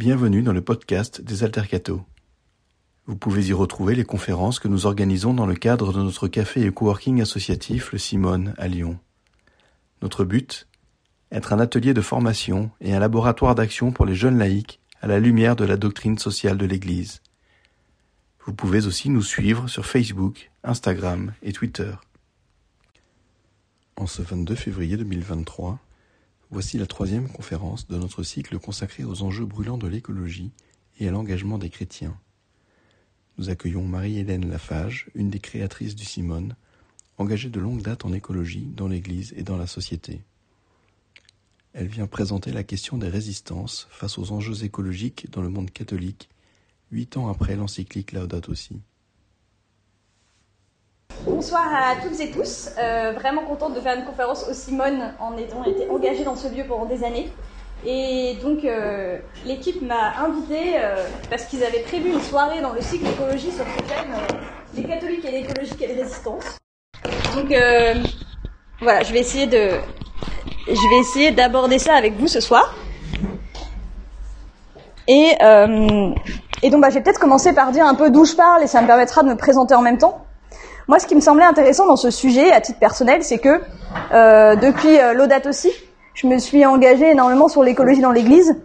Bienvenue dans le podcast des Altercato. Vous pouvez y retrouver les conférences que nous organisons dans le cadre de notre café et coworking associatif Le Simone à Lyon. Notre but Être un atelier de formation et un laboratoire d'action pour les jeunes laïcs à la lumière de la doctrine sociale de l'Église. Vous pouvez aussi nous suivre sur Facebook, Instagram et Twitter. En ce 22 février 2023, voici la troisième conférence de notre cycle consacré aux enjeux brûlants de l'écologie et à l'engagement des chrétiens. Nous accueillons Marie-Hélène Lafage, une des créatrices du Simone, engagée de longue date en écologie dans l'Église et dans la société. Elle vient présenter la question des résistances face aux enjeux écologiques dans le monde catholique, huit ans après l'encyclique Laudato Si. Bonsoir à toutes et tous. Euh, vraiment contente de faire une conférence au Simone en ayant été engagée dans ce lieu pendant des années. Et donc euh, l'équipe m'a invitée euh, parce qu'ils avaient prévu une soirée dans le cycle écologie sur ce thème les catholiques et l'écologie et les résistances. Donc voilà, je vais essayer d'aborder ça avec vous ce soir. Et, et donc bah, je vais peut-être commencer par dire un peu d'où je parle et ça me permettra de me présenter en même temps. Moi, ce qui me semblait intéressant dans ce sujet, à titre personnel, c'est que euh, depuis euh, l'Audate aussi, je me suis engagée énormément sur l'écologie dans l'Église.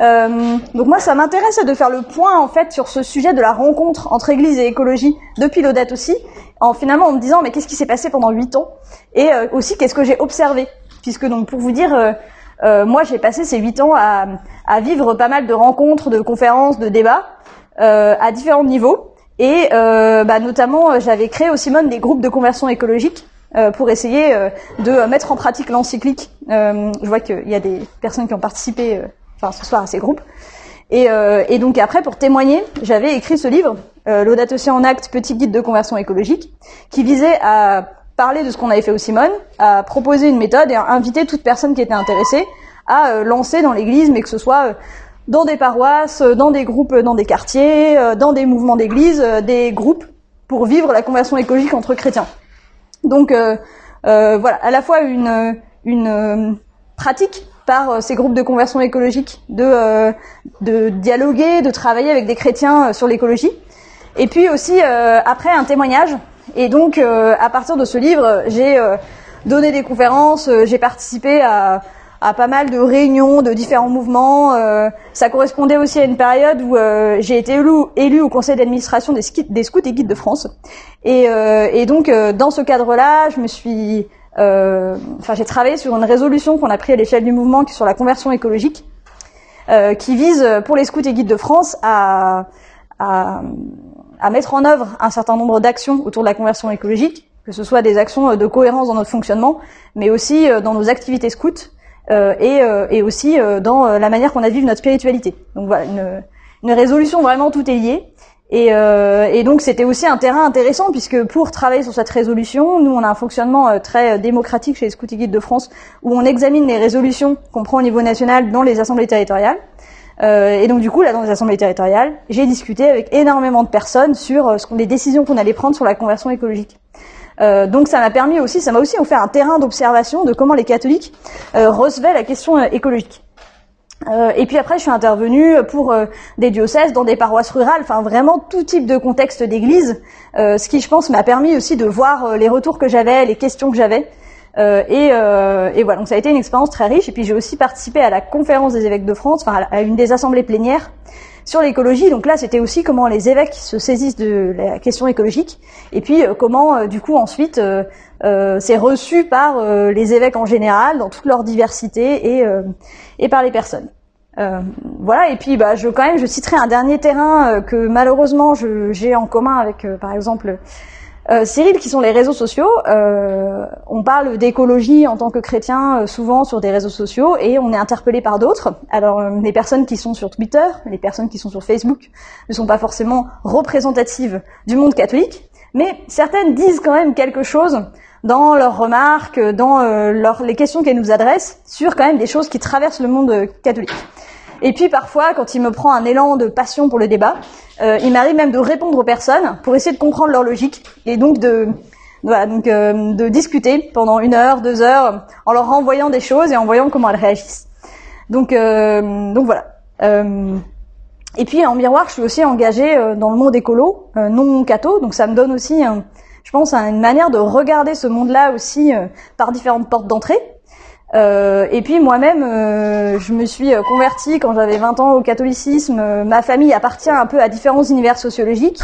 Euh, donc moi, ça m'intéresse de faire le point en fait sur ce sujet de la rencontre entre Église et écologie depuis l'Audate aussi, en finalement en me disant mais qu'est-ce qui s'est passé pendant huit ans? Et aussi qu'est-ce que j'ai observé, puisque donc pour vous dire, moi j'ai passé ces huit ans à, vivre pas mal de rencontres, de conférences, de débats à différents niveaux. Et euh, bah, notamment, euh, j'avais créé au Simone des groupes de conversion écologique euh, pour essayer de mettre en pratique l'encyclique. je vois qu'il y a des personnes qui ont participé enfin, ce soir à ces groupes. Et, et, donc après, pour témoigner, j'avais écrit ce livre, L'Audate en acte, petit guide de conversion écologique, qui visait à parler de ce qu'on avait fait au Simone, à proposer une méthode et à inviter toute personne qui était intéressée à lancer dans l'Église, mais que ce soit dans des paroisses, dans des groupes, dans des quartiers, euh, dans des mouvements d'église, euh, des groupes pour vivre la conversion écologique entre chrétiens. Donc euh, voilà, à la fois une, une pratique par ces groupes de conversion écologique de, de dialoguer, de travailler avec des chrétiens sur l'écologie, et puis aussi après un témoignage. Et donc à partir de ce livre, j'ai donné des conférences, j'ai participé à à pas mal de réunions de différents mouvements. Euh, ça correspondait aussi à une période où euh, j'ai été élu, au conseil d'administration des, scouts et guides de France. Et, euh, et donc dans ce cadre-là, je me suis, enfin j'ai travaillé sur une résolution qu'on a prise à l'échelle du mouvement sur la conversion écologique, qui vise pour les scouts et guides de France à, à, à mettre en œuvre un certain nombre d'actions autour de la conversion écologique, que ce soit des actions de cohérence dans notre fonctionnement, mais aussi dans nos activités scouts. Euh, et, euh, et, aussi euh, dans la manière qu'on a de vivre notre spiritualité. Donc voilà, une, une résolution vraiment tout est lié. Et, et, donc c'était aussi un terrain intéressant puisque pour travailler sur cette résolution, nous on a un fonctionnement très démocratique chez les Scouts et Guides de France où on examine les résolutions qu'on prend au niveau national dans les assemblées territoriales. et donc du coup là dans les assemblées territoriales, j'ai discuté avec énormément de personnes sur les décisions qu'on allait prendre sur la conversion écologique. Euh, donc ça m'a permis aussi, ça m'a aussi offert un terrain d'observation de comment les catholiques euh, recevaient la question euh, écologique. Euh, et puis après, je suis intervenue pour des diocèses, dans des paroisses rurales, enfin vraiment tout type de contexte d'église, ce qui, je pense, m'a permis aussi de voir les retours que j'avais, les questions que j'avais. Et, et, voilà, donc ça a été une expérience très riche. Et puis j'ai aussi participé à la conférence des évêques de France, enfin à une des assemblées plénières, sur l'écologie, donc là, c'était aussi comment les évêques se saisissent de la question écologique, et puis euh, comment, euh, du coup, ensuite, euh, c'est reçu par les évêques en général, dans toute leur diversité, et, et par les personnes. voilà, et puis bah, je, quand même, je citerai un dernier terrain que malheureusement j'ai en commun avec, par exemple, euh, Cyril, qui sont les réseaux sociaux, euh, on parle d'écologie en tant que chrétien euh, souvent sur des réseaux sociaux et on est interpellé par d'autres. Alors euh, les personnes qui sont sur Twitter, les personnes qui sont sur Facebook ne sont pas forcément représentatives du monde catholique, mais certaines disent quand même quelque chose dans leurs remarques, dans les questions qu'elles nous adressent sur quand même des choses qui traversent le monde catholique. Et puis parfois, quand il me prend un élan de passion pour le débat, euh, il m'arrive même de répondre aux personnes pour essayer de comprendre leur logique et donc de voilà, donc euh, de discuter pendant une heure, deux heures, en leur renvoyant des choses et en voyant comment elles réagissent. Donc euh, donc voilà. et puis en miroir, je suis aussi engagée dans le monde écolo, non catho, donc ça me donne aussi, je pense, une manière de regarder ce monde-là aussi par différentes portes d'entrée. Euh, et puis moi-même, euh, je me suis euh, convertie quand j'avais 20 ans au catholicisme. ma famille appartient un peu à différents univers sociologiques.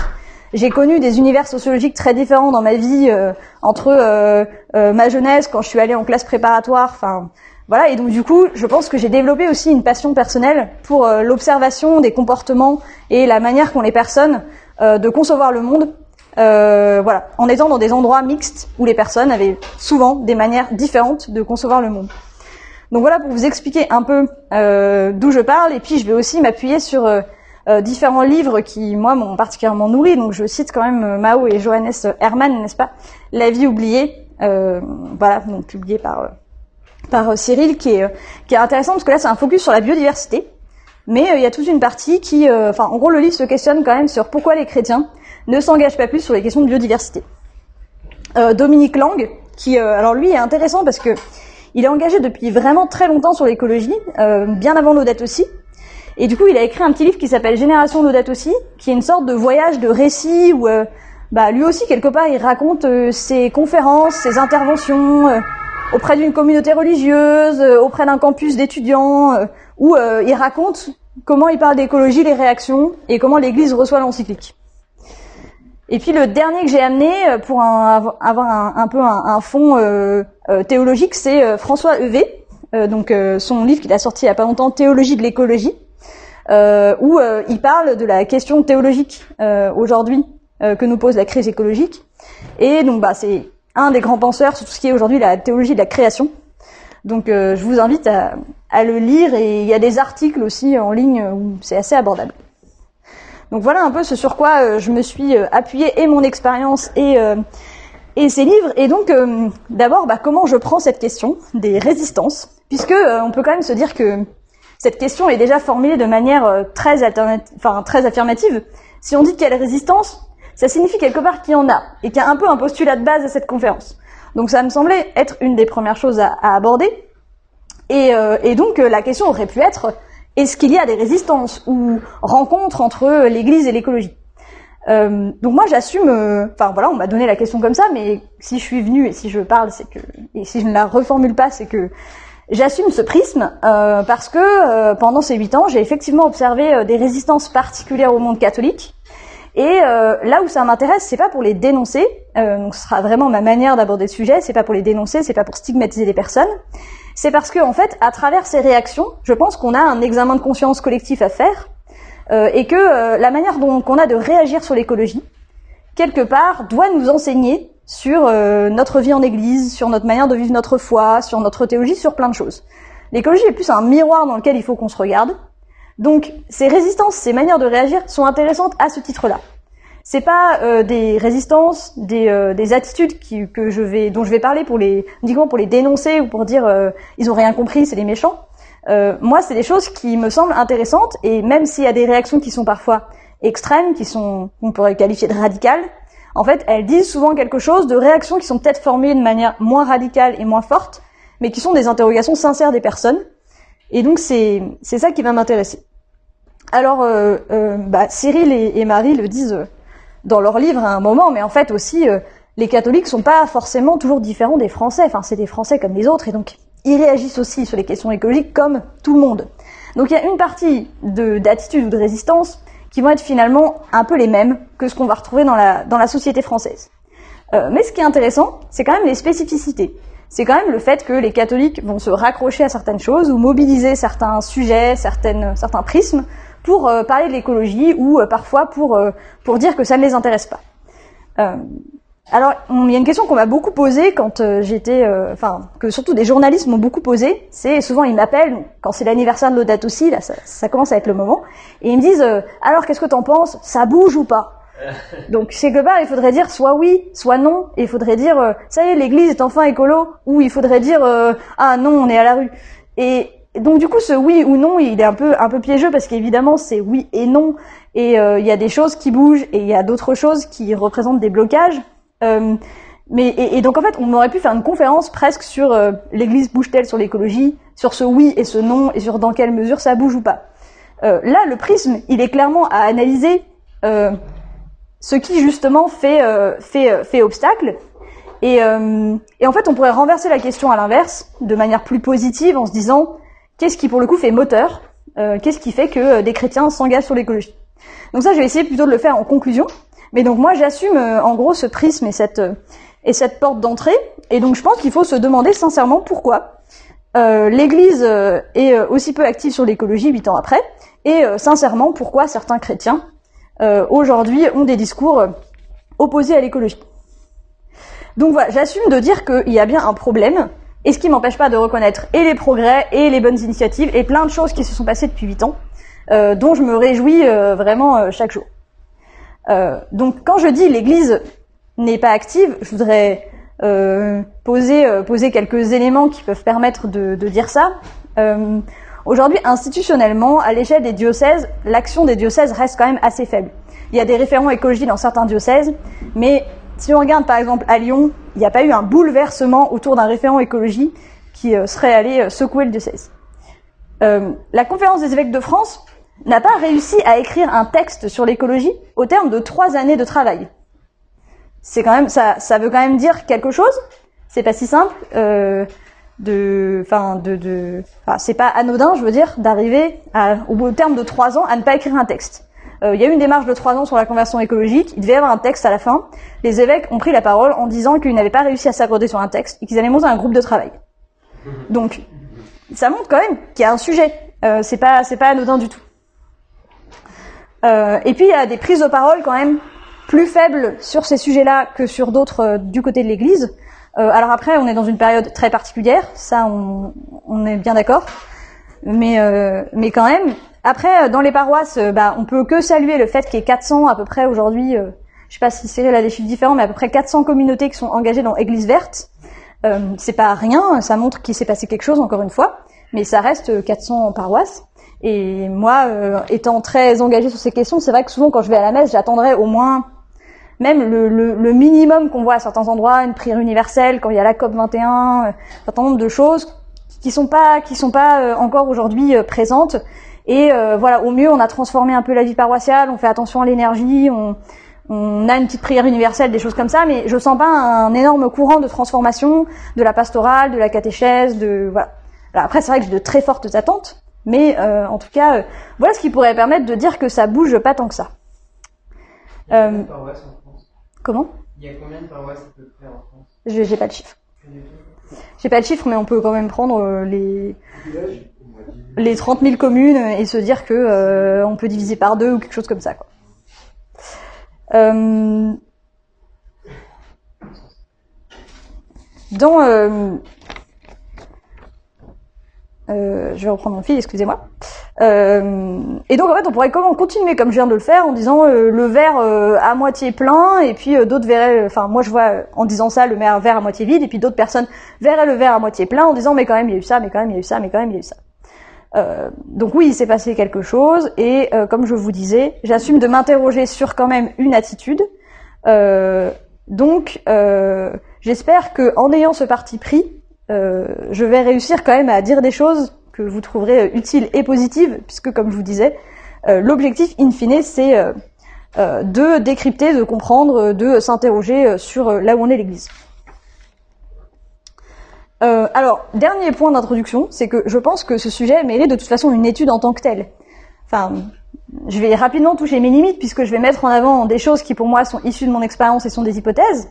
J'ai connu des univers sociologiques très différents dans ma vie entre ma jeunesse, quand je suis allée en classe préparatoire. Enfin, voilà. Et donc du coup, je pense que j'ai développé aussi une passion personnelle pour l'observation des comportements et la manière qu'ont les personnes de concevoir le monde. Voilà, en étant dans des endroits mixtes où les personnes avaient souvent des manières différentes de concevoir le monde. Donc voilà pour vous expliquer un peu euh, d'où je parle, et puis je vais aussi m'appuyer sur euh, euh, différents livres qui, moi, m'ont particulièrement nourri. Donc je cite quand même Mao et Johannes Hermann, n'est-ce pas? La vie oubliée, voilà, donc publié par par Cyril, qui est qui est intéressant parce que là c'est un focus sur la biodiversité, mais il y a toute une partie qui, enfin, en gros, le livre se questionne quand même sur pourquoi les chrétiens ne s'engagent pas plus sur les questions de biodiversité. Dominique Lang, qui, alors lui, est intéressant parce que il est engagé depuis vraiment très longtemps sur l'écologie, euh, bien avant l'Odette aussi. Et du coup, il a écrit un petit livre qui s'appelle Génération d'Odette aussi, qui est une sorte de voyage de récit où, euh, bah, lui aussi quelque part, il raconte euh, ses conférences, ses interventions auprès d'une communauté religieuse, auprès d'un campus d'étudiants, où il raconte comment il parle d'écologie, les réactions et comment l'Église reçoit l'encyclique. Et puis le dernier que j'ai amené euh, pour avoir un, peu un, fond euh, euh, théologique, c'est François Evé, donc son livre qu'il a sorti il y a pas longtemps, Théologie de l'écologie, où il parle de la question théologique aujourd'hui que nous pose la crise écologique. Et donc bah c'est un des grands penseurs sur tout ce qui est aujourd'hui la théologie de la création. Donc je vous invite à, à le lire et il y a des articles aussi en ligne où c'est assez abordable. Donc voilà un peu ce sur quoi euh, je me suis euh, appuyée et mon expérience et euh, et ces livres. Et donc d'abord, bah, comment je prends cette question des résistances, puisque on peut quand même se dire que cette question est déjà formulée de manière très enfin très affirmative. Si on dit la résistance, ça signifie quelque part qu'il y en a et qu'il y a un peu un postulat de base à cette conférence. Donc ça me semblait être une des premières choses à, aborder. Et, et donc la question aurait pu être est-ce qu'il y a des résistances ou rencontres entre l'Église et l'écologie euh, donc moi j'assume, euh, enfin voilà, on m'a donné la question comme ça, mais si je suis venue et si je parle, c'est que, et si je ne la reformule pas, c'est que j'assume ce prisme euh, parce que euh, pendant ces huit ans, j'ai effectivement observé euh, des résistances particulières au monde catholique. Et là où ça m'intéresse, c'est pas pour les dénoncer, donc ce sera vraiment ma manière d'aborder le sujet, c'est pas pour les dénoncer, c'est pas pour stigmatiser les personnes, c'est parce que en fait, à travers ces réactions, je pense qu'on a un examen de conscience collectif à faire euh, et que euh, la manière dont qu'on a de réagir sur l'écologie, quelque part, doit nous enseigner sur euh, notre vie en Église, sur notre manière de vivre notre foi, sur notre théologie, sur plein de choses. L'écologie est plus un miroir dans lequel il faut qu'on se regarde. Donc, ces résistances, ces manières de réagir sont intéressantes à ce titre-là c'est pas euh, des résistances, des, euh, des attitudes qui, que je vais, dont je vais parler pour les, uniquement pour les dénoncer ou pour dire euh, ils ont rien compris, c'est des méchants. moi, c'est des choses qui me semblent intéressantes et même s'il y a des réactions qui sont parfois extrêmes, qui sont, on pourrait qualifier de radicales, en fait, elles disent souvent quelque chose de réactions qui sont peut-être formées de manière moins radicale et moins forte, mais qui sont des interrogations sincères des personnes. Et donc, c'est c'est ça qui va m'intéresser. Alors, bah, Cyril et, et, Marie le disent dans leur livre à un moment, mais en fait aussi, euh, les catholiques sont pas forcément toujours différents des Français. Enfin, c'est des Français comme les autres, et donc ils réagissent aussi sur les questions écologiques comme tout le monde. Donc il y a une partie d'attitude ou de résistance qui vont être finalement un peu les mêmes que ce qu'on va retrouver dans la, dans la société française. Euh, mais ce qui est intéressant, c'est quand même les spécificités. C'est quand même le fait que les catholiques vont se raccrocher à certaines choses ou mobiliser certains sujets, certaines, certains prismes pour euh, parler de l'écologie ou euh, parfois pour euh, pour dire que ça ne les intéresse pas. alors, il y a une question qu'on m'a beaucoup posée quand j'étais, enfin, que surtout des journalistes m'ont beaucoup posée. C'est souvent ils m'appellent quand c'est l'anniversaire de l'Odate aussi, là, ça, ça, commence à être le moment, et ils me disent alors qu'est-ce que t'en penses? Ça bouge ou pas? Donc quelque part, il faudrait dire soit oui, soit non. Et il faudrait dire ça y est, l'Église est enfin écolo, ou il faudrait dire ah non, on est à la rue. Et donc du coup, ce oui ou non, il est un peu un peu piégeux parce qu'évidemment c'est oui et non, et euh, il y a des choses qui bougent et il y a d'autres choses qui représentent des blocages. Euh, mais et, donc en fait, on aurait pu faire une conférence presque sur euh, l'Église bouge-t-elle sur l'écologie, sur ce oui et ce non et sur dans quelle mesure ça bouge ou pas. Euh, là, le prisme, il est clairement à analyser euh, ce qui justement fait fait fait obstacle. Et, euh, et en fait, on pourrait renverser la question à l'inverse, de manière plus positive, en se disant qu'est-ce qui pour le coup fait moteur euh, Qu'est-ce qui fait que euh, des chrétiens s'engagent sur l'écologie? Donc ça, je vais essayer plutôt de le faire en conclusion. Mais donc moi, j'assume euh, en gros ce prisme et cette et cette porte d'entrée. Et donc je pense qu'il faut se demander sincèrement pourquoi l'Église est aussi peu active sur l'écologie huit ans après, et sincèrement pourquoi certains chrétiens aujourd'hui ont des discours opposés à l'écologie. Donc voilà, j'assume de dire qu'il y a bien un problème, et ce qui m'empêche pas de reconnaître et les progrès, et les bonnes initiatives, et plein de choses qui se sont passées depuis huit ans, euh, dont je me réjouis euh, vraiment euh, chaque jour. Donc quand je dis l'Église n'est pas active, je voudrais poser, quelques éléments qui peuvent permettre de, dire ça. Aujourd'hui, institutionnellement, à l'échelle des diocèses, l'action des diocèses reste quand même assez faible. Il y a des référents écologie dans certains diocèses, mais si on regarde par exemple à Lyon, il n'y a pas eu un bouleversement autour d'un référent écologie qui euh, serait allé euh, secouer le diocèse. Euh, la conférence des évêques de France n'a pas réussi à écrire un texte sur l'écologie au terme de trois années de travail. C'est quand même ça, ça veut quand même dire quelque chose. C'est pas si simple. Euh, de, enfin, de, de, c'est pas anodin, je veux dire, d'arriver au terme de trois ans à ne pas écrire un texte. Euh, Il y a eu une démarche de trois ans sur la conversion écologique. Il devait y avoir un texte à la fin. Les évêques ont pris la parole en disant qu'ils n'avaient pas réussi à s'accorder sur un texte et qu'ils allaient monter un groupe de travail. Donc, ça montre quand même qu'il y a un sujet. Euh, c'est pas, c'est pas anodin du tout. Euh, et puis il y a des prises de parole quand même plus faibles sur ces sujets-là que sur d'autres euh, du côté de l'Église. Alors après, on est dans une période très particulière, ça on, est bien d'accord. Mais mais quand même, après euh, dans les paroisses, euh, bah, on peut que saluer le fait qu'il y ait 400 à peu près aujourd'hui. Euh, je sais pas si Cyril a des chiffres différents, mais à peu près 400 communautés qui sont engagées dans Église verte. Euh, c'est pas rien, ça montre qu'il s'est passé quelque chose encore une fois, mais ça reste euh, 400 paroisses. Et moi, euh, étant très engagée sur ces questions, c'est vrai que souvent quand je vais à la messe, j'attendrai au moins même le, le, le minimum qu'on voit à certains endroits, une prière universelle, quand il y a la COP 21, euh, un certain nombre de choses qui sont pas qui sont pas euh, encore aujourd'hui euh, présentes. Et euh, voilà, au mieux, on a transformé un peu la vie paroissiale, on fait attention à l'énergie, on, on a une petite prière universelle, des choses comme ça, mais je sens pas un énorme courant de transformation de la pastorale, de la catéchèse, de voilà. Alors après, c'est vrai que j'ai de très fortes attentes, mais euh, en tout cas, euh, voilà ce qui pourrait permettre de dire que ça bouge pas tant que ça. Il y a Euh, combien de paroisses en France? Comment? Il y a combien de paroisses à peu près en France? Je j'ai pas le chiffre. J'ai pas le chiffre, mais on peut quand même prendre euh, les les 30 000 communes et se dire que euh, on peut diviser par deux ou quelque chose comme ça. Quoi. Euh, dans euh, je vais reprendre mon fil, excusez-moi. Et donc en fait, on pourrait comment continuer comme je viens de le faire en disant le verre à moitié plein et puis d'autres verraient, enfin moi je vois en disant ça le verre à moitié vide et puis d'autres personnes verraient le verre à moitié plein en disant mais quand même il y a eu ça, mais quand même il y a eu ça, mais quand même il y a eu ça. Euh, donc oui, il s'est passé quelque chose et euh, comme je vous disais, j'assume de m'interroger sur quand même une attitude. Euh, donc j'espère que en ayant ce parti pris, je vais réussir quand même à dire des choses que vous trouverez utiles et positives, puisque comme je vous disais, l'objectif in fine, c'est de décrypter, de comprendre, de s'interroger sur là où on est l'Église. Euh, alors, dernier point d'introduction, c'est que je pense que ce sujet mérite de toute façon une étude en tant que telle. Enfin, je vais rapidement toucher mes limites puisque je vais mettre en avant des choses qui pour moi sont issues de mon expérience et sont des hypothèses.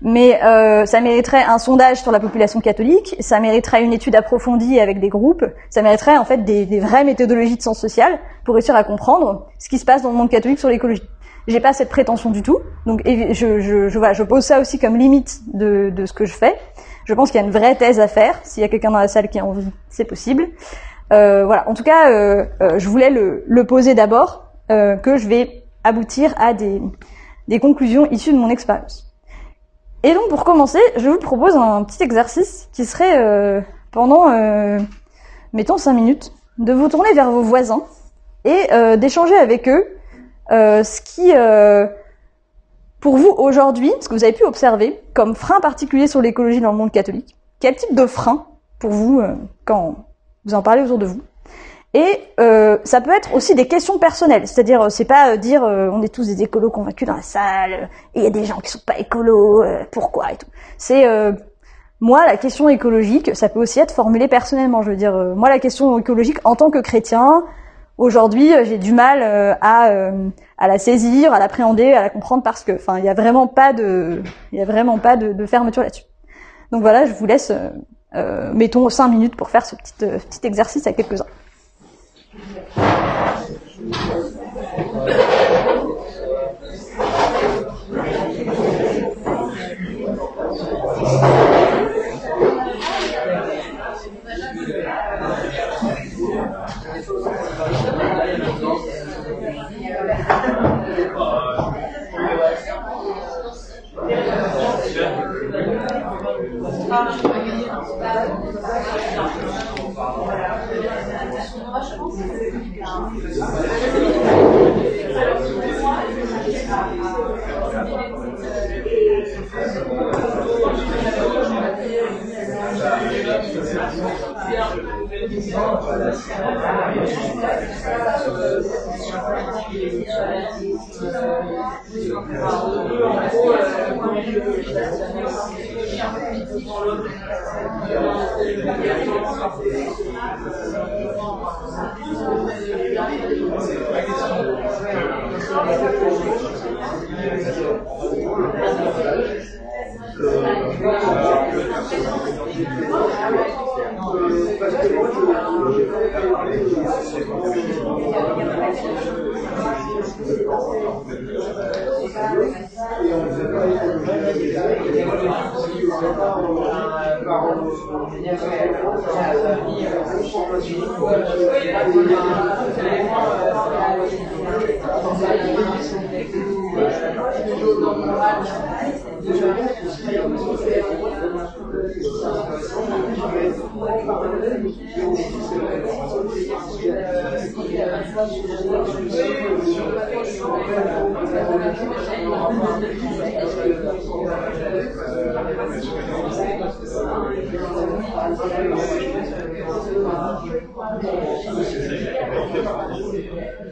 Mais euh, ça mériterait un sondage sur la population catholique, ça mériterait une étude approfondie avec des groupes, ça mériterait en fait des, vraies méthodologies de sciences sociales pour réussir à comprendre ce qui se passe dans le monde catholique sur l'écologie. J'ai pas cette prétention du tout, donc je, je, je, je pose ça aussi comme limite de, de ce que je fais. Je pense qu'il y a une vraie thèse à faire. S'il y a quelqu'un dans la salle qui a envie, c'est possible. Euh, voilà. En tout cas, euh, euh, je voulais le, le poser d'abord, euh, que je vais aboutir à des, des conclusions issues de mon expérience. Et donc, pour commencer, je vous propose un petit exercice qui serait euh, pendant, mettons, cinq minutes, de vous tourner vers vos voisins et d'échanger avec eux ce qui, pour vous aujourd'hui, ce que vous avez pu observer comme frein particulier sur l'écologie dans le monde catholique. Quel type de frein pour vous euh, quand vous en parlez autour de vous Et euh, ça peut être aussi des questions personnelles, c'est-à-dire euh, c'est pas euh, dire euh, on est tous des écolos convaincus dans la salle et il y a des gens qui sont pas écolos, pourquoi et tout. C'est moi la question écologique, ça peut aussi être formulé personnellement. Je veux dire moi la question écologique en tant que chrétien, Aujourd'hui, euh, j'ai du mal euh, à, euh, à la saisir, à l'appréhender, à la comprendre parce que, enfin, il n'y a vraiment pas de, il y a vraiment pas de, fermeture là-dessus. Donc voilà, je vous laisse, euh, mettons, 5 minutes pour faire ce petit, petit exercice à quelques-uns. Parce que moi, je, je vais vous faire je crois que c'est un peu plus de temps.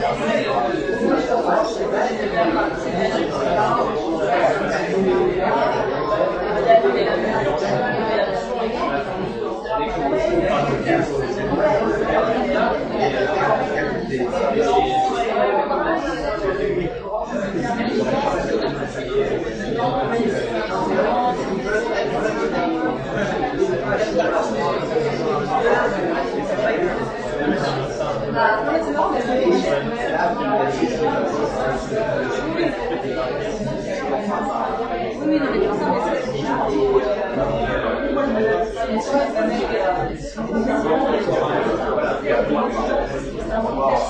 Thank you.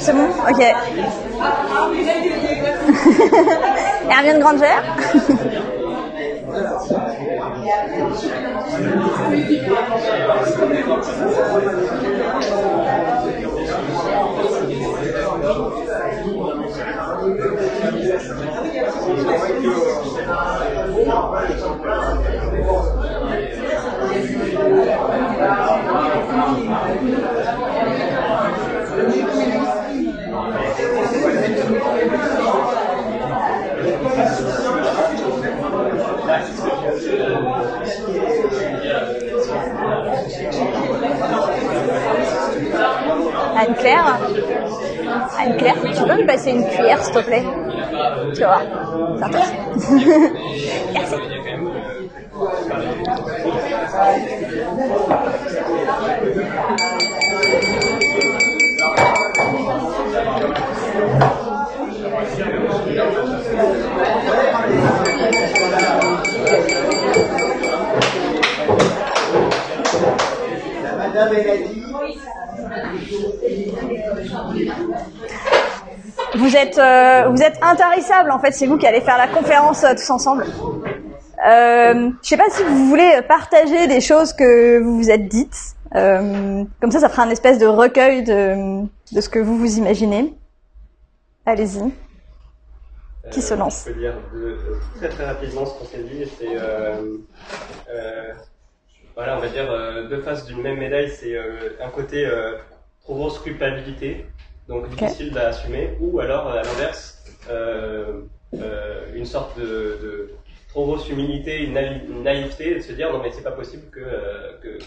C'est bon Ok. Hermione Granger Anne-Claire Anne-Claire, tu peux me passer une cuillère, s'il te plaît? Tu vas voir. Merci. Êtes, euh, vous êtes intarissables en fait. C'est vous qui allez faire la conférence euh, tous ensemble. Euh, je sais pas si vous voulez partager des choses que vous vous êtes dites. Euh, comme ça, ça fera un espèce de recueil de, de ce que vous vous imaginez. Allez-y. Qui se lance Je peux dire de- très très rapidement ce qu'on s'est dit. C'est euh, euh, voilà, on va dire euh, deux faces d'une même médaille. C'est euh, un côté euh, trop grosse culpabilité, donc difficile d'assumer, ou alors à l'inverse euh, euh, une sorte de, de trop grosse humilité, une, naï- une naïveté, de se dire non mais c'est pas possible que euh, que-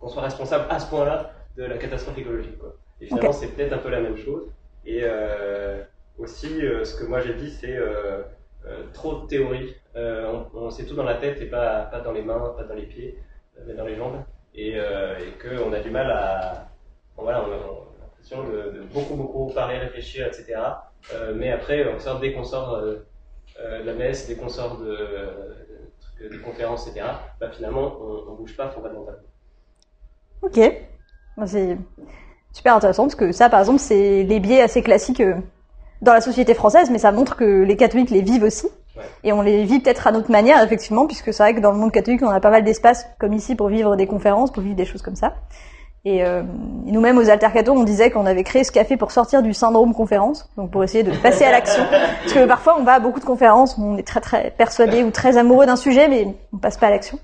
qu'on soit responsable à ce point-là de la catastrophe écologique. Quoi. Et finalement, c'est peut-être un peu la même chose. Et euh, aussi, ce que moi j'ai dit, c'est trop de théorie. On, on sait tout dans la tête et pas, pas dans les mains, pas dans les pieds, mais dans les jambes. Et, et qu'on a du mal à. bon, voilà, on a, on de, de beaucoup, beaucoup parler, réfléchir, etc. Euh, mais après, on sort, dès qu'on sort euh, euh, de la messe, dès qu'on sort de, de, conférences, etc., bah, finalement, on, on bouge pas fondamentalement. Ok. Bah, C'est super intéressant parce que ça, par exemple, c'est les biais assez classiques dans la société française, mais ça montre que les catholiques les vivent aussi. Ouais. Et on les vit peut-être à notre manière, effectivement, puisque c'est vrai que dans le monde catholique, on a pas mal d'espace, comme ici, pour vivre des conférences, pour vivre des choses comme ça. Et, euh, nous-mêmes, aux Altercato, on disait qu'on avait créé ce café pour sortir du syndrome conférence, donc pour essayer de passer à l'action. Parce que parfois, on va à beaucoup de conférences, on est très très persuadé ou très amoureux d'un sujet, mais on passe pas à l'action.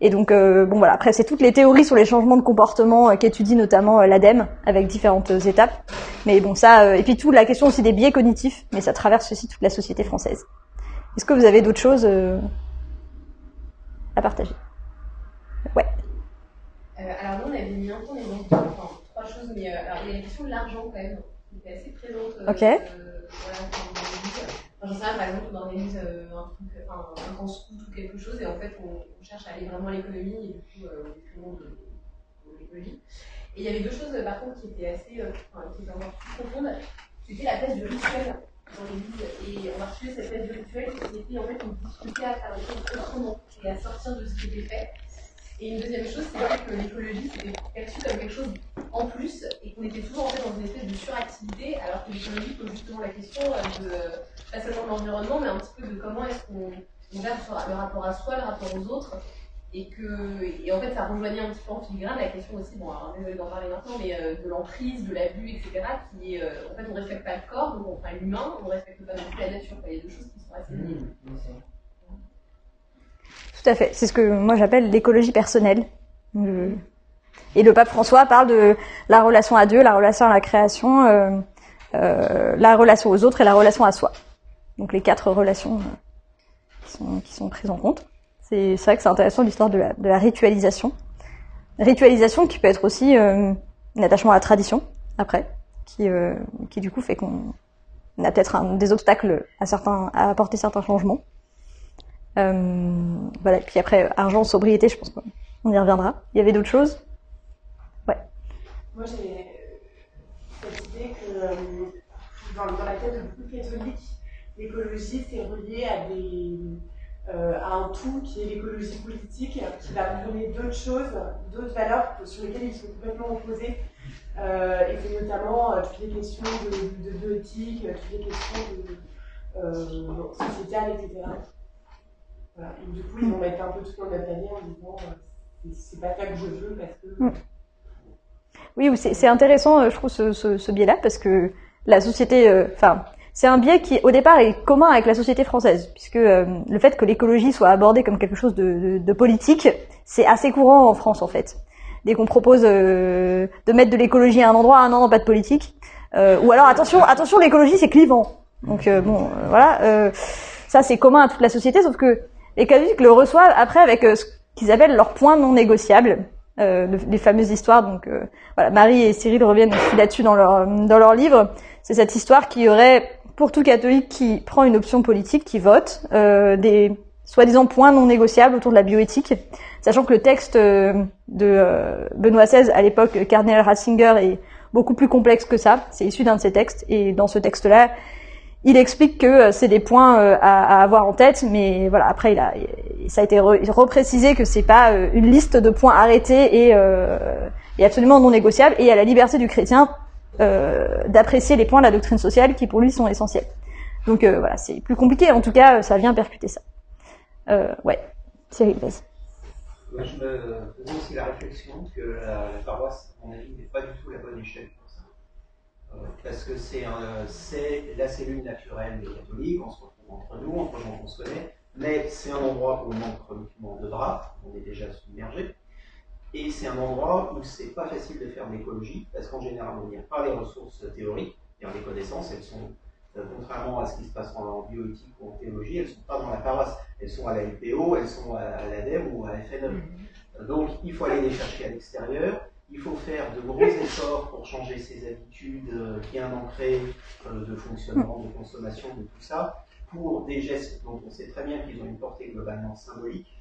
Et donc, euh, bon voilà, après, c'est toutes les théories sur les changements de comportement euh, qu'étudie notamment euh, l'ADEME, avec différentes euh, étapes. Mais bon, ça, euh, et puis tout, la question aussi des biais cognitifs, mais ça traverse aussi toute la société française. Est-ce que vous avez d'autres choses à partager? Ouais. Alors nous, on avait mis un peu en exemple, enfin, trois choses, mais euh, alors, il y a la question de l'argent quand même, qui était assez présente. euh, Ok. euh, voilà, dans l'église. Enfin, J'en sais rien, par exemple, on organise euh, un truc, enfin, un grand scout ou quelque chose, et en fait, on, on cherche à aller vraiment à l'économie, et du coup, euh, au détriment de, de l'écologie. Et il y avait deux choses, par contre, qui étaient assez, enfin, qui étaient encore plus profondes. C'était la place du rituel dans l'église, et on a reçu cette place du rituel, qui était, en fait, on discutait à faire les choses autrement, et à sortir de ce qui était fait. Et une deuxième chose, c'est vrai que l'écologie, c'était perçu comme quelque chose en plus et qu'on était toujours en fait dans une espèce de suractivité, alors que l'écologie pose justement la question euh, de, pas seulement de l'environnement, mais un petit peu de comment est-ce qu'on on gère le rapport à soi, le rapport aux autres, et que et en fait ça rejoignait un petit peu en filigrane la question aussi, bon alors désolé d'en parler maintenant, mais euh, de l'emprise, de l'abus, etc. qui est, euh, en fait on respecte pas le corps, donc enfin l'humain, on respecte pas non plus la nature, il y a deux choses qui sont assez liées. Tout à fait. C'est ce que moi j'appelle l'écologie personnelle. Et le pape François parle de la relation à Dieu, la relation à la création, euh, euh, la relation aux autres et la relation à soi. Donc les quatre relations euh, qui, sont, prises en compte. C'est vrai que c'est intéressant l'histoire de la, ritualisation. Ritualisation qui peut être aussi un attachement à la tradition, après, qui, qui du coup fait qu'on a peut-être des obstacles à, certains, à apporter certains changements. Euh, voilà. Et puis après, argent, sobriété, je pense qu'on y reviendra. Il y avait d'autres choses Moi, j'ai cette idée que euh, dans, la tête de beaucoup de catholiques, l'écologie, c'est relié à, des, euh, à un tout qui est l'écologie politique, qui va prôner d'autres choses, d'autres valeurs sur lesquelles ils sont complètement opposés. Euh, et c'est notamment euh, toutes les questions de, bioéthique, euh, toutes les questions de, euh, sociétales, etc. Voilà. Et du coup, ils vont mettre un peu tout dans même panier en disant euh, c'est- pas ça que je veux parce que. Mm. Oui, ou c'est intéressant, euh, je trouve, ce, ce, ce biais-là, parce que la société, euh, enfin, c'est un biais qui, au départ, est commun avec la société française, puisque euh, le fait que l'écologie soit abordée comme quelque chose de, de, de politique, c'est assez courant en France, en fait. Dès qu'on propose euh, de mettre de l'écologie à un endroit, à un endroit, pas de politique. Euh, ou alors, attention, attention, l'écologie, c'est clivant. Donc, euh, bon, euh, voilà. euh, ça, c'est commun à toute la société, sauf que les catholiques le reçoivent après avec euh, ce qu'ils appellent leurs points non négociables. Euh, le- les fameuses histoires, donc euh, voilà, Marie et Cyril reviennent aussi là-dessus dans leur dans leur livre. C'est cette histoire qui aurait pour tout catholique qui prend une option politique, qui vote, euh, des soi-disant points non négociables autour de la bioéthique, sachant que le texte euh, de euh, Benoît XVI à l'époque, Cardinal Ratzinger, est beaucoup plus complexe que ça. C'est issu d'un de ses textes, et dans ce texte-là, il explique que euh, c'est des points euh, à, avoir en tête, mais voilà, après il a, ça a été re- reprécisé que c'est pas euh, une liste de points arrêtés et, et absolument non négociables, et à la liberté du chrétien euh, d'apprécier les points de la doctrine sociale qui pour lui sont essentiels. Donc euh, voilà, c'est plus compliqué, en tout cas ça vient percuter ça. Euh, ouais, Cyril, vas-y. Moi, je me faisais aussi la réflexion que la, paroisse, à mon avis, n'est pas du tout la bonne échelle parce que c'est un- c'est la cellule naturelle des catholiques, on se retrouve entre nous, entre gens qu'on se connaît, mais c'est un endroit où on manque chroniquement de draps, on est déjà submergé, et c'est un endroit où c'est pas facile de faire de l'écologie, parce qu'en général, on n'y a pas les ressources théoriques, et les connaissances, elles sont, euh, contrairement à ce qui se passe en bioéthique ou en théologie, elles sont pas dans la paroisse, elles sont à la LPO, elles sont à, à l'ADEME ou à FNE. Donc il faut aller les chercher à l'extérieur, il faut faire de gros efforts pour changer ses habitudes euh, bien ancrées euh, de fonctionnement, de consommation, de tout ça, pour des gestes dont on sait très bien qu'ils ont une portée globalement symbolique.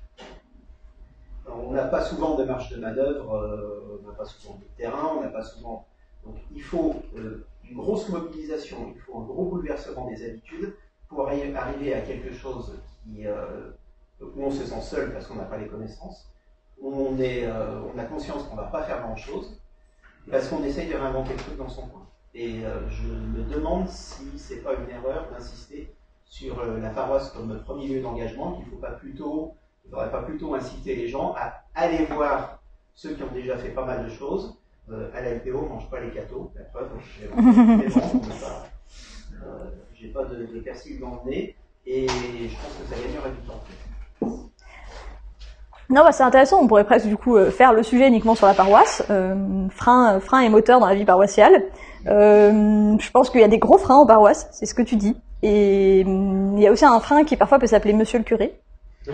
On n'a pas souvent de marge de manœuvre, euh, on n'a pas souvent de terrain, on n'a pas souvent. Donc il faut une grosse mobilisation, il faut un gros bouleversement des habitudes pour arri- arriver à quelque chose où on se sent seul parce qu'on n'a pas les connaissances, on, est, euh, on a conscience qu'on ne va pas faire grand-chose, parce qu'on essaye de réinventer le truc dans son coin. Et euh, je me demande si c'est pas une erreur d'insister sur euh, la paroisse comme premier lieu d'engagement, qu'il ne faut pas plutôt, il faudrait pas plutôt inciter les gens à aller voir ceux qui ont déjà fait pas mal de choses. À la LPO, on mange pas les cathos, la preuve, j'ai vraiment pas, euh, j'ai pas de, de persil dans le nez, et je pense que ça gagnerait du temps. Non, bah, c'est intéressant. On pourrait presque du coup euh, faire le sujet uniquement sur la paroisse, euh, frein, frein et moteur dans la vie paroissiale. Euh, je pense qu'il y a des gros freins en paroisse, c'est ce que tu dis. Et il y a aussi un frein qui parfois peut s'appeler Monsieur le curé,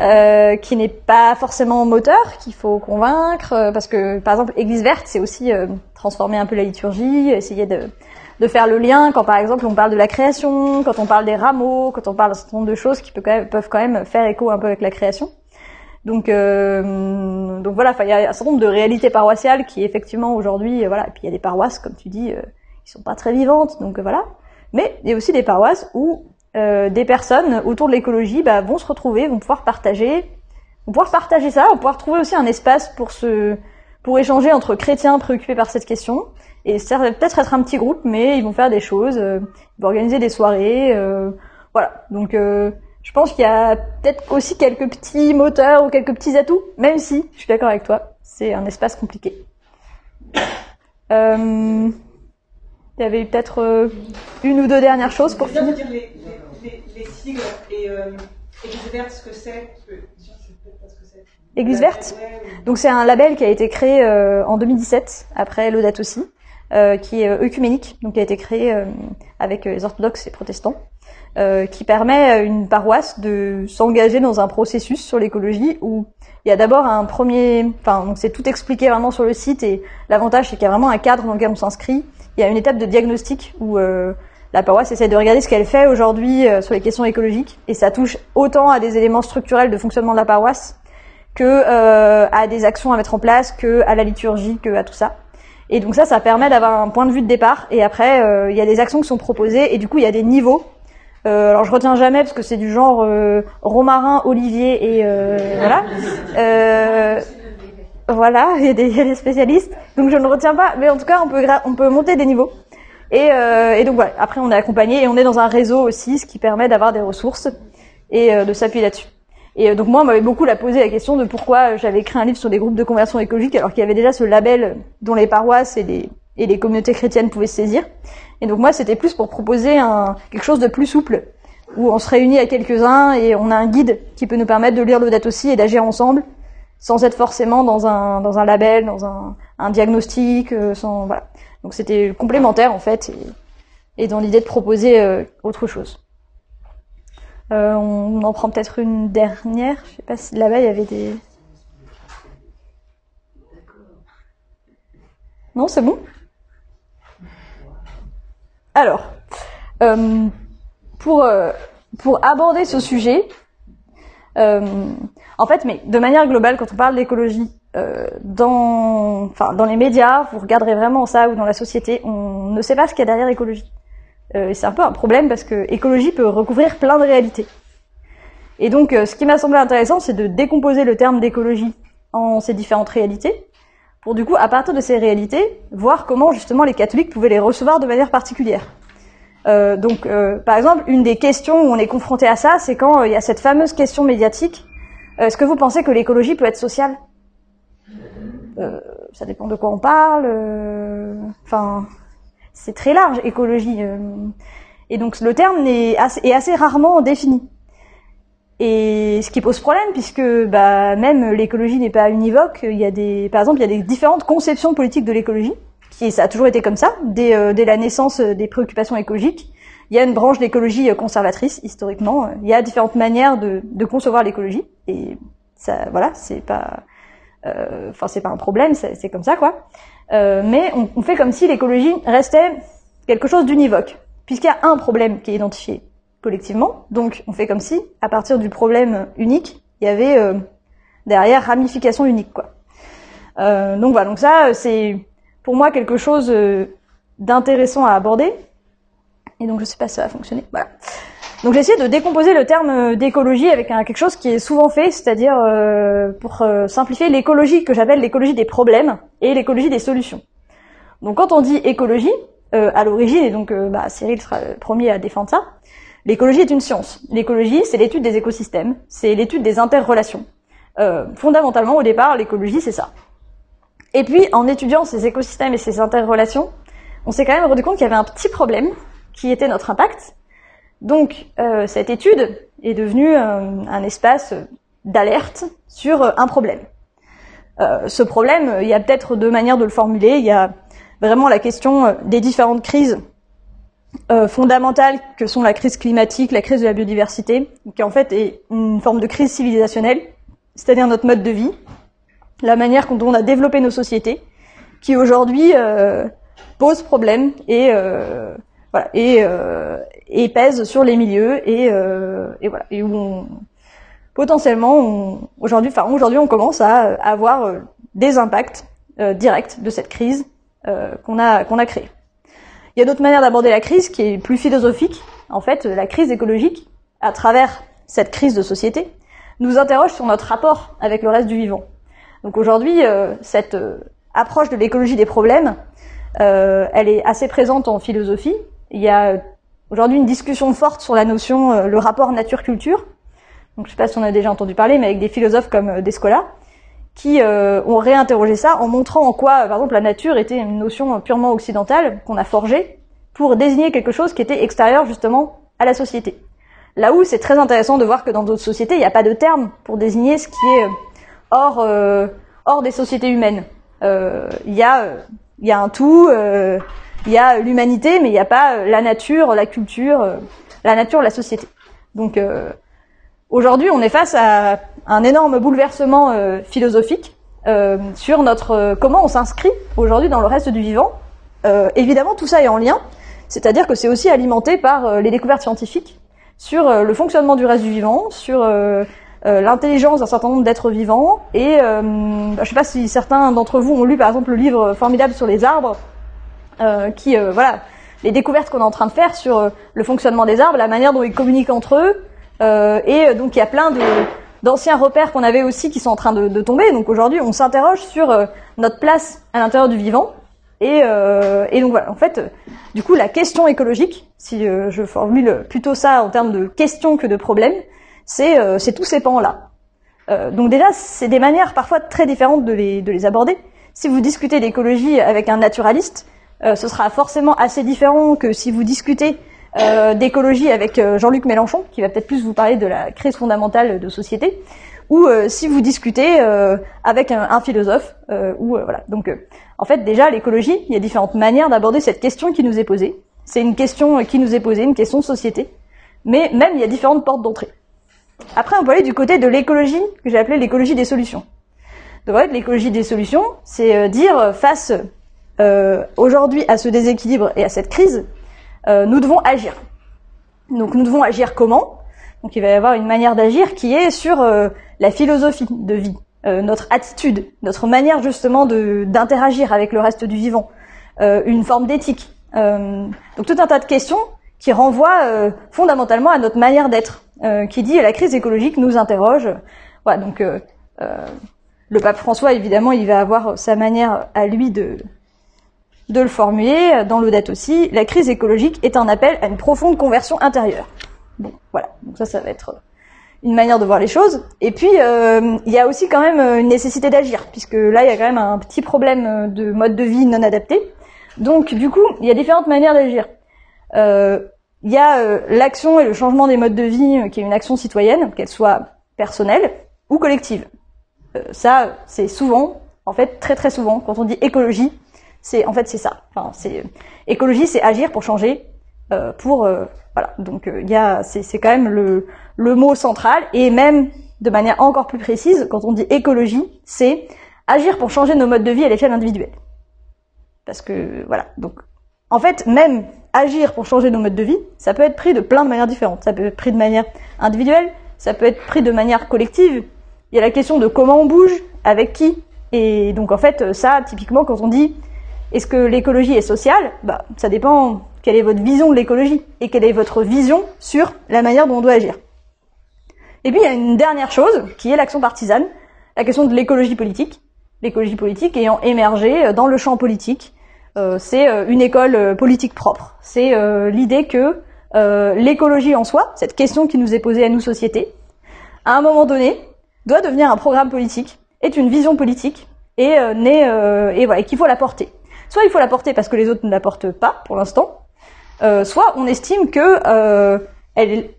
euh, qui n'est pas forcément moteur, qu'il faut convaincre, euh, parce que par exemple Église verte, c'est aussi euh, transformer un peu la liturgie, essayer de de faire le lien quand par exemple on parle de la création, quand on parle des rameaux, quand on parle d'un certain nombre de choses qui peuvent quand même faire écho un peu avec la création. Donc, euh, donc voilà, il y a un certain nombre de réalités paroissiales qui effectivement aujourd'hui, euh, voilà, et puis il y a des paroisses, comme tu dis, euh, qui sont pas très vivantes, donc euh, voilà. Mais il y a aussi des paroisses où euh, des personnes autour de l'écologie bah, vont se retrouver, vont pouvoir partager On pouvoir partager ça, on pouvoir trouver aussi un espace pour se, pour échanger entre chrétiens préoccupés par cette question. Et ça va peut-être être un petit groupe, mais ils vont faire des choses, ils vont organiser des soirées, voilà. Donc, je pense qu'il y a peut-être aussi quelques petits moteurs ou quelques petits atouts, même si, je suis d'accord avec toi, c'est un espace compliqué. Euh, il y avait peut-être euh, une ou deux dernières choses pour Je viens de finir. dire les, les, les, les sigles et, euh, et Gisbert, ce que c'est. Église verte Donc c'est un label qui a été créé euh, en 2017, après Laudato aussi, qui est œcuménique, donc qui a été créé avec les orthodoxes et protestants, euh, qui permet à une paroisse de s'engager dans un processus sur l'écologie où il y a d'abord un premier, enfin donc c'est tout expliqué vraiment sur le site et l'avantage c'est qu'il y a vraiment un cadre dans lequel on s'inscrit. Il y a une étape de diagnostic où euh, la paroisse essaie de regarder ce qu'elle fait aujourd'hui euh, sur les questions écologiques et ça touche autant à des éléments structurels de fonctionnement de la paroisse que euh, à des actions à mettre en place, que à la liturgie, que à tout ça. Et donc ça, ça permet d'avoir un point de vue de départ. Et après, euh, il y a des actions qui sont proposées et du coup, il y a des niveaux. Euh, alors je retiens jamais parce que c'est du genre euh, romarin, olivier et euh, voilà. Voilà, il y, a des, spécialistes. Donc je ne retiens pas, mais en tout cas, on peut on peut monter des niveaux. Et, donc voilà. Après, on est accompagné et on est dans un réseau aussi, ce qui permet d'avoir des ressources et de s'appuyer là-dessus. Et donc moi, on m'avait beaucoup la posé la question de pourquoi j'avais écrit un livre sur des groupes de conversion écologique alors qu'il y avait déjà ce label dont les paroisses et les, et les communautés chrétiennes pouvaient se saisir. Et donc moi, c'était plus pour proposer un, quelque chose de plus souple, où on se réunit à quelques-uns et on a un guide qui peut nous permettre de lire l'audat aussi et d'agir ensemble, sans être forcément dans un, dans un label, dans un, un diagnostic, euh, sans voilà. Donc c'était complémentaire en fait, et, et dans l'idée de proposer euh, autre chose. Euh, on en prend peut-être une dernière. Je sais pas si là-bas il y avait des. Non, c'est bon? Alors, euh, pour euh, pour aborder ce sujet, euh, en fait, mais de manière globale, quand on parle d'écologie, dans enfin dans les médias, vous regarderez vraiment ça ou dans la société, on ne sait pas ce qu'il y a derrière écologie. Et c'est un peu un problème parce que écologie peut recouvrir plein de réalités. Et donc, ce qui m'a semblé intéressant, c'est de décomposer le terme d'écologie en ces différentes réalités, pour du coup, à partir de ces réalités, voir comment justement les catholiques pouvaient les recevoir de manière particulière. Euh, donc, euh, par exemple, une des questions où on est confronté à ça, c'est quand euh, il y a cette fameuse question médiatique est-ce que vous pensez que l'écologie peut être sociale? Ça dépend de quoi on parle. Enfin, c'est très large, écologie. et donc le terme est assez rarement défini. Et ce qui pose problème, puisque bah, même l'écologie n'est pas univoque. Il y a des, par exemple, il y a des différentes conceptions politiques de l'écologie. Qui, ça a toujours été comme ça, dès, euh, dès la naissance des préoccupations écologiques. Il y a une branche d'écologie euh, conservatrice, historiquement. Il y a différentes manières de, de concevoir l'écologie. Et ça, voilà, c'est pas, euh, enfin, c'est pas un problème, c'est comme ça, quoi. Euh, mais on, on fait comme si l'écologie restait quelque chose d'univoque, puisqu'il y a un problème qui est identifié collectivement. Donc, on fait comme si, à partir du problème unique, il y avait euh, derrière ramification unique, quoi. Euh, donc voilà. Donc ça, c'est pour moi quelque chose euh, d'intéressant à aborder. Et donc, je sais pas si ça va fonctionner. Voilà. Donc j'ai essayé de décomposer le terme d'écologie avec quelque chose qui est souvent fait, c'est-à-dire pour simplifier l'écologie que j'appelle l'écologie des problèmes et l'écologie des solutions. Donc quand on dit écologie, à l'origine, et donc bah, Cyril sera le premier à défendre ça, l'écologie est une science. L'écologie, c'est l'étude des écosystèmes, c'est l'étude des interrelations. Euh, fondamentalement, au départ, l'écologie, c'est ça. Et puis, en étudiant ces écosystèmes et ces interrelations, on s'est quand même rendu compte qu'il y avait un petit problème, qui était notre impact, donc, euh, cette étude est devenue euh, un espace d'alerte sur un problème. Ce problème, il y a peut-être deux manières de le formuler. Il y a vraiment la question des différentes crises euh, fondamentales que sont la crise climatique, la crise de la biodiversité, qui en fait est une forme de crise civilisationnelle, c'est-à-dire notre mode de vie, la manière dont on a développé nos sociétés, qui aujourd'hui euh, pose problème et euh, voilà et, euh, et pèse sur les milieux et, euh, et voilà et où on, potentiellement aujourd'hui enfin aujourd'hui on commence à avoir euh, des impacts directs de cette crise qu'on a qu'on a créée. Il y a d'autres manières d'aborder la crise qui est plus philosophique. En fait, la crise écologique, à travers cette crise de société, nous interroge sur notre rapport avec le reste du vivant. Donc aujourd'hui, euh, cette euh, approche de l'écologie des problèmes, euh, elle est assez présente en philosophie. Il y a aujourd'hui une discussion forte sur la notion, euh, le rapport nature-culture. Donc je sais pas si on a déjà entendu parler, mais avec des philosophes comme euh, Descola, qui euh, ont réinterrogé ça en montrant en quoi, euh, par exemple, la nature était une notion purement occidentale qu'on a forgée pour désigner quelque chose qui était extérieur justement à la société. Là où c'est très intéressant de voir que dans d'autres sociétés, il n'y a pas de terme pour désigner ce qui est euh, hors, euh, hors des sociétés humaines. Euh, Il y, a, y a un tout, il y a l'humanité, mais il n'y a pas la nature, la culture, la nature, la société. Donc aujourd'hui, on est face à un énorme bouleversement euh, philosophique euh, sur notre euh, comment on s'inscrit aujourd'hui dans le reste du vivant. Euh, évidemment, tout ça est en lien, c'est-à-dire que c'est aussi alimenté par les découvertes scientifiques sur le fonctionnement du reste du vivant, sur l'intelligence d'un certain nombre d'êtres vivants. Et je ne sais pas si certains d'entre vous ont lu par exemple le livre formidable sur les arbres, qui voilà les découvertes qu'on est en train de faire sur le fonctionnement des arbres, la manière dont ils communiquent entre eux. Euh, et donc il y a plein de d'anciens repères qu'on avait aussi qui sont en train de, de tomber. Donc aujourd'hui, on s'interroge sur euh, notre place à l'intérieur du vivant. Et, euh, et donc voilà, en fait, euh, du coup, la question écologique, si euh, je formule plutôt ça en termes de question que de problème, c'est euh, c'est tous ces pans-là. Donc déjà, c'est des manières parfois très différentes de les, de les aborder. Si vous discutez d'écologie avec un naturaliste, ce sera forcément assez différent que si vous discutez euh, d'écologie avec euh, Jean-Luc Mélenchon, qui va peut-être plus vous parler de la crise fondamentale de société, ou euh, si vous discutez euh, avec un, un philosophe, euh, ou euh, voilà. Donc, en fait, déjà l'écologie, il y a différentes manières d'aborder cette question qui nous est posée. C'est une question qui nous est posée, une question société, mais même il y a différentes portes d'entrée. Après, on peut aller du côté de l'écologie que j'ai appelé l'écologie des solutions. Donc, en fait, l'écologie des solutions, c'est dire face aujourd'hui à ce déséquilibre et à cette crise, euh, nous devons agir. Donc nous devons agir comment? Donc il va y avoir une manière d'agir qui est sur euh, la philosophie de vie, euh, notre attitude, notre manière justement de d'interagir avec le reste du vivant, euh, une forme d'éthique. Euh, donc tout un tas de questions qui renvoient euh, fondamentalement à notre manière d'être, qui dit la crise écologique nous interroge. Voilà, donc le pape François évidemment il va avoir sa manière à lui de de le formuler dans l'audate aussi. La crise écologique est un appel à une profonde conversion intérieure. Bon, voilà. Donc ça, ça va être une manière de voir les choses. Et puis, euh, il y a aussi quand même euh, une nécessité d'agir, puisque là, il y a quand même un petit problème euh, de mode de vie non adapté. Donc, du coup, il y a différentes manières d'agir. Euh, il y a euh, l'action et le changement des modes de vie, euh, qui est une action citoyenne, qu'elle soit personnelle ou collective. Euh, ça, c'est souvent, en fait, très très souvent, quand on dit écologie, c'est en fait c'est ça. C'est écologie, c'est agir pour changer, euh, pour euh, voilà. Donc il y a, c'est c'est quand même le le mot central et même de manière encore plus précise, quand on dit écologie, c'est agir pour changer nos modes de vie à l'échelle individuelle. Parce que voilà. Donc en fait, même agir pour changer nos modes de vie, ça peut être pris de plein de manières différentes. Ça peut être pris de manière individuelle, ça peut être pris de manière collective. Il y a la question de comment on bouge, avec qui. Et donc en fait, ça, typiquement, quand on dit est-ce que l'écologie est sociale? Bah, ça dépend quelle est votre vision de l'écologie et quelle est votre vision sur la manière dont on doit agir. Et puis il y a une dernière chose qui est l'action partisane, la question de l'écologie politique. L'écologie politique ayant émergé dans le champ politique, euh, c'est euh, une école euh, politique propre. C'est euh, l'idée que euh, l'écologie en soi, cette question qui nous est posée à nous sociétés, à un moment donné, doit devenir un programme politique, est une vision politique et euh, euh, et qu'il faut la porter. Soit il faut la porter parce que les autres ne la portent pas pour l'instant, euh, soit on estime que euh, elle,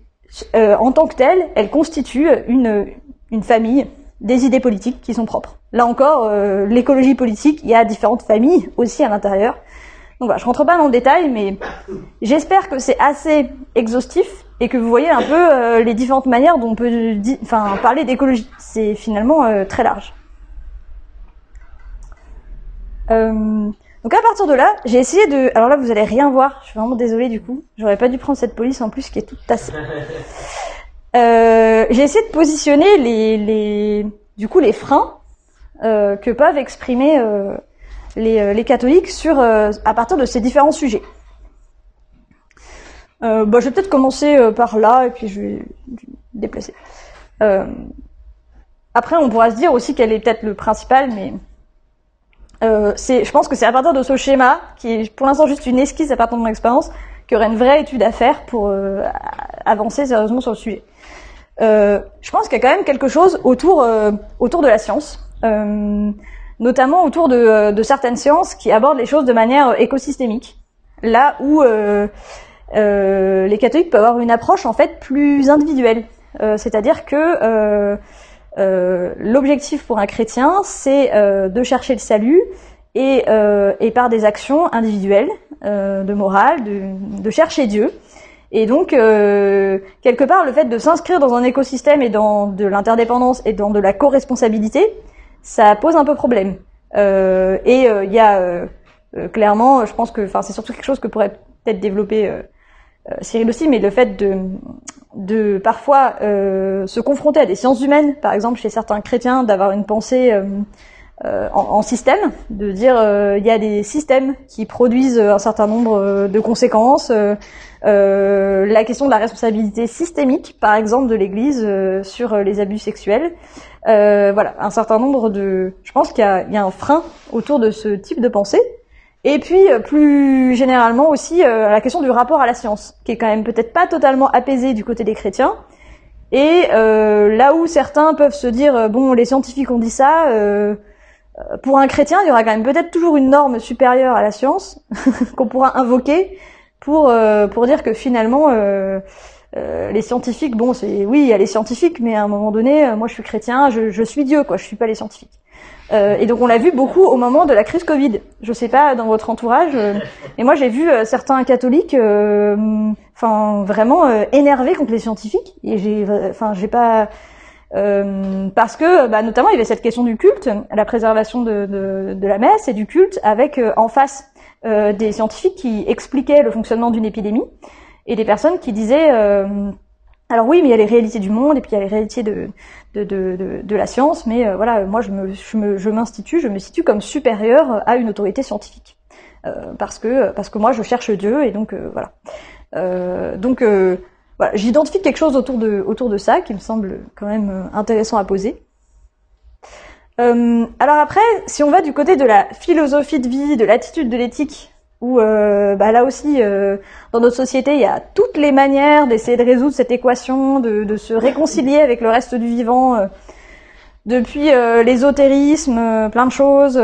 euh, en tant que telle, elle constitue une une famille des idées politiques qui sont propres. Là encore, euh, l'écologie politique, il y a différentes familles aussi à l'intérieur. Donc voilà, je rentre pas dans le détail, mais j'espère que c'est assez exhaustif et que vous voyez un peu euh, les différentes manières dont on peut enfin, parler d'écologie. C'est finalement euh, très large. Euh, donc à partir de là, j'ai essayé de... Alors là, vous allez rien voir, je suis vraiment désolée du coup. J'aurais pas dû prendre cette police en plus qui est toute tassée. Euh, j'ai essayé de positionner les, les, du coup, les freins euh, que peuvent exprimer euh, les, les catholiques sur, à partir de ces différents sujets. Bah, je vais peut-être commencer par là et puis je vais me déplacer. Après, on pourra se dire aussi qu'elle est peut-être le principal, mais euh, je pense que c'est à partir de ce schéma, qui est pour l'instant juste une esquisse à partir de mon expérience, qu'il y aurait une vraie étude à faire pour euh, avancer sérieusement sur le sujet. Euh, je pense qu'il y a quand même quelque chose autour euh, autour de la science, euh, notamment autour de, de, certaines sciences qui abordent les choses de manière écosystémique, là où euh, les catholiques peuvent avoir une approche en fait plus individuelle, c'est-à-dire que l'objectif pour un chrétien, c'est de chercher le salut et, et par des actions individuelles de morale, de, chercher Dieu. Et donc, euh, quelque part, le fait de s'inscrire dans un écosystème et dans de l'interdépendance et dans de la co-responsabilité, ça pose un peu problème. Euh, et il euh, y a euh, euh, clairement, je pense que, enfin, c'est surtout quelque chose que pourrait peut-être développer Cyril aussi, mais le fait de, de parfois se confronter à des sciences humaines, par exemple chez certains chrétiens, d'avoir une pensée en, en, système, de dire il y a des systèmes qui produisent un certain nombre de conséquences. Euh, la question de la responsabilité systémique, par exemple, de l'Église euh, sur euh, les abus sexuels. voilà, un certain nombre de... Je pense qu'il y, y, a un frein autour de ce type de pensée. Et puis, plus généralement aussi, la question du rapport à la science, qui est quand même peut-être pas totalement apaisée du côté des chrétiens. Et là où certains peuvent se dire, bon, les scientifiques ont dit ça, pour un chrétien, il y aura quand même peut-être toujours une norme supérieure à la science qu'on pourra invoquer pour euh, pour dire que finalement euh, euh, les scientifiques, bon, c'est oui, il y a les scientifiques, mais à un moment donné, moi, je suis chrétien, je, je suis Dieu, quoi. Je suis pas les scientifiques. Et donc, on l'a vu beaucoup au moment de la crise Covid. Je sais pas dans votre entourage, mais moi, j'ai vu certains catholiques, enfin, vraiment énervés contre les scientifiques. Et j'ai, enfin, j'ai pas. parce que, bah, notamment, il y avait cette question du culte, la préservation de, de, de la messe et du culte, avec en face euh, des scientifiques qui expliquaient le fonctionnement d'une épidémie et des personnes qui disaient euh, alors oui, mais il y a les réalités du monde et puis il y a les réalités de de, la science, mais euh, voilà, moi je m'institue, je, me situe comme supérieur à une autorité scientifique parce que parce que moi je cherche Dieu et donc voilà. donc voilà, j'identifie quelque chose autour de ça qui me semble quand même intéressant à poser. Euh, alors après, si on va du côté de la philosophie de vie, de l'attitude de l'éthique, où euh, bah là aussi, euh, dans notre société, il y a toutes les manières d'essayer de résoudre cette équation, de, de, se réconcilier avec le reste du vivant, euh, depuis euh, l'ésotérisme, plein de choses,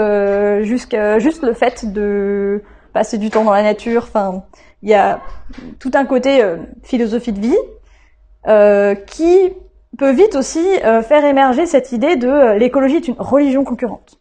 jusqu'à juste le fait de passer du temps dans la nature. Enfin, il y a tout un côté philosophie de vie qui peut vite aussi euh, faire émerger cette idée de euh, l'écologie est une religion concurrente.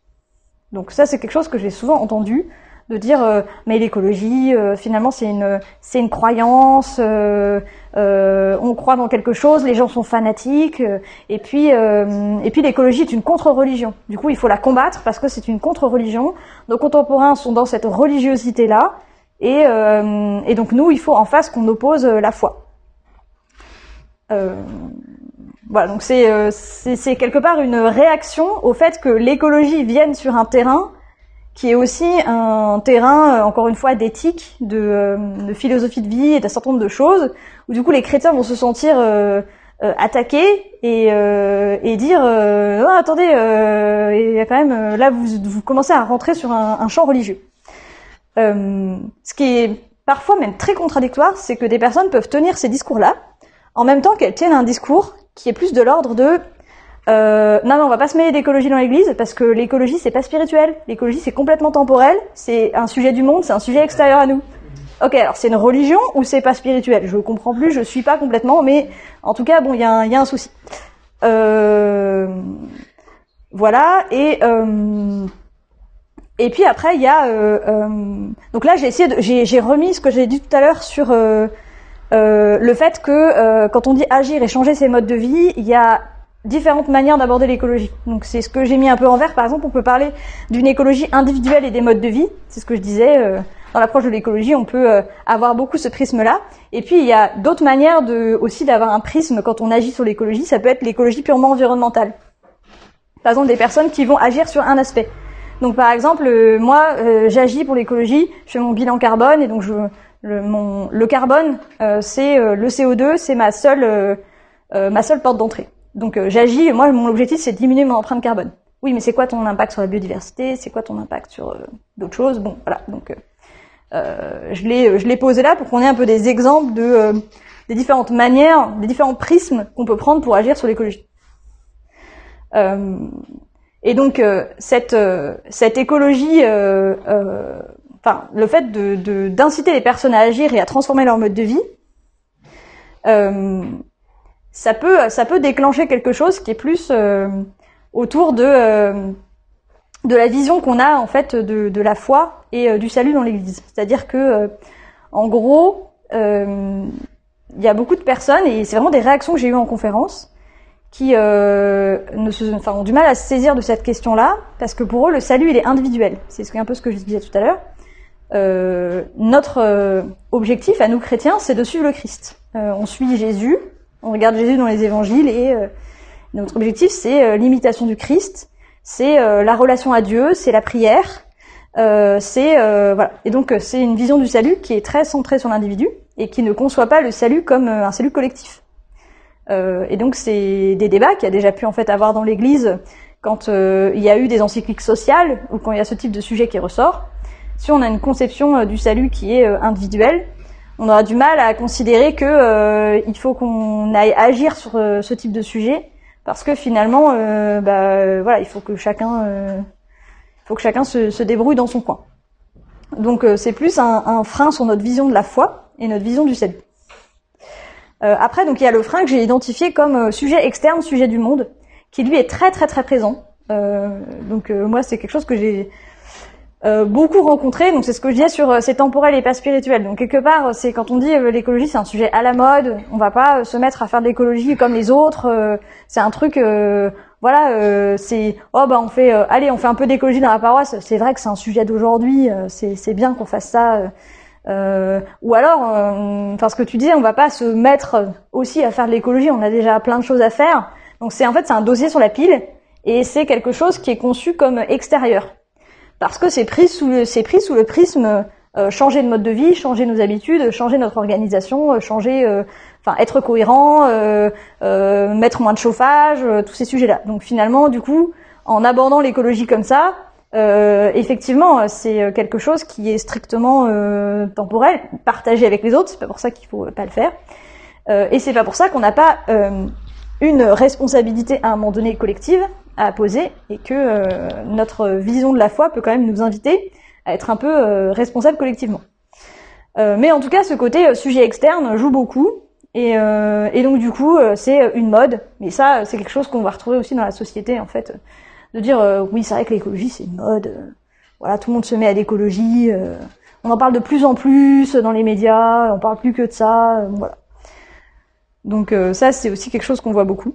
Donc ça, c'est quelque chose que j'ai souvent entendu de dire euh, mais l'écologie finalement c'est une c'est une croyance on croit dans quelque chose les gens sont fanatiques et puis et puis l'écologie est une contre-religion. Du coup il faut la combattre parce que c'est une contre-religion. Nos contemporains sont dans cette religiosité là et et donc nous il faut en face qu'on oppose la foi. Voilà, donc euh, c'est c'est quelque part une réaction au fait que l'écologie vienne sur un terrain qui est aussi un terrain, euh, encore une fois, d'éthique, de, euh, de, philosophie de vie et d'un certain nombre de choses, où du coup les chrétiens vont se sentir attaqués et, et dire oh, attendez, il y a quand même là vous, vous commencez à rentrer sur un, un champ religieux. ce qui est parfois même très contradictoire, c'est que des personnes peuvent tenir ces discours-là en même temps qu'elles tiennent un discours qui est plus de l'ordre de euh, non, non, on va pas se mêler d'écologie dans l'Église parce que l'écologie c'est pas spirituel. L'écologie c'est complètement temporel. C'est un sujet du monde, c'est un sujet extérieur à nous. Ok, alors c'est une religion ou c'est pas spirituel? Je comprends plus, je suis pas complètement, mais en tout cas bon, il y, a un souci. Euh, voilà et euh, et puis après il y a euh, euh, donc là j'ai essayé de j'ai remis ce que j'ai dit tout à l'heure sur euh, le fait que quand on dit agir et changer ses modes de vie, il y a différentes manières d'aborder l'écologie. Donc c'est ce que j'ai mis un peu en vert. Par exemple, on peut parler d'une écologie individuelle et des modes de vie. C'est ce que je disais. Euh, dans l'approche de l'écologie, on peut avoir beaucoup ce prisme-là. Et puis il y a d'autres manières de, aussi d'avoir un prisme quand on agit sur l'écologie. Ça peut être l'écologie purement environnementale. Par exemple, des personnes qui vont agir sur un aspect. Donc par exemple, moi, j'agis pour l'écologie, je fais mon bilan carbone et donc je, le, mon, le carbone, euh, c'est euh, le CO2, c'est ma seule euh, ma seule porte d'entrée. Donc euh, j'agis, moi mon objectif c'est de diminuer mon empreinte carbone. Oui, mais c'est quoi ton impact sur la biodiversité? C'est quoi ton impact sur euh, d'autres choses? Bon, voilà. Donc euh, euh, je l'ai je l'ai posé là pour qu'on ait un peu des exemples de euh, des différentes manières, des différents prismes qu'on peut prendre pour agir sur l'écologie. Euh, et donc euh, cette euh, cette écologie, euh, euh, enfin le fait de de- d'inciter les personnes à agir et à transformer leur mode de vie, euh, ça peut ça peut déclencher quelque chose qui est plus euh, autour de euh, de la vision qu'on a en fait de, de la foi et euh, du salut dans l'Église. C'est-à-dire que euh, en gros, euh, il y a beaucoup de personnes et c'est vraiment des réactions que j'ai eues en conférence qui ne se, enfin, ont du mal à se saisir de cette question-là parce que pour eux le salut il est individuel. C'est ce- un peu ce que je disais tout à l'heure. Notre objectif à nous chrétiens, c'est de suivre le Christ. On suit Jésus, on regarde Jésus dans les évangiles et euh, notre objectif c'est euh, l'imitation du Christ, c'est euh, la relation à Dieu, c'est la prière, euh, c'est euh, voilà. Et donc c'est une vision du salut qui est très centrée sur l'individu et qui ne conçoit pas le salut comme un salut collectif. Et donc c'est des débats qu'il y a déjà pu en fait avoir dans l'Église quand il y a eu des encycliques sociales ou quand il y a ce type de sujet qui ressort. Si on a une conception du salut qui est individuelle, on aura du mal à considérer que euh, il faut qu'on aille agir sur euh, ce type de sujet parce que finalement, euh, bah, euh, voilà, il faut que chacun, faut que chacun se, débrouille dans son coin. Donc c'est plus un, frein sur notre vision de la foi et notre vision du salut. Après, donc il y a le frein que j'ai identifié comme sujet externe, sujet du monde, qui lui est très très très présent. Donc moi c'est quelque chose que j'ai euh, beaucoup rencontré. Donc c'est ce que je disais sur euh, c'est temporel et pas spirituel. Donc quelque part c'est quand on dit euh, l'écologie c'est un sujet à la mode, on va pas euh, se mettre à faire de l'écologie comme les autres. euh, c'est un truc euh, voilà euh, c'est oh bah on fait euh, allez on fait un peu d'écologie dans la paroisse. C'est vrai que c'est un sujet d'aujourd'hui. euh, c'est bien qu'on fasse ça. euh, euh, ou alors, euh, enfin ce que tu disais, on va pas se mettre aussi à faire de l'écologie. On a déjà plein de choses à faire. Donc c'est en fait c'est un dossier sur la pile et c'est quelque chose qui est conçu comme extérieur parce que c'est pris sous le, c'est pris sous le prisme euh, changer de mode de vie, changer nos habitudes, changer notre organisation, euh, changer, euh, enfin être cohérent, euh, euh, mettre moins de chauffage, tous ces sujets-là. Donc finalement, du coup, en abordant l'écologie comme ça, effectivement, c'est quelque chose qui est strictement temporel, partagé avec les autres. C'est pas pour ça qu'il faut pas le faire, et c'est pas pour ça qu'on n'a pas une responsabilité à un moment donné collective à poser et que euh, notre vision de la foi peut quand même nous inviter à être un peu euh, responsables collectivement. Euh, mais en tout cas, ce côté euh, sujet externe joue beaucoup et, euh, et donc du coup, euh, c'est une mode. Mais ça, c'est quelque chose qu'on va retrouver aussi dans la société en fait, de dire oui, c'est vrai que l'écologie c'est une mode. voilà, tout le monde se met à l'écologie. on en parle de plus en plus dans les médias. On parle plus que de ça. voilà. Donc ça, c'est aussi quelque chose qu'on voit beaucoup.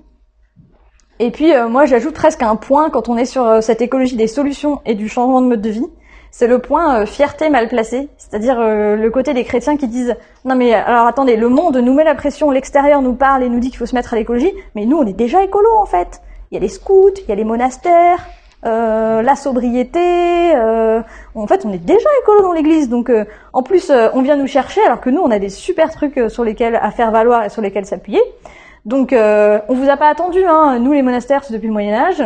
Et puis euh, moi, j'ajoute presque un point quand on est sur euh, cette écologie des solutions et du changement de mode de vie. C'est le point euh, fierté mal placée, c'est-à-dire euh, le côté des chrétiens qui disent non mais alors attendez, le monde nous met la pression, l'extérieur nous parle et nous dit qu'il faut se mettre à l'écologie, mais nous on est déjà écolo en fait. Il y a les scouts, il y a les monastères, euh, la sobriété. euh, en fait, on est déjà écolo dans l'Église, donc en plus on vient nous chercher alors que nous on a des super trucs sur lesquels à faire valoir et sur lesquels s'appuyer. Donc euh, on vous a pas attendu, hein. nous les monastères c'est depuis le Moyen Âge.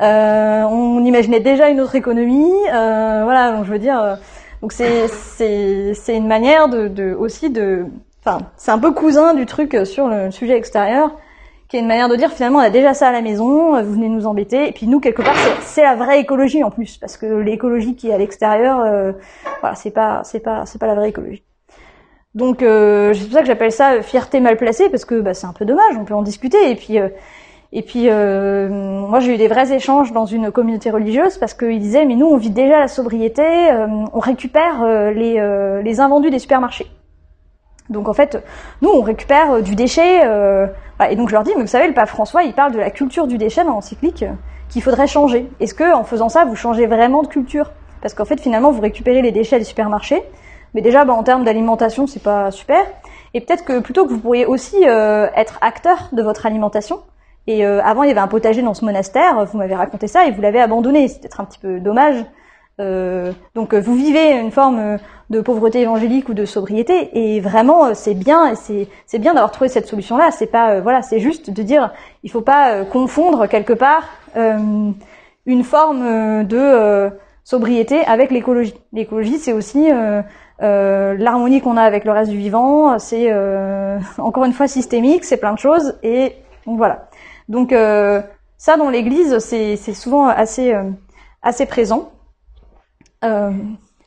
Euh, on imaginait déjà une autre économie, euh, voilà. Donc je veux dire, euh, donc c'est c'est c'est une manière de, de aussi de, enfin c'est un peu cousin du truc sur le sujet extérieur, qui est une manière de dire finalement on a déjà ça à la maison, vous venez nous embêter, et puis nous quelque part c'est la vraie écologie en plus, parce que l'écologie qui est à l'extérieur, voilà c'est pas c'est pas c'est pas la vraie écologie. Donc euh, c'est pour ça que j'appelle ça euh, fierté mal placée parce que bah, c'est un peu dommage, on peut en discuter. Et puis euh, et puis euh, moi j'ai eu des vrais échanges dans une communauté religieuse parce qu'ils disaient mais nous on vit déjà la sobriété, euh, on récupère euh, les les invendus des supermarchés. Donc en fait nous on récupère du déchet et donc je leur dis mais vous savez le pape François il parle de la culture du déchet dans l'encyclique qu'il faudrait changer. Est-ce que en faisant ça vous changez vraiment de culture? Parce qu'en fait finalement vous récupérez les déchets des supermarchés mais déjà, bah, en termes d'alimentation, c'est pas super. Et peut-être que plutôt que vous pourriez aussi euh, être acteur de votre alimentation. Et euh, avant, il y avait un potager dans ce monastère. Vous m'avez raconté ça et vous l'avez abandonné. C'est peut-être un petit peu dommage Euh, donc euh, vous vivez une forme euh, de pauvreté évangélique ou de sobriété et vraiment euh, c'est bien et c'est bien d'avoir trouvé cette solution là c'est pas euh, voilà c'est juste de dire il faut pas euh, confondre quelque part une forme de sobriété avec l'écologie l'écologie c'est aussi euh, l'harmonie qu'on a avec le reste du vivant c'est euh, encore une fois systémique c'est plein de choses et donc voilà. Donc euh, ça dans l'église c'est souvent assez présent.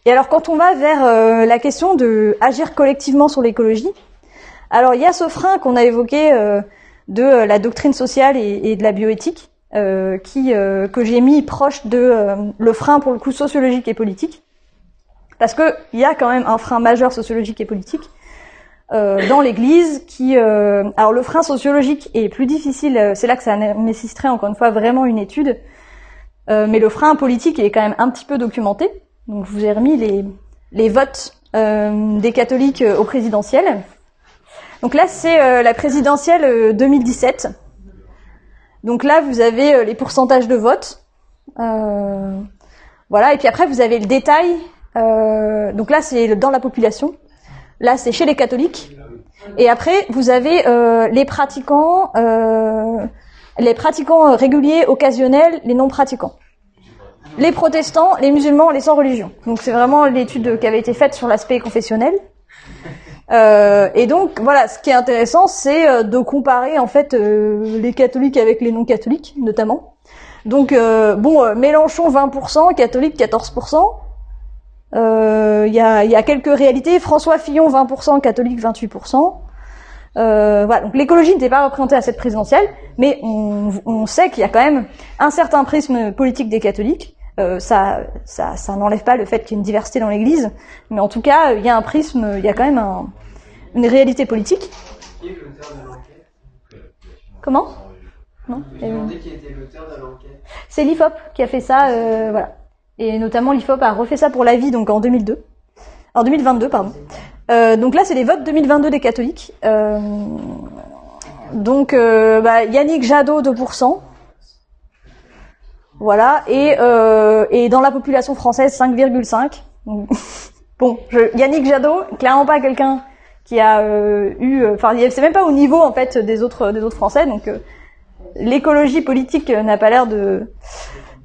Et alors quand on va vers la question de agir collectivement sur l'écologie, alors il y a ce frein qu'on a évoqué de la doctrine sociale et, de la bioéthique, qui que j'ai mis proche de le frein pour le coup sociologique et politique, parce que il y a quand même un frein majeur sociologique et politique euh, dans l'Église qui, euh, alors le frein sociologique est plus difficile, euh, c'est là que ça nécessiterait encore une fois vraiment une étude, euh, mais le frein politique est quand même un petit peu documenté. Donc je vous ai remis les, les votes euh, des catholiques euh, au présidentiel. Donc là c'est la présidentielle euh, 2017. Donc là vous avez les pourcentages de vote. Euh, voilà et puis après vous avez le détail. Euh, donc là c'est dans la population. Là c'est chez les catholiques. Et après vous avez euh, les pratiquants, euh, les pratiquants réguliers, occasionnels, les non pratiquants les protestants, les musulmans, les sans religion. Donc c'est vraiment l'étude qui avait été faite sur l'aspect confessionnel. Euh, et donc voilà, ce qui est intéressant, c'est euh, de comparer en fait euh, les catholiques avec les non-catholiques, notamment. Donc euh, bon, Mélenchon 20%, catholique 14%. Euh, Il y, a, y a quelques réalités. François Fillon 20%, catholique 28%. Euh, voilà, donc l'écologie n'était pas représentée à cette présidentielle, mais on, on sait qu'il y a quand même un certain prisme politique des catholiques. Euh, ça, ça, ça n'enlève pas le fait qu'il y ait une diversité dans l'Église, mais en tout cas, il y a un prisme, il y a quand même un- une réalité politique. Qui est l'auteur de l'enquête Comment? Non? Je me demandais qui était l'auteur de l'enquête. C'est l'IFOP qui a fait ça, euh, voilà. Et notamment l'IFOP a refait ça pour la vie, donc en 2002. En 2022, pardon. Euh, donc là, c'est les votes 2022 des catholiques. Euh, donc, euh, bah, Yannick Jadot, 2%. Voilà. Et, euh, et dans la population française, 5,5. Donc, Bon, Yannick Jadot, clairement pas quelqu'un qui a euh, eu... Enfin, c'est même pas au niveau, en fait, des autres, des autres Français. Donc, l'écologie politique n'a pas l'air de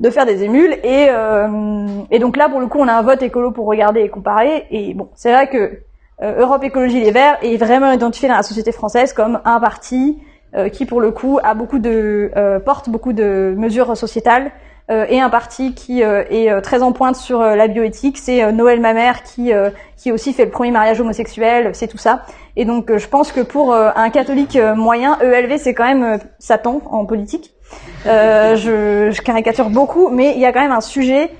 de faire des émules et euh, et donc là pour le coup on a un vote écolo pour regarder et comparer. Et bon c'est vrai que euh, Europe Écologie Les Verts est vraiment identifié dans la société française comme un parti euh, qui pour le coup a beaucoup de porte beaucoup de mesures sociétales et un parti qui euh, est euh, très en pointe sur euh, la bioéthique c'est euh, Noël Mamère qui euh, qui aussi fait le premier mariage homosexuel c'est tout ça. Et donc euh, je pense que pour euh, un catholique euh, moyen ELV c'est quand même euh, Satan en politique. Euh, je, je caricature beaucoup, mais il y a quand même un sujet,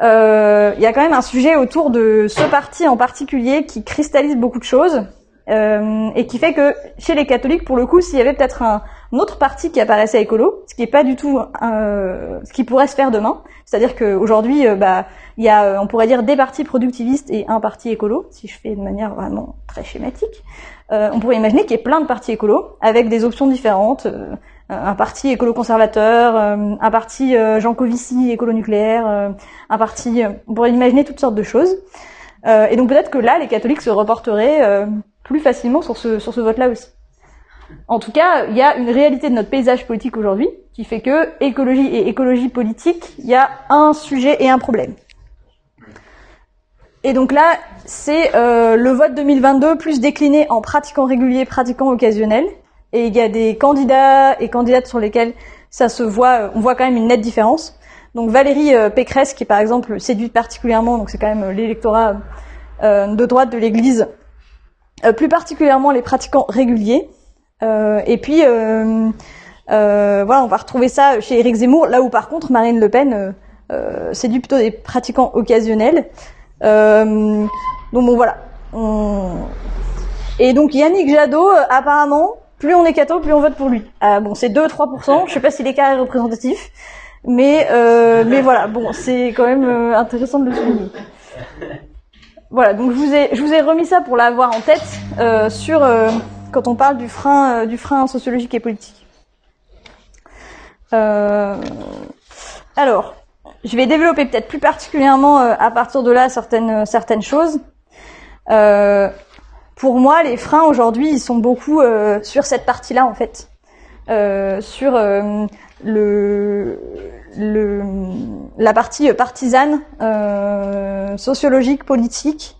euh, il y a quand même un sujet autour de ce parti en particulier qui cristallise beaucoup de choses euh, et qui fait que chez les catholiques, pour le coup, s'il y avait peut-être un, un autre parti qui apparaissait écolo, ce qui est pas du tout euh, ce qui pourrait se faire demain, c'est-à-dire qu'aujourd'hui, euh, bah, il y a, euh, on pourrait dire des partis productivistes et un parti écolo, si je fais de manière vraiment très schématique. Euh, on pourrait imaginer qu'il y ait plein de partis écolos avec des options différentes. euh, un parti écolo-conservateur, euh, un parti Jean Covici écolo-nucléaire, un parti, on pourrait imaginer toutes sortes de choses. Et donc peut-être que là, les catholiques se reporteraient plus facilement sur ce, sur ce vote-là aussi. En tout cas, il y a une réalité de notre paysage politique aujourd'hui qui fait que écologie et écologie politique, il y a un sujet et un problème. Et donc là, c'est euh, le vote 2022 plus décliné en pratiquant régulier, pratiquant occasionnel. Et il y a des candidats et candidates sur lesquels ça se voit, euh, on voit quand même une nette différence. Donc Valérie euh, Pécresse, qui par exemple séduite particulièrement, donc c'est quand même euh, l'électorat de droite de l'Église, plus particulièrement les pratiquants réguliers. Euh, et puis euh, euh, voilà, on va retrouver ça chez Éric Zemmour, là où par contre Marine Le Pen séduit plutôt des pratiquants occasionnels. Donc bon voilà. Et donc Yannick Jadot, apparemment, plus on est catho, plus on vote pour lui. Ah, bon, c'est 2-3%, je sais pas si l'écart est représentatif, mais euh, mais voilà, bon, c'est quand même intéressant de le souligner. Voilà, donc je vous ai je vous ai remis ça pour l'avoir en tête euh, sur quand on parle du frein euh, du frein sociologique et politique. Euh, alors, je vais développer peut-être plus particulièrement euh, à partir de là certaines certaines choses. Euh, pour moi, les freins aujourd'hui, ils sont beaucoup sur cette partie-là en fait, euh, sur le, le la partie partisane, sociologique, politique,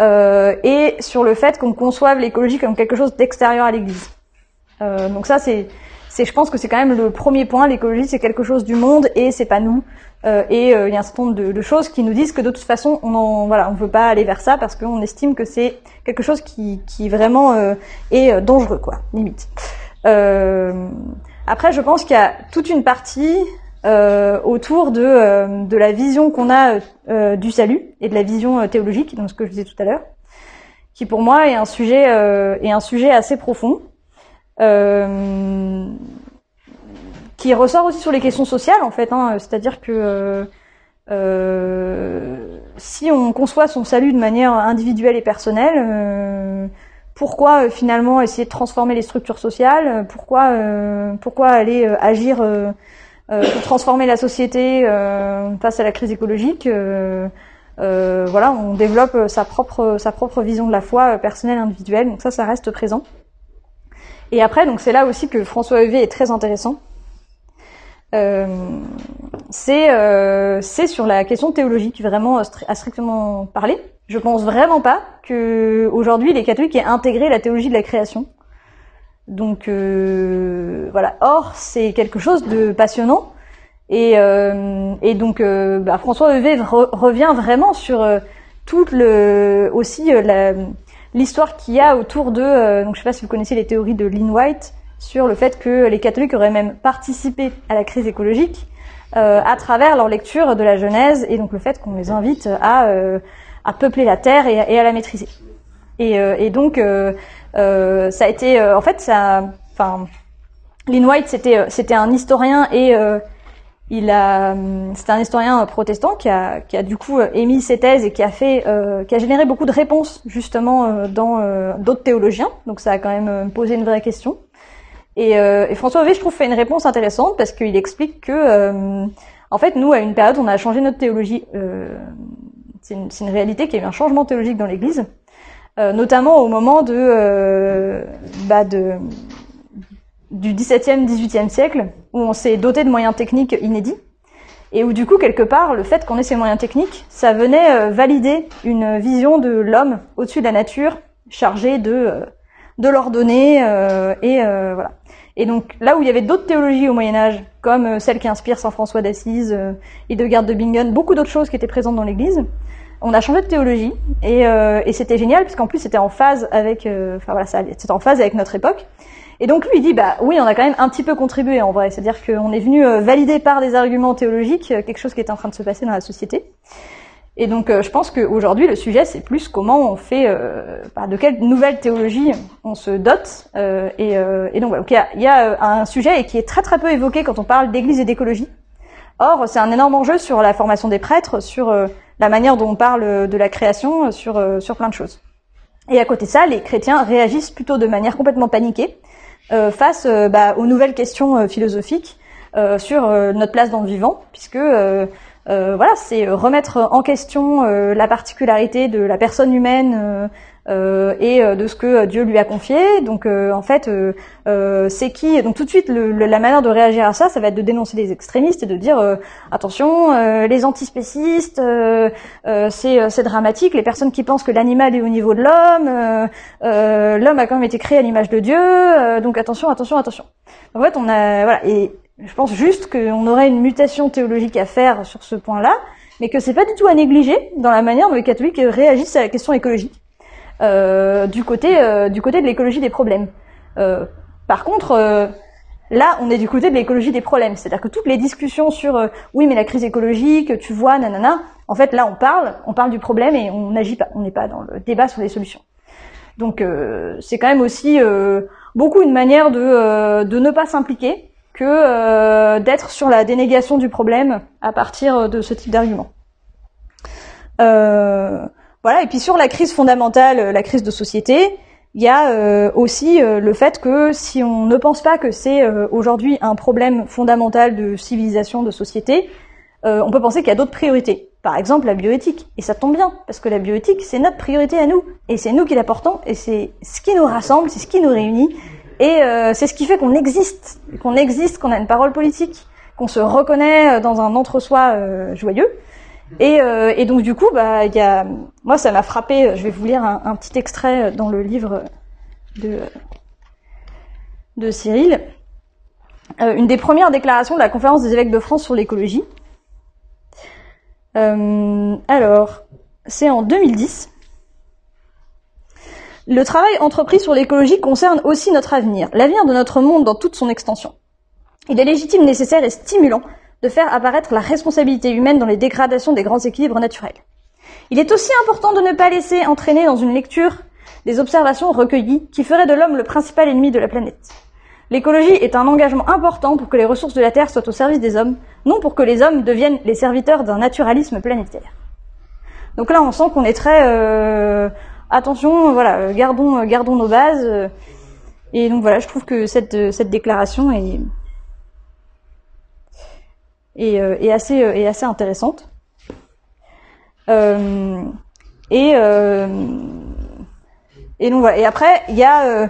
euh, et sur le fait qu'on conçoive l'écologie comme quelque chose d'extérieur à l'Église. Euh, donc ça, c'est c'est, je pense que c'est quand même le premier point. L'écologie, c'est quelque chose du monde et c'est pas nous. Euh, et euh, il y a un certain nombre de, de, choses qui nous disent que de toute façon, on en, voilà, on veut pas aller vers ça parce qu'on estime que c'est quelque chose qui, qui vraiment euh, est dangereux, quoi, limite. Euh, après, je pense qu'il y a toute une partie autour de, de la vision qu'on a du salut et de la vision théologique, donc ce que je disais tout à l'heure, qui pour moi est un sujet est un sujet assez profond. Euh, qui ressort aussi sur les questions sociales en fait. Hein, C'est-à-dire que euh, euh, si on conçoit son salut de manière individuelle et personnelle, euh, pourquoi euh, finalement essayer de transformer les structures sociales? Pourquoi euh, pourquoi aller agir pour transformer la société face à la crise écologique Voilà, on développe sa propre sa propre vision de la foi personnelle individuelle. Donc ça, ça reste présent. Et après, donc c'est là aussi que François Heuvé est très intéressant. Euh, c'est euh, c'est sur la question théologique vraiment à strictement parler. Je pense vraiment pas que aujourd'hui les catholiques aient intégré la théologie de la création. Donc euh, voilà. Or c'est quelque chose de passionnant et euh, et donc euh, bah, François Heuvé revient vraiment sur euh, toute le aussi la l'histoire qu'il y a autour de, euh, donc je sais pas si vous connaissez les théories de Lynn White sur le fait que les catholiques auraient même participé à la crise écologique euh, à travers leur lecture de la Genèse et donc le fait qu'on les invite à, euh, à peupler la terre et, à la maîtriser. Et, euh, et donc euh, ça a été, en fait, ça, enfin, Lynn White c'était c'était un historien et il a, c'est un historien protestant qui a, qui a du coup émis ses thèses et qui a fait, euh, qui a généré beaucoup de réponses justement euh, dans euh, d'autres théologiens. Donc ça a quand même posé une vraie question. Et, et François Ové, je trouve, fait une réponse intéressante parce qu'il explique que, en fait, nous, à une période, on a changé notre théologie. c'est une, une, réalité qu'il y a eu un changement théologique dans l'Église, notamment au moment de, bah de du XVIIe, XVIIIe siècle, où on s'est doté de moyens techniques inédits, et où du coup, quelque part, le fait qu'on ait ces moyens techniques, ça venait euh, valider une vision de l'homme au-dessus de la nature, chargée de, euh, de l'ordonner, euh, et voilà. Et donc là où il y avait d'autres théologies au Moyen Âge, comme celle qui inspire Saint François d'Assise, Hildegard de Bingen, beaucoup d'autres choses qui étaient présentes dans l'Église, on a changé de théologie et, et c'était génial puisqu'en plus c'était en phase avec, enfin voilà, c'était en phase avec notre époque. Et donc lui il dit bah oui on a quand même un petit peu contribué en vrai, c'est-à-dire qu'on est venu euh, valider par des arguments théologiques euh, quelque chose qui est en train de se passer dans la société. Et donc euh, je pense qu'aujourd'hui le sujet c'est plus comment on fait, euh, bah, de quelle nouvelle théologie on se dote. Euh, et, et, donc voilà, il y a, y a, un sujet qui est très très peu évoqué quand on parle d'église et d'écologie. Or c'est un énorme enjeu sur la formation des prêtres, sur la manière dont on parle de la création, sur, sur plein de choses. Et à côté de ça, les chrétiens réagissent plutôt de manière complètement paniquée euh, face euh, bah, aux nouvelles questions euh, philosophiques sur notre place dans le vivant, puisque voilà, c'est remettre en question la particularité de la personne humaine euh, et euh, de ce que Dieu lui a confié. Donc euh, en fait, c'est qui Donc tout de suite, le, la manière de réagir à ça, ça va être de dénoncer les extrémistes et de dire attention, les antispécistes, c'est dramatique. Les personnes qui pensent que l'animal est au niveau de l'homme, l'homme a quand même été créé à l'image de Dieu. donc attention, attention, attention. En fait, on a voilà et je pense juste qu'on aurait une mutation théologique à faire sur ce point-là, mais que c'est pas du tout à négliger dans la manière dont les catholiques réagissent à la question écologique. Euh, du côté euh, du côté de l'écologie des problèmes. Euh, par contre, là, on est du côté de l'écologie des problèmes, c'est-à-dire que toutes les discussions sur oui, mais la crise écologique, tu vois, nanana, en fait, là, on parle, on parle du problème et on n'agit pas, on n'est pas dans le débat sur les solutions. Donc, c'est quand même aussi beaucoup une manière de de ne pas s'impliquer que d'être sur la dénégation du problème à partir de ce type d'argument. Voilà. Et puis sur la crise fondamentale, euh, la crise de société, il y a euh, aussi euh, le fait que si on ne pense pas que c'est aujourd'hui un problème fondamental de civilisation, de société, on peut penser qu'il y a d'autres priorités. Par exemple, la bioéthique. Et ça tombe bien, parce que la bioéthique, c'est notre priorité à nous. Et c'est nous qui la portons, et c'est ce qui nous rassemble, c'est ce qui nous réunit. Et c'est ce qui fait qu'on existe, qu'on existe, qu'on a une parole politique, qu'on se reconnaît dans un entre-soi joyeux. Et, euh, et, donc du coup, bah, y a, moi, ça m'a frappé. Je vais vous lire un, petit extrait dans le livre de, de Cyril. Euh, une des premières déclarations de la conférence des évêques de France sur l'écologie. Euh, alors, c'est en 2010. Le travail entrepris sur l'écologie concerne aussi notre avenir, l'avenir de notre monde dans toute son extension. Il est légitime, nécessaire et stimulant de faire apparaître la responsabilité humaine dans les dégradations des grands équilibres naturels. Il est aussi important de ne pas laisser entraîner dans une lecture des observations recueillies qui feraient de l'homme le principal ennemi de la planète. L'écologie est un engagement important pour que les ressources de la Terre soient au service des hommes, non pour que les hommes deviennent les serviteurs d'un naturalisme planétaire. Donc là, on sent qu'on est très euh, attention, voilà, gardons, gardons nos bases. et donc voilà, je trouve que cette, cette déclaration est, est, est assez, est assez intéressante. Euh, et, euh, et donc voilà. Et après, il y a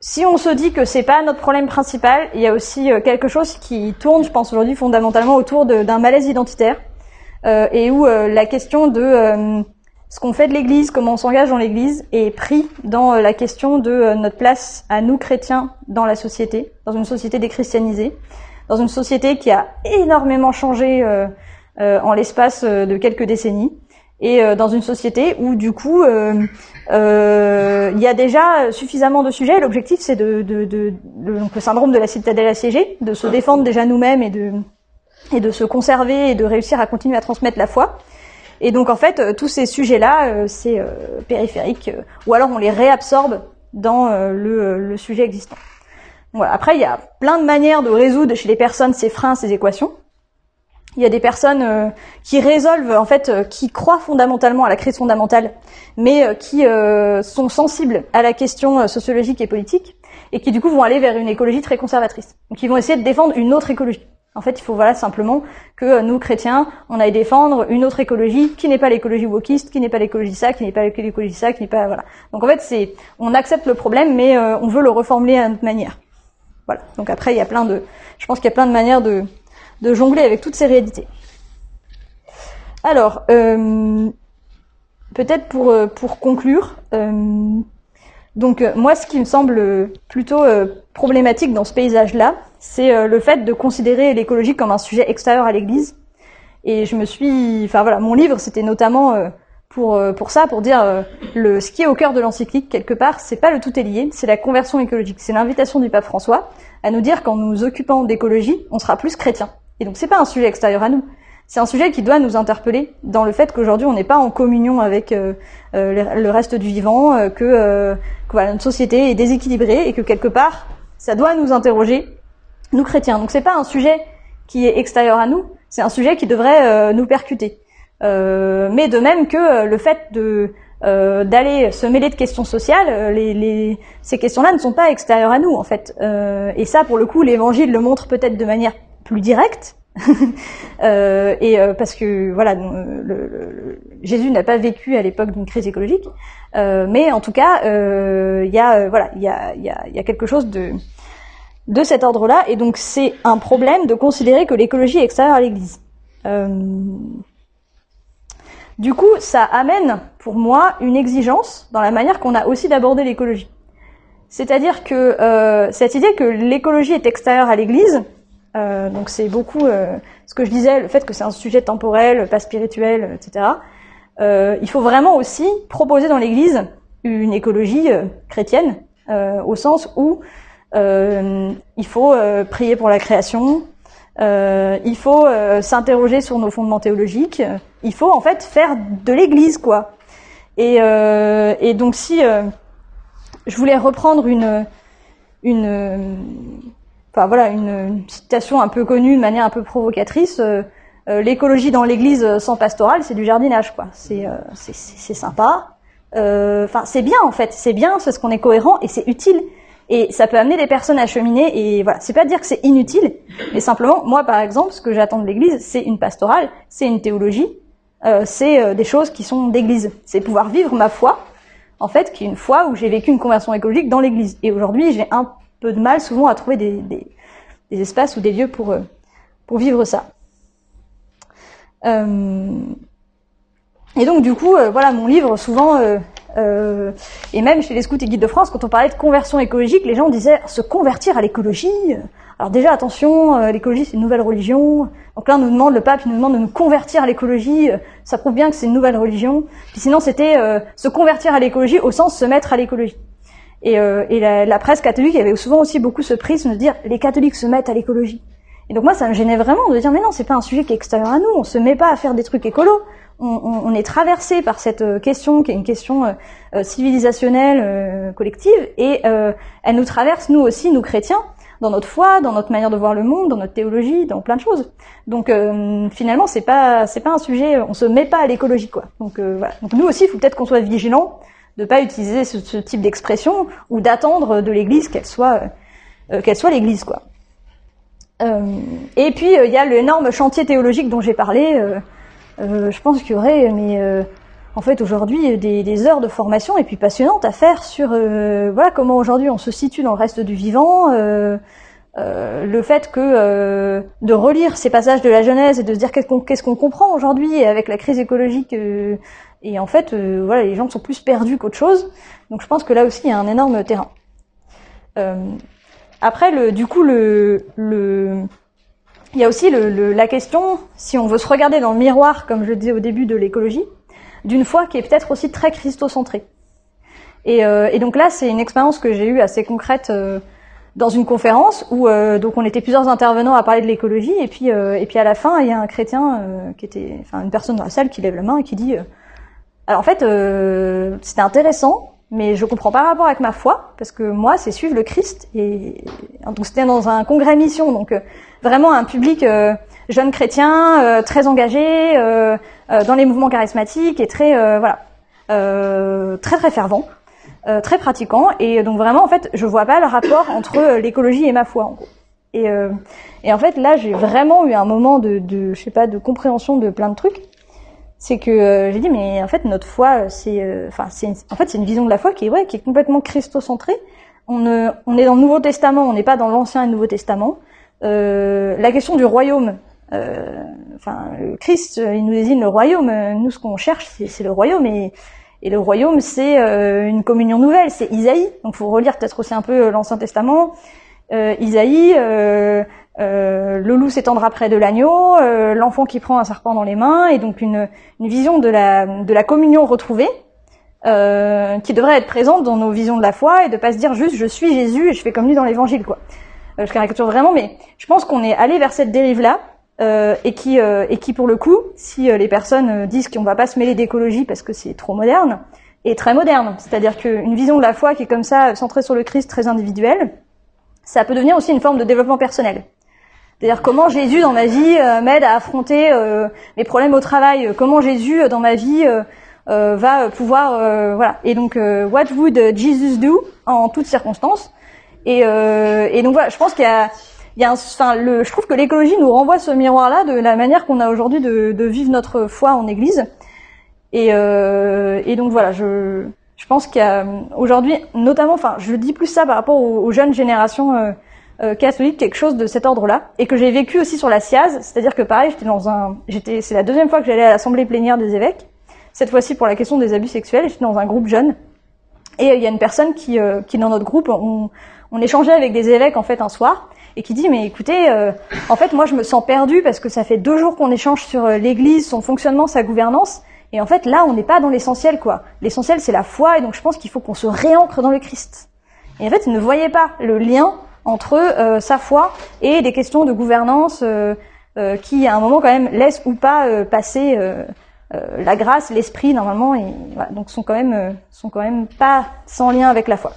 si on se dit que c'est pas notre problème principal, il y a aussi euh, quelque chose qui tourne, je pense aujourd'hui fondamentalement autour d'un malaise identitaire euh, et où euh, la question de euh, ce qu'on fait de l'Église, comment on s'engage dans l'Église, est pris dans la question de notre place à nous chrétiens dans la société, dans une société déchristianisée, dans une société qui a énormément changé en l'espace de quelques décennies et dans une société où du coup euh, il y a déjà suffisamment de sujets. L'objectif, c'est de, de, de, donc le syndrome de la citadelle assiégée, de se défendre déjà nous-mêmes et de, et de se conserver et de réussir à continuer à transmettre la foi. Et donc en fait, euh, tous ces sujets-là, euh, c'est euh, périphérique, ou alors on les réabsorbe dans le, le, sujet existant. Voilà. Après, il y a plein de manières de résoudre chez les personnes ces freins, ces équations. Il y a des personnes euh, qui résolvent, en fait, euh, qui croient fondamentalement à la crise fondamentale, mais euh, qui sont sensibles à la question sociologique et politique, et qui du coup vont aller vers une écologie très conservatrice. Donc ils vont essayer de défendre une autre écologie. En fait, il faut voilà simplement que nous chrétiens, on aille défendre une autre écologie qui n'est pas l'écologie wokiste, qui n'est pas l'écologie ça, qui n'est pas l'écologie ça, qui n'est pas voilà. Donc en fait, c'est on accepte le problème, mais on veut le reformuler à notre manière. Voilà. Donc après, il y a plein de, je pense qu'il y a plein de manières de jongler avec toutes ces réalités. Alors, euh, peut-être pour, euh, pour conclure, euh, donc moi ce qui me semble plutôt problématique dans ce paysage-là, c'est le fait de considérer l'écologie comme un sujet extérieur à l'Église. Et je me suis, enfin voilà, mon livre c'était notamment pour pour ça, pour dire le ce qui est au cœur de l'encyclique quelque part, c'est pas le tout est lié, c'est la conversion écologique, c'est l'invitation du pape François à nous dire qu'en nous occupant d'écologie, on sera plus chrétien. Et donc c'est pas un sujet extérieur à nous. C'est un sujet qui doit nous interpeller dans le fait qu'aujourd'hui on n'est pas en communion avec euh, euh, le reste du vivant, euh, que, que voilà, notre société est déséquilibrée et que quelque part ça doit nous interroger, nous chrétiens. Donc c'est pas un sujet qui est extérieur à nous, c'est un sujet qui devrait nous percuter. Mais de même que le fait de d'aller se mêler de questions sociales, les, les, ces questions-là ne sont pas extérieures à nous en fait. et ça, pour le coup, l'Évangile le montre peut-être de manière plus direct. euh, et euh, parce que voilà, le, le, Jésus n'a pas vécu à l'époque d'une crise écologique, euh, mais en tout cas, euh, il y a voilà, il y a, y, a, y a quelque chose de de cet ordre-là, et donc c'est un problème de considérer que l'écologie est extérieure à l'Église. Du coup, ça amène pour moi une exigence dans la manière qu'on a aussi d'aborder l'écologie. C'est-à-dire que cette idée que l'écologie est extérieure à l'Église, euh, donc c'est beaucoup euh, ce que je disais, le fait que c'est un sujet temporel, pas spirituel, etc. Euh, il faut vraiment aussi proposer dans l'Église une écologie chrétienne, au sens où il faut prier pour la création, il faut s'interroger sur nos fondements théologiques, il faut en fait faire de l'Église quoi. Et, et donc si je voulais reprendre une une enfin voilà, une, citation un peu connue de manière un peu provocatrice. Euh, euh, l'écologie dans l'Église euh, sans pastorale, c'est du jardinage, quoi. C'est c'est sympa. Enfin, c'est bien en fait, c'est bien, c'est ce qu'on est cohérent et c'est utile. Et ça peut amener des personnes à cheminer. Et voilà, c'est pas dire que c'est inutile, mais simplement, moi par exemple, ce que j'attends de l'Église, c'est une pastorale, c'est une théologie, euh, c'est euh, des choses qui sont d'Église. C'est pouvoir vivre ma foi, en fait, qui est une foi où j'ai vécu une conversion écologique dans l'Église. Et aujourd'hui, j'ai un peu de mal souvent à trouver des, des, des espaces ou des lieux pour euh, pour vivre ça. Euh, et donc du coup, euh, voilà, mon livre souvent, euh, et même chez les scouts et guides de France, quand on parlait de conversion écologique, les gens disaient se convertir à l'écologie. Alors déjà, attention, euh, l'écologie c'est une nouvelle religion. Donc là, on nous demande, le pape il nous demande de nous convertir à l'écologie. Euh, Ça prouve bien que c'est une nouvelle religion. Puis sinon, c'était euh, se convertir à l'écologie au sens se mettre à l'écologie. Et, euh, et la, la presse catholique avait souvent aussi beaucoup ce prisme de dire les catholiques se mettent à l'écologie. Et donc moi, ça me gênait vraiment de dire mais non, c'est pas un sujet qui est extérieur à nous. On se met pas à faire des trucs écolos. On, on, on est traversé par cette euh, question qui est une question euh, euh, civilisationnelle euh, collective et euh, elle nous traverse nous aussi, nous chrétiens, dans notre foi, dans notre manière de voir le monde, dans notre théologie, dans plein de choses. Donc euh, finalement, c'est pas c'est pas un sujet. On se met pas à l'écologie quoi. Donc voilà. Donc nous aussi, il faut peut-être qu'on soit vigilant de pas utiliser ce, ce type d'expression ou d'attendre de l'Église qu'elle soit qu'elle soit l'Église quoi. Euh, et puis euh, il y a l'énorme chantier théologique dont j'ai parlé. euh, je pense qu'il y aurait, mais en fait aujourd'hui des, heures de formation et puis passionnantes à faire sur voilà comment aujourd'hui on se situe dans le reste du vivant. le fait que de relire ces passages de la Genèse et de se dire qu'est-ce qu'on qu'est-ce comprend aujourd'hui avec la crise écologique et en fait voilà les gens sont plus perdus qu'autre chose donc je pense que là aussi il y a un énorme terrain après le du coup le le il y a aussi le, le- la question si on veut se regarder dans le miroir comme je le disais au début de l'écologie d'une foi qui est peut-être aussi très christocentrée. Et, euh, et donc là c'est une expérience que j'ai eue assez concrète euh, dans une conférence où euh, donc on était plusieurs intervenants à parler de l'écologie et puis euh, et puis à la fin il y a un chrétien euh, qui était enfin une personne dans la salle qui lève la main et qui dit euh, alors en fait c'était intéressant mais je comprends pas rapport avec ma foi parce que moi c'est suivre le Christ et donc c'était dans un congrès mission donc euh, vraiment un public euh, jeune chrétien euh, très engagé euh, euh, dans les mouvements charismatiques et très voilà très très fervent très pratiquant et donc vraiment en fait je vois pas le rapport entre l'écologie et ma foi en gros. Et, et en fait là j'ai vraiment eu un moment de, de je sais pas de compréhension de plein de trucs. C'est que euh, j'ai dit mais en fait notre foi euh, c'est euh, enfin c'est en fait c'est une vision de la foi qui est ouais qui est complètement christocentrée. On ne, on est dans le Nouveau Testament, on n'est pas dans l'Ancien et le Nouveau Testament. Euh, la question du royaume, euh, enfin Christ euh, il nous désigne le royaume. Euh, Nous ce qu'on cherche c'est le royaume et et le royaume, c'est euh, une communion nouvelle, c'est Isaïe. Donc, faut relire peut-être aussi un peu euh, l'Ancien Testament. Euh, Isaïe, euh, le loup s'étendra près de l'agneau, euh, l'enfant qui prend un serpent dans les mains, et donc une, une vision de la, de la communion retrouvée, euh, qui devrait être présente dans nos visions de la foi, et de pas se dire juste je suis Jésus et je fais comme lui dans l'Évangile, quoi. Euh, je caricature vraiment, mais je pense qu'on est allé vers cette dérive-là, euh, et qui euh, et qui pour le coup, si les personnes disent qu'on va pas se mêler d'écologie parce que c'est trop moderne, est très moderne. C'est-à-dire qu'une vision de la foi qui est comme ça centrée sur le Christ, très individuelle, ça peut devenir aussi une forme de développement personnel. C'est-à-dire comment Jésus dans ma vie euh, m'aide à affronter euh, mes problèmes au travail, comment Jésus euh, dans ma vie va pouvoir voilà. Et donc what would Jesus do en toutes circonstances? Et, et donc voilà, je pense qu'il y a il y a un, enfin, le, je trouve que l'écologie nous renvoie ce miroir-là de la manière qu'on a aujourd'hui de, de vivre notre foi en Église. Et, euh, et donc voilà, je, je pense qu'il y a aujourd'hui, notamment, enfin, je dis plus ça par rapport aux, aux jeunes générations euh, euh, catholiques, quelque chose de cet ordre-là, et que j'ai vécu aussi sur la SIAZ, c'est-à-dire que pareil, j'étais dans un, j'étais, c'est la deuxième fois que j'allais à l'assemblée plénière des évêques, cette fois-ci pour la question des abus sexuels, j'étais dans un groupe jeune, et euh, il y a une personne qui, euh, qui dans notre groupe, on, on échangeait avec des évêques en fait un soir, et qui dit mais écoutez, euh, en fait moi je me sens perdu parce que ça fait deux jours qu'on échange sur euh, l'Église, son fonctionnement, sa gouvernance, et en fait là on n'est pas dans l'essentiel quoi. L'essentiel c'est la foi, et donc je pense qu'il faut qu'on se réancre dans le Christ. Et en fait il ne voyait pas le lien entre euh, sa foi et des questions de gouvernance euh, euh, qui à un moment quand même laissent ou pas passer la grâce, l'esprit normalement, et voilà, donc sont quand même sont quand même pas sans lien avec la foi.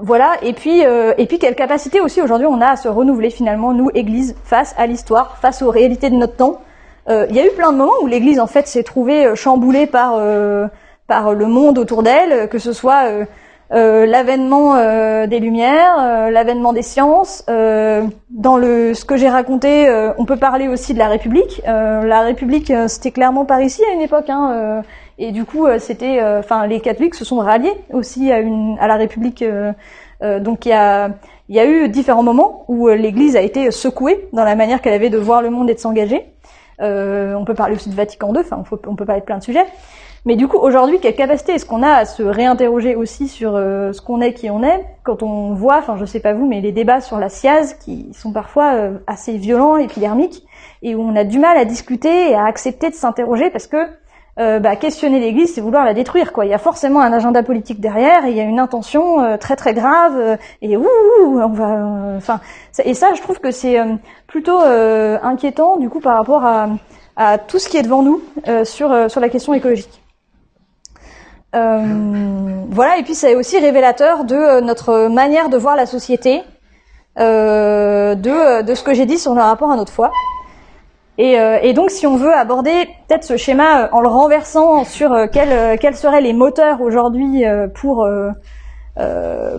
Voilà, et puis euh, et puis quelle capacité aussi aujourd'hui on a à se renouveler finalement nous Église face à l'histoire, face aux réalités de notre temps. Il y a eu plein de moments où l'Église en fait s'est trouvée chamboulée par euh, par le monde autour d'elle, que ce soit l'avènement euh, des Lumières, euh, l'avènement des sciences. Euh, dans le ce que j'ai raconté, euh, on peut parler aussi de la République. Euh, la République, euh, c'était clairement par ici à une époque, hein, euh, et du coup, euh, c'était, enfin, les catholiques se sont ralliés aussi à une à la République. euh, euh, donc il y a il y a eu différents moments où euh, l'Église a été secouée dans la manière qu'elle avait de voir le monde et de s'engager. Euh, on peut parler aussi de Vatican II, enfin on, faut- on peut parler de plein de sujets. Mais du coup, aujourd'hui, quelle capacité est-ce qu'on a à se réinterroger aussi sur euh, ce qu'on est, qui on est, quand on voit, enfin je sais pas vous, mais les débats sur la SIAZ qui sont parfois euh, assez violents, épidermiques, et où on a du mal à discuter et à accepter de s'interroger parce que euh, bah, questionner l'Église, c'est vouloir la détruire. Quoi. Il y a forcément un agenda politique derrière, et il y a une intention euh, très très grave, euh, et ouh, on va, euh, enfin, et ça, je trouve que c'est euh, plutôt euh, inquiétant du coup par rapport à, à tout ce qui est devant nous sur sur la question écologique. Euh, voilà, et puis c'est aussi révélateur de euh, notre manière de voir la société, euh, de, euh, de ce que j'ai dit sur le rapport à notre foi. Et, euh, et donc, si on veut aborder peut-être ce schéma en le renversant sur quels, quels seraient les moteurs aujourd'hui pour,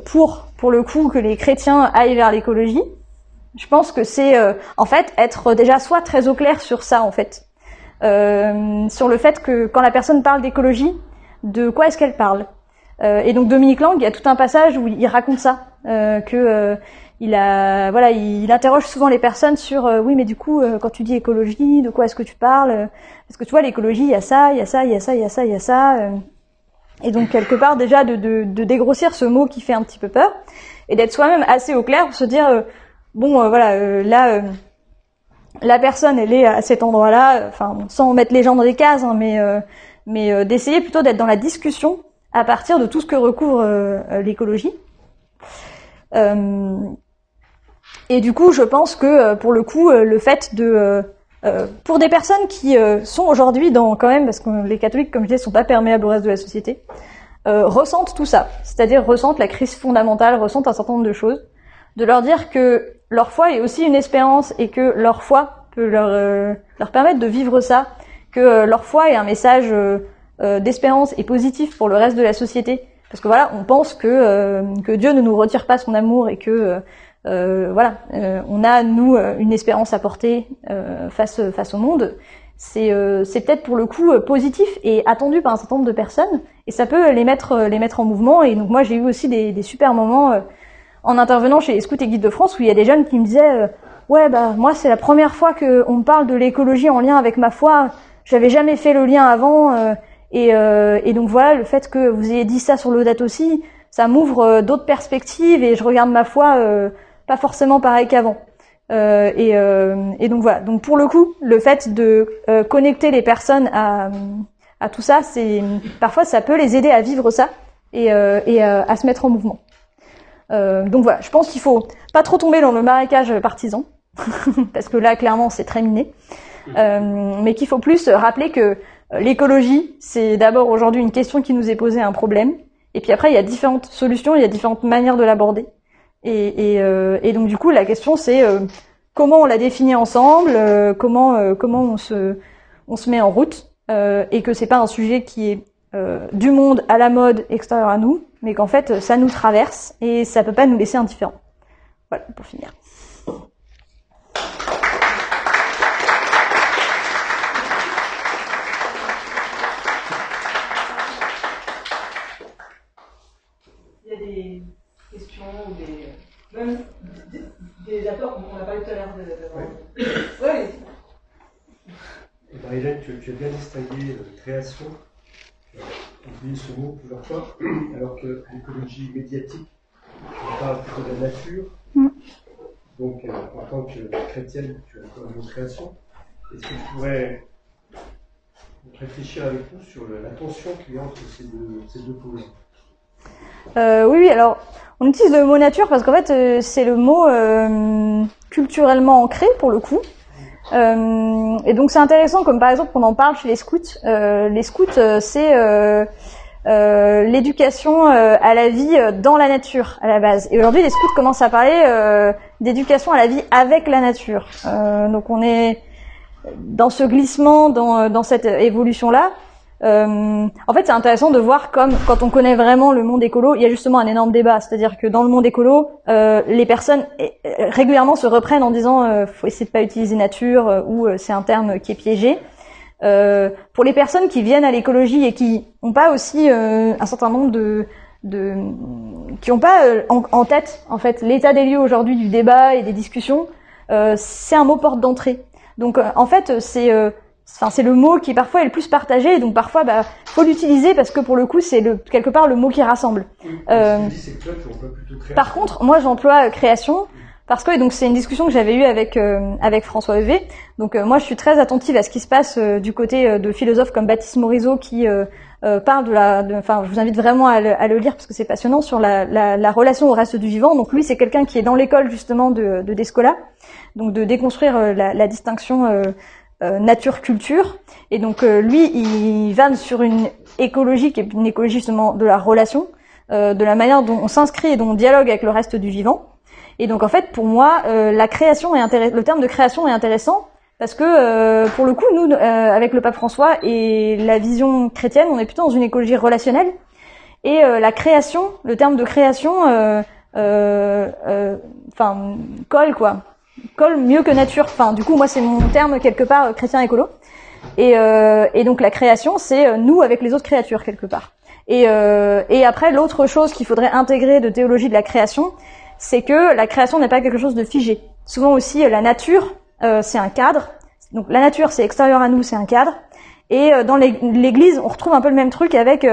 pour, pour le coup, que les chrétiens aillent vers l'écologie, je pense que c'est en fait être déjà soit très au clair sur ça, en fait, sur le fait que quand la personne parle d'écologie, de quoi est-ce qu'elle parle Euh, Et donc Dominique Lang, il y a tout un passage où il raconte ça, euh, que euh, il a, voilà, il, interroge souvent les personnes sur, euh, oui, mais du coup, euh, quand tu dis écologie, de quoi est-ce que tu parles Parce que tu vois, l'écologie, il y a ça, il y a ça, il y a ça, il y a ça, il y a ça. euh. et donc quelque part déjà de, de, de dégrossir ce mot qui fait un petit peu peur et d'être soi-même assez au clair pour se dire, euh, bon, euh, voilà, euh, là. euh, la personne, elle est à cet endroit-là, enfin, sans mettre les gens dans des cases, hein, mais euh, mais euh, d'essayer plutôt d'être dans la discussion à partir de tout ce que recouvre euh, euh, l'écologie. Et du coup, je pense que pour le coup, le fait de euh, pour des personnes qui euh, sont aujourd'hui dans quand même parce que les catholiques, comme je disais, sont pas perméables au reste de la société, euh, ressentent tout ça, c'est-à-dire ressentent la crise fondamentale, ressentent un certain nombre de choses, de leur dire que leur foi est aussi une espérance et que leur foi peut leur leur permettre de vivre ça, que leur foi est un message euh, euh, d'espérance et positif pour le reste de la société, parce que voilà, on pense que euh, que Dieu ne nous retire pas son amour et que euh, voilà, euh, on a nous une espérance à porter euh, face face au monde. C'est c'est peut-être pour le coup positif et attendu par un certain nombre de personnes et ça peut les mettre les mettre en mouvement. Et donc moi j'ai eu aussi des, des super moments en intervenant chez Scouts et Guides de France où il y a des jeunes qui me disaient ouais bah moi c'est la première fois que on parle de l'écologie en lien avec ma foi. J'avais jamais fait le lien avant euh, et, euh, et donc voilà le fait que vous ayez dit ça sur l'Audate aussi, ça m'ouvre euh, d'autres perspectives et je regarde ma foi euh, pas forcément pareil qu'avant. Euh, et, et donc voilà. Donc pour le coup, le fait de connecter les personnes à, à tout ça, c'est parfois ça peut les aider à vivre ça et, et à se mettre en mouvement. Euh, donc voilà, je pense qu'il faut pas trop tomber dans le marécage partisan parce que là clairement c'est très miné, mais qu'il faut plus rappeler que euh, l'écologie c'est d'abord aujourd'hui une question qui nous est posée, un problème, et puis après il y a différentes solutions, il y a différentes manières de l'aborder. Et, et, euh, et donc du coup, la question c'est euh, comment on la définit ensemble, euh, comment euh, comment on se on se met en route, euh, et que c'est pas un sujet qui est euh, du monde à la mode extérieur à nous, mais qu'en fait ça nous traverse et ça peut pas nous laisser indifférents. Voilà pour finir. Il y a des questions ou des. Même des, apports qu'on n'a pas eu tout à l'heure de. de... Ouais. Et Marie-Hélène, tu, tu as bien distingué euh, création, tu as utilisé ce mot plusieurs fois, alors que l'écologie médiatique, on parle plutôt de la nature. Mm. Donc, euh, en tant que chrétienne, tu as encore le mot création. Est-ce que tu pourrais réfléchir avec nous sur la tension qu'il y a entre ces deux, ces deux pôles Euh, oui, oui, alors on utilise le mot nature parce qu'en fait euh, c'est le mot euh, culturellement ancré pour le coup. Euh, et donc c'est intéressant comme par exemple on en parle chez les scouts. Les scouts c'est l'éducation à la vie dans la nature à la base. Et aujourd'hui les scouts commencent à parler d'éducation à la vie avec la nature. Donc on est dans ce glissement, dans, dans cette évolution là. Euh, en fait, c'est intéressant de voir comme quand on connaît vraiment le monde écolo, il y a justement un énorme débat. C'est-à-dire que dans le monde écolo, euh, les personnes euh, régulièrement se reprennent en disant euh, faut essayer de pas utiliser nature euh, ou euh, c'est un terme qui est piégé. Pour les personnes qui viennent à l'écologie et qui n'ont pas aussi un certain nombre de, de qui n'ont pas en, en tête en fait l'état des lieux aujourd'hui du débat et des discussions, c'est un mot porte d'entrée. Donc en fait c'est Enfin, c'est le mot qui parfois est le plus partagé, donc parfois, bah, faut l'utiliser parce que pour le coup, c'est le quelque part le mot qui rassemble. Euh. Par contre, moi, j'emploie euh, création parce que et donc c'est une discussion que j'avais eue avec euh, avec François Evé. Donc euh, moi, je suis très attentive à ce qui se passe euh, du côté euh, de philosophes comme Baptiste Morisot qui euh, euh, parle de la. Enfin, je vous invite vraiment à le, à le lire parce que c'est passionnant sur la, la, la relation au reste du vivant. Donc lui, c'est quelqu'un qui est dans l'école justement de, de Descola, donc de déconstruire la, la distinction euh, euh, nature-culture. Et donc euh, lui, il vanne sur une écologie qui est une écologie justement de la relation, euh, de la manière dont on s'inscrit et dont on dialogue avec le reste du vivant. Et donc en fait, pour moi, la création est le terme de création est intéressant parce que euh, pour le coup, nous, euh, avec le pape François et la vision chrétienne, on est plutôt dans une écologie relationnelle. Et euh, la création, le terme de création, enfin colle quoi, colle mieux que nature. Enfin, du coup, moi, c'est mon terme quelque part euh, chrétien écolo. Et, euh, et donc la création, c'est euh, nous avec les autres créatures quelque part. Et, euh, et après, l'autre chose qu'il faudrait intégrer de théologie de la création, c'est que la création n'est pas quelque chose de figé. Souvent aussi, euh, la nature, euh, c'est un cadre. Donc la nature, c'est extérieur à nous, c'est un cadre. Et dans l'ég- l'Église, on retrouve un peu le même truc avec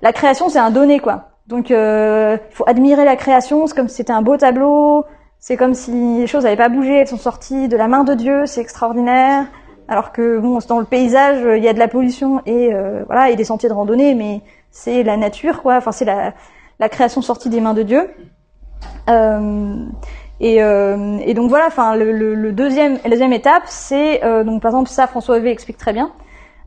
la création, c'est un donné quoi. Donc il faut admirer la création, c'est comme si c'était un beau tableau, c'est comme si les choses n'avaient pas bougé, elles sont sorties de la main de Dieu, c'est extraordinaire. Alors que bon, dans le paysage, il y a de la pollution et euh, voilà, et des sentiers de randonnée, mais c'est la nature quoi. Enfin, c'est la, la création sortie des mains de Dieu. Euh, et, euh, et donc voilà, enfin le, le, le deuxième, la deuxième étape, c'est euh, donc par exemple ça François Evé explique très bien,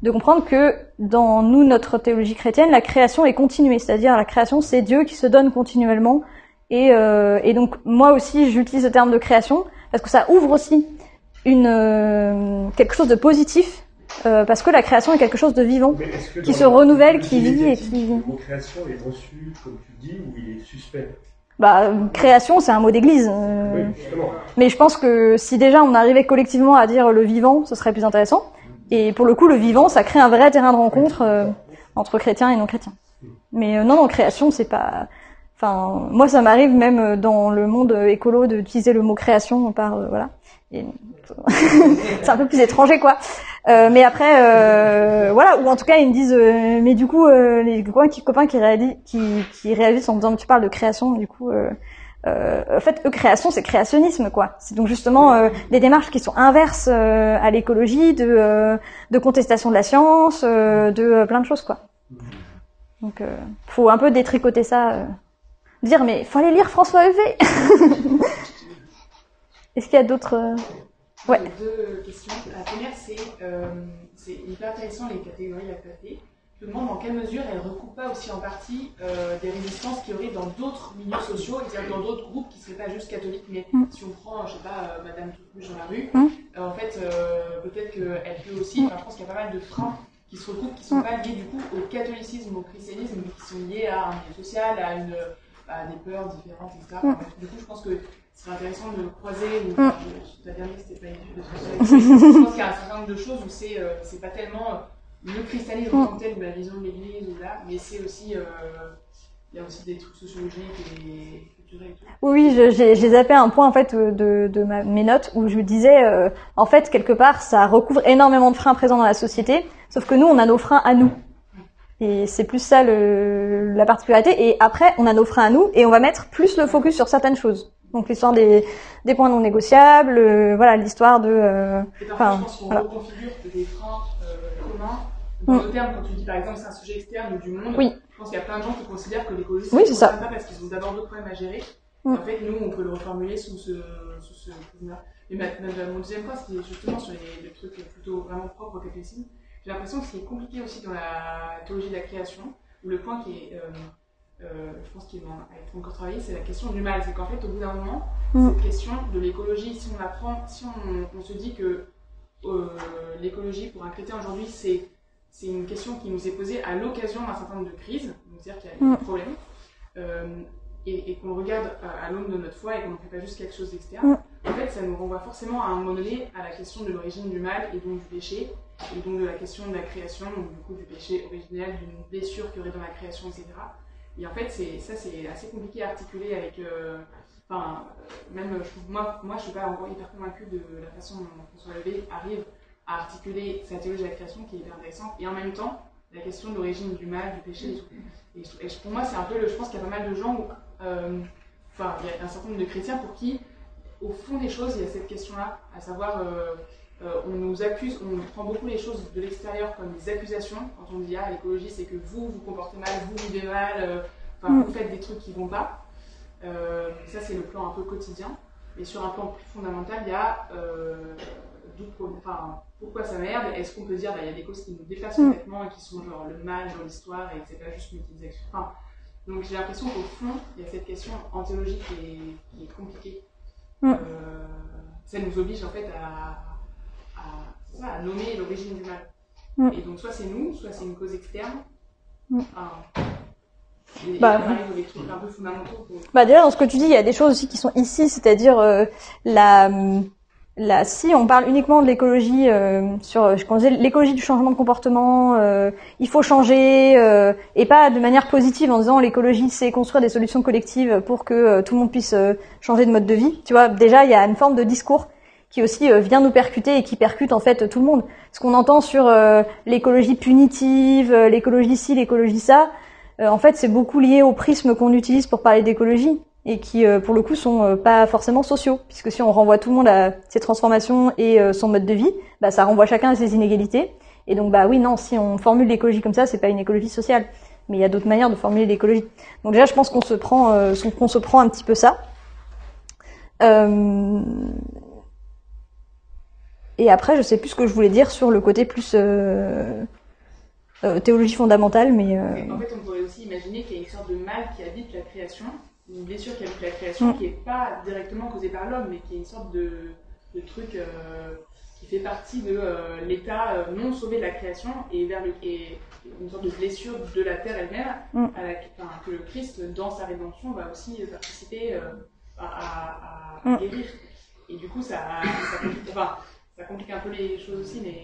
de comprendre que dans nous notre théologie chrétienne, la création est continuée, c'est-à-dire la création c'est Dieu qui se donne continuellement. Et, euh, et donc moi aussi j'utilise le terme de création parce que ça ouvre aussi une euh, quelque chose de positif euh, parce que la création est quelque chose de vivant. Qui se le- renouvelle, qui vit et qui- Le mot création est reçu, comme tu dis, ou il est suspect? Bah création c'est un mot d'église. euh, Oui. Mais je pense que si déjà on arrivait collectivement à dire le vivant, ce serait plus intéressant. Et pour le coup, le vivant, ça crée un vrai terrain de rencontre euh, entre chrétiens et non chrétiens. Mais euh, non, non, création, c'est pas. Enfin, moi, ça m'arrive même euh, dans le monde euh, écolo d'utiliser le mot création par euh, voilà. C'est un peu plus étranger, quoi. Euh, mais après, euh, voilà, ou en tout cas, ils me disent, euh, mais du coup, euh, les copains qui, copains qui, réalisent, qui, qui réagissent en me disant, tu parles de création, du coup, euh, euh, en fait, eux, création, c'est créationnisme, quoi. C'est donc justement euh, des démarches qui sont inverses à l'écologie, de, euh, de contestation de la science, euh, de plein de choses, quoi. Donc, euh, faut un peu détricoter ça, dire, mais faut aller lire François Evé. Est-ce qu'il y a d'autres euh, Ouais. Deux questions. La première, c'est euh, c'est hyper intéressant les catégories à traiter. Je me demande dans quelle mesure elles ne recoupent pas aussi en partie euh, des résistances qu'il y aurait dans d'autres milieux sociaux, c'est-à-dire dans d'autres groupes qui ne seraient pas juste catholiques. Mais Mm. si on prend, je sais pas, euh, Madame Toutouche dans la rue, Mm. euh, en fait, euh, peut-être qu'elle peut aussi, enfin, je pense qu'il y a pas mal de freins qui se recoupent, qui ne sont Mm. pas liés du coup au catholicisme, au christianisme, mais qui sont liés à un milieu social, à, une, à des peurs différentes, etc. Mm. Du coup, je pense que c'est intéressant de croiser, ou, Mm. enfin, je- la dernière c'était pas une je pense qu'il y a un certain nombre de choses où c'est euh, c'est pas tellement euh, le christianisme en tant que tel, ou la vision de l'église, ou là, mais c'est aussi, euh, il y a aussi des trucs sociologiques et. Oui, j'ai zappé un point en fait euh, de, de ma- mes notes où je disais euh, en fait quelque part ça recouvre énormément de freins présents dans la société, sauf que nous on a nos freins à nous. Et c'est plus ça le, la particularité. Et après on a nos freins à nous et on va mettre plus le focus sur certaines choses. Donc l'histoire des, des points non négociables, euh, voilà l'histoire de euh, Et parfois, Enfin, je pense qu'on voilà. reconfigure des freins euh, communs. Dans Mm. nos termes, quand tu dis par exemple c'est un sujet externe ou du monde, Oui. je pense qu'il y a plein de gens qui considèrent que l'écologie Oui, c'est ça. pas parce qu'ils ont d'abord d'autres problèmes à gérer. Mm. En fait, nous, on peut le reformuler sous ce, sous ce prisme-là. Et ma, ma- mon deuxième point, c'était justement sur les, les trucs plutôt vraiment propres au catholicisme. J'ai l'impression que ce qui est compliqué aussi dans la théologie de la création, ou le point qui est, euh, euh, je pense qu'il va être encore travaillé, c'est la question du mal. C'est qu'en fait, au bout d'un moment, Mm. cette question de l'écologie, si on la prend, si on, on se dit que euh, l'écologie pour un chrétien aujourd'hui, c'est c'est une question qui nous est posée à l'occasion d'un certain nombre de crises, c'est-à-dire qu'il y a Mm. des problèmes, euh, et, et qu'on regarde à, à l'aune de notre foi et qu'on ne fait pas juste quelque chose d'externe. En fait, ça nous renvoie forcément à un moment donné à la question de l'origine du mal et donc du péché, et donc de la question de la création, donc du du péché originel, d'une blessure qu'il y aurait dans la création, etc. Et en fait, ça c'est assez compliqué à articuler avec. euh, Enfin, même je trouve- moi, moi, je suis pas encore hyper convaincue de la façon dont François Levé arrive à articuler sa théologie de la création qui est hyper intéressante, et en même temps la question de l'origine du mal, du péché et tout. Et, pour moi, c'est un peu, je pense qu'il y a pas mal de gens, euh, enfin, il y a un certain nombre de chrétiens pour qui, au fond des choses, il y a cette question-là, à savoir, euh, euh, on nous accuse, on prend beaucoup les choses de l'extérieur comme des accusations. Quand on dit ah l'écologie, c'est que vous vous comportez mal, vous vivez mal, euh, enfin Mm. vous faites des trucs qui vont pas. Euh, ça c'est le plan un peu quotidien. Mais sur un plan plus fondamental, il y a enfin, pourquoi ça merde Est-ce qu'on peut dire bah, il y a des causes qui nous dépassent Mm. complètement et qui sont genre le mal dans l'histoire et que c'est pas juste une petite action. Enfin, donc j'ai l'impression qu'au fond, il y a cette question en théologie qui est, qui est compliquée. Mm. Ça nous oblige en fait à, à, nommer l'origine du mal. Mm. Et donc soit c'est nous, soit c'est une cause externe. Mm. Enfin, et, Bah, et trucs un peu fondamentaux. pour- Bah déjà dans ce que tu dis, il y a des choses aussi qui sont ici, c'est-à-dire euh, la, la si on parle uniquement de l'écologie euh, sur je l'écologie du changement de comportement, euh, il faut changer et pas de manière positive en disant l'écologie c'est construire des solutions collectives pour que tout le monde puisse changer de mode de vie. Tu vois, déjà il y a une forme de discours qui aussi euh, vient nous percuter et qui percute en fait tout le monde. Ce qu'on entend sur euh, l'écologie punitive, euh, l'écologie ci, l'écologie ça, euh, en fait, c'est beaucoup lié au prisme qu'on utilise pour parler d'écologie et qui, euh, pour le coup, sont euh, pas forcément sociaux, puisque si on renvoie tout le monde à ses transformations et son mode de vie, bah, ça renvoie chacun à ses inégalités. Et donc, bah oui, non, si on formule l'écologie comme ça, c'est pas une écologie sociale, mais il y a d'autres manières de formuler l'écologie. Donc déjà, je pense qu'on se prend, qu'on se prend un petit peu ça. Euh, Et après, je sais plus ce que je voulais dire sur le côté plus euh, euh, théologie fondamentale, mais euh, En fait, on pourrait aussi imaginer qu'il y a une sorte de mal qui habite la création, une blessure qui habite la création, Mm. qui n'est pas directement causée par l'homme, mais qui est une sorte de, de truc euh, qui fait partie de euh, l'état non sauvé de la création et vers le, et une sorte de blessure de la terre elle-même, Mm. enfin, que le Christ, dans sa rédemption, va aussi participer à, à- à Mm. guérir. Et du coup, ça, ça, enfin, ça complique un peu les choses aussi, mais.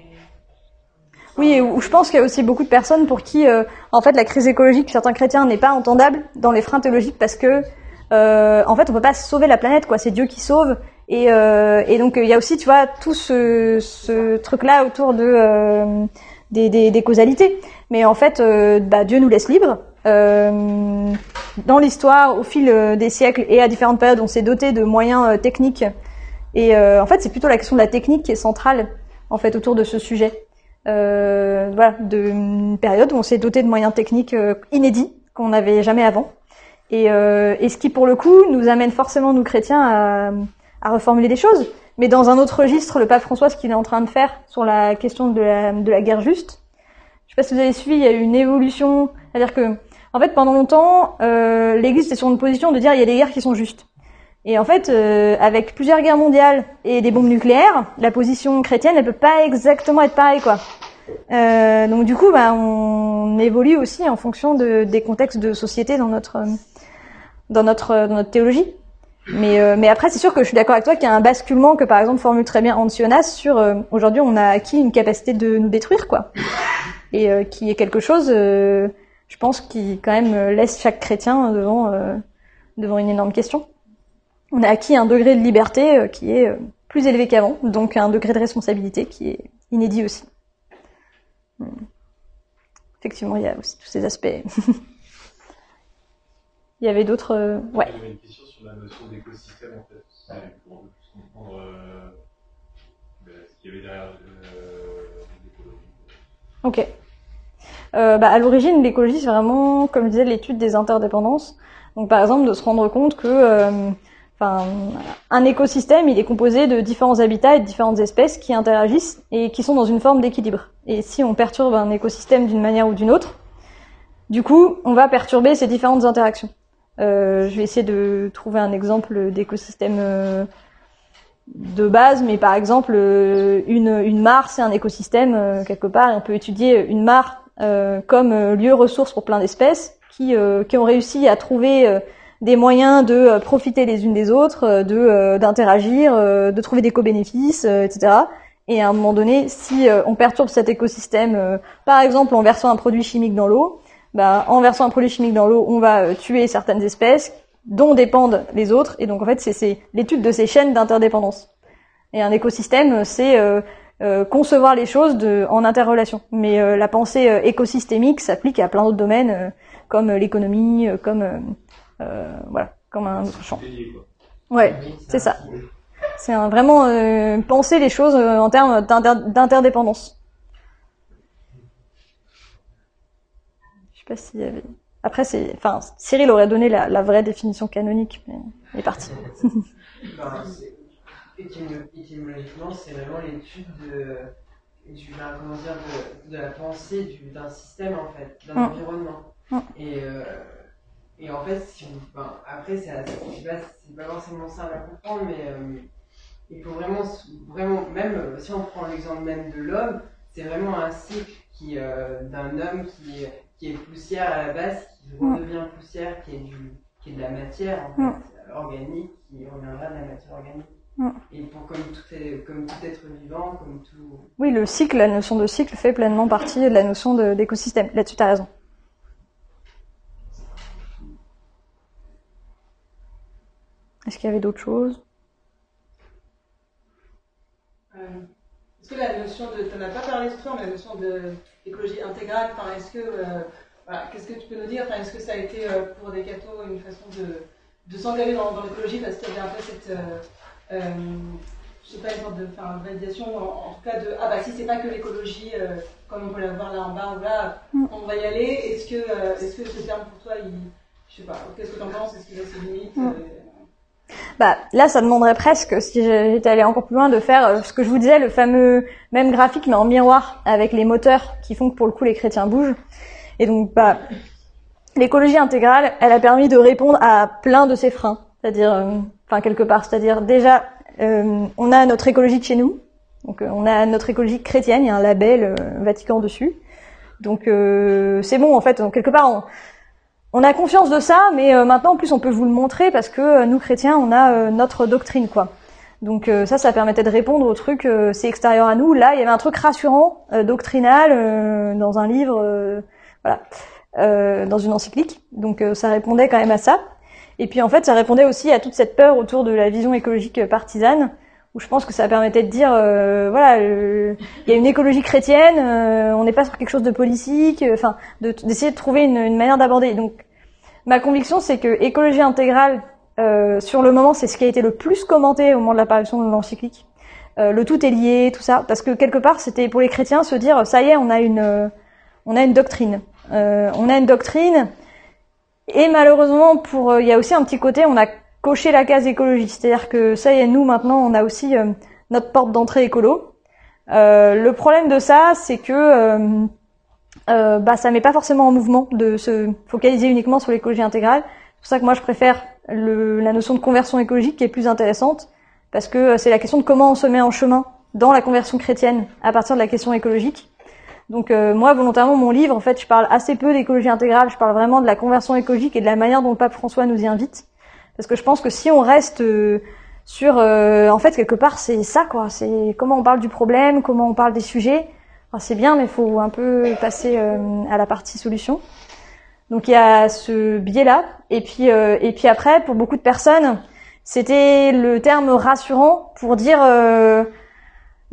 Oui, je pense qu'il y a aussi beaucoup de personnes pour qui, euh, en fait, la crise écologique certains chrétiens n'est pas entendable dans les freins théologiques parce que, euh, en fait, on peut pas sauver la planète, quoi. C'est Dieu qui sauve. Et, euh, et donc, il y a aussi, tu vois, tout ce, truc-là autour de des, des, causalités. Mais en fait, bah, Dieu nous laisse libres. Dans l'histoire, au fil des siècles et à différentes périodes, on s'est doté de moyens techniques. Et euh, en fait, c'est plutôt la question de la technique qui est centrale, en fait, autour de ce sujet euh, voilà, d'une période où on s'est doté de moyens techniques euh, inédits qu'on n'avait jamais avant. Et, et ce qui, pour le coup, nous amène forcément, nous chrétiens, à, à reformuler des choses. Mais dans un autre registre, le pape François, ce qu'il est en train de faire sur la question de la, de la guerre juste, je sais pas si vous avez suivi, il y a eu une évolution. C'est-à-dire que, en fait, pendant longtemps, euh, l'Église était sur une position de dire il y a des guerres qui sont justes. Et en fait, euh, avec plusieurs guerres mondiales et des bombes nucléaires, la position chrétienne, elle peut pas exactement être pareille, quoi. Euh, donc du coup, bah, on évolue aussi en fonction de, des contextes de société dans notre euh, dans notre euh, dans notre théologie. Mais euh, mais après, c'est sûr que je suis d'accord avec toi qu'il y a un basculement que par exemple formule très bien Ancionas sur euh, aujourd'hui on a acquis une capacité de nous détruire, quoi. Et qui est quelque chose, je pense, qui quand même laisse chaque chrétien devant devant une énorme question on a acquis un degré de liberté euh, qui est euh, plus élevé qu'avant, donc un degré de responsabilité qui est inédit aussi. Hmm. Effectivement, il y a aussi tous ces aspects. il y avait d'autres. euh, Ouais. Il y avait une question sur la notion d'écosystème en fait, pour plus comprendre euh, ben, ce qu'il y avait derrière l'écologie. Ok. Euh, bah, à l'origine, l'écologie, c'est vraiment, comme je disais, l'étude des interdépendances. Donc, par exemple, de se rendre compte que, euh, enfin, un écosystème, il est composé de différents habitats et de différentes espèces qui interagissent et qui sont dans une forme d'équilibre. Et si on perturbe un écosystème d'une manière ou d'une autre, du coup, on va perturber ces différentes interactions. Euh, je vais essayer de trouver un exemple d'écosystème euh, de base, mais par exemple, euh, une, mare, c'est un écosystème quelque part, on peut étudier une mare comme lieu ressource pour plein d'espèces qui, ont réussi à trouver des moyens de euh, profiter les unes des autres, euh, de euh, d'interagir, de trouver des co-bénéfices, etc. Et à un moment donné, si on perturbe cet écosystème, par exemple en versant un produit chimique dans l'eau, bah, en versant un produit chimique dans l'eau, on va tuer certaines espèces dont dépendent les autres. Et donc en fait, c'est- l'étude de ces chaînes d'interdépendance. Et un écosystème, c'est euh, euh, concevoir les choses de, en interrelation. Mais euh, la pensée écosystémique s'applique à plein d'autres domaines, comme l'économie, comme voilà, comme un autre champ. Ouais, c'est ça. C'est vraiment euh, penser les choses euh, en termes d'inter- d'interdépendance. Je sais pas s'il y avait. Après, c'est, enfin, Cyril aurait donné la, la vraie définition canonique, mais il est parti. Étymologiquement, c'est vraiment l'étude de, du, ben, comment dire, de, de la pensée du- d'un système, en fait, d'un Mm. environnement. Mm. Et, euh, et en fait, si on, ben, après, c'est pas, pas forcément simple à comprendre, mais euh, il faut vraiment, vraiment, même euh, si on prend l'exemple même de l'homme, c'est vraiment un cycle qui, euh, d'un homme qui, qui est poussière à la base, qui Mm. redevient poussière, qui est, du, qui est de la matière, en fait, Mm. organique, qui reviendra de la matière organique. Mm. Et pour, comme, tout est, comme tout être vivant, comme tout. Oui, le cycle, la notion de cycle fait pleinement partie de la notion d'écosystème. Là-dessus, t'as raison. Est-ce qu'il y avait d'autres choses? Euh, Est-ce que la notion de, tu n'en as pas parlé tout à mais la notion d'écologie intégrale, enfin, est-ce que, euh, voilà, qu'est-ce que tu peux nous dire, enfin, est-ce que ça a été euh, pour des cathos une façon de, de s'engager dans, dans l'écologie parce qu'il y avait un peu cette, je sais pas, une sorte de enfin, validation, en, en tout cas de, ah bah si c'est pas que l'écologie, comme on peut la voir là en bas ou là, Mm. on va y aller, est-ce que, est-ce que ce terme pour toi, il, je sais pas, qu'est-ce que tu en penses, est-ce qu'il a ses limites Mm. Bah, là, ça demanderait presque, si j'étais allé encore plus loin, de faire euh, ce que je vous disais, le fameux même graphique, mais en miroir, avec les moteurs qui font que pour le coup les chrétiens bougent. Et donc, bah, l'écologie intégrale, elle a permis de répondre à plein de ces freins. C'est-à-dire, euh, enfin, quelque part, c'est-à-dire, déjà, euh, on a notre écologie de chez nous. Donc, on a notre écologie chrétienne, il y a un label Vatican dessus. Donc, c'est bon, en fait, donc, quelque part, on, on a confiance de ça, mais euh, maintenant en plus on peut vous le montrer parce que euh, nous chrétiens on a euh, notre doctrine quoi. Donc ça, ça permettait de répondre au truc c'est extérieur à nous. Là, il y avait un truc rassurant, doctrinal, dans un livre, voilà, dans une encyclique. Donc ça répondait quand même à ça. Et puis en fait, ça répondait aussi à toute cette peur autour de la vision écologique partisane, je pense que ça permettait de dire, euh, voilà, euh, il y a une écologie chrétienne, euh, on n'est pas sur quelque chose de politique, euh, enfin, de- d'essayer de trouver une, une manière d'aborder. Donc Ma conviction, c'est que écologie intégrale, sur le moment, c'est ce qui a été le plus commenté au moment de l'apparition de l'encyclique. Le tout est lié, tout ça, parce que quelque part, c'était pour les chrétiens se dire, ça y est, on a une, on a une doctrine, Euh, on a une doctrine. Et malheureusement, pour, il y a aussi un petit côté, on a coché la case écologie, c'est-à-dire que ça y est, nous maintenant, on a aussi euh, notre porte d'entrée écolo. Euh, le problème de ça, c'est que euh, euh, bah, ça met pas forcément en mouvement de se focaliser uniquement sur l'écologie intégrale. C'est pour ça que moi je préfère le, la notion de conversion écologique qui est plus intéressante parce que euh, c'est la question de comment on se met en chemin dans la conversion chrétienne à partir de la question écologique. Donc euh, moi volontairement mon livre en fait je parle assez peu d'écologie intégrale, je parle vraiment de la conversion écologique et de la manière dont le pape François nous y invite parce que je pense que si on reste euh, sur euh, en fait quelque part c'est ça quoi, c'est comment on parle du problème, comment on parle des sujets c'est bien, mais il faut un peu passer euh, à la partie solution. Donc il y a ce biais-là, et puis euh, et puis après, pour beaucoup de personnes, c'était le terme rassurant pour dire,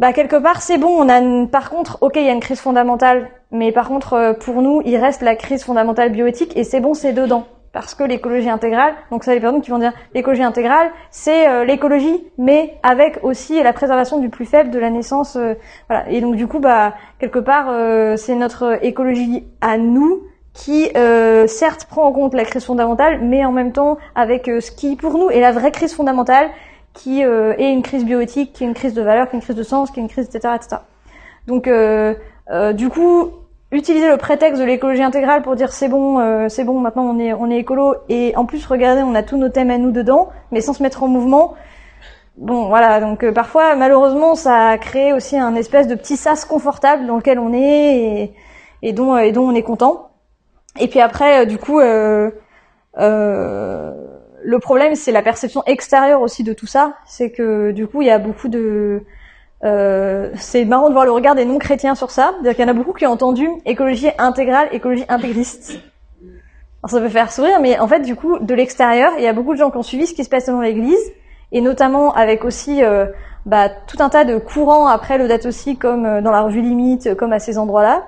bah quelque part c'est bon. On a une- par contre, ok, il y a une crise fondamentale, mais par contre pour nous, il reste la crise fondamentale bioéthique, et c'est bon, c'est dedans. Parce que l'écologie intégrale, donc ça les personnes qui vont dire l'écologie intégrale, c'est euh, l'écologie, mais avec aussi la préservation du plus faible de la naissance. euh, voilà. Et donc du coup, bah quelque part, euh, c'est notre écologie à nous qui, euh, certes, prend en compte la crise fondamentale, mais en même temps avec euh, ce qui, pour nous, est la vraie crise fondamentale, qui euh, est une crise bioéthique, qui est une crise de valeur, qui est une crise de sens, qui est une crise, etc., etc. Donc, du coup, utiliser le prétexte de l'écologie intégrale pour dire c'est bon, euh, c'est bon, maintenant on est on est écolo, et en plus regardez, on a tous nos thèmes à nous dedans, mais sans se mettre en mouvement. bon, voilà. Donc euh, parfois, malheureusement, ça a créé aussi un espèce de petit sas confortable dans lequel on est et, et dont et dont on est content. Et puis après, euh, du coup, euh, euh, le problème, c'est la perception extérieure aussi de tout ça. C'est que du coup, il y a beaucoup de euh, c'est marrant de voir le regard des non-chrétiens sur ça. C'est-à-dire qu'il y en a beaucoup qui ont entendu écologie intégrale, écologie intégriste. Alors ça peut faire sourire, mais en fait, du coup, de l'extérieur, il y a beaucoup de gens qui ont suivi ce qui se passe dans l'Église, et notamment avec aussi euh, bah, tout un tas de courants après le date aussi, comme euh, dans la revue Limite, comme à ces endroits-là,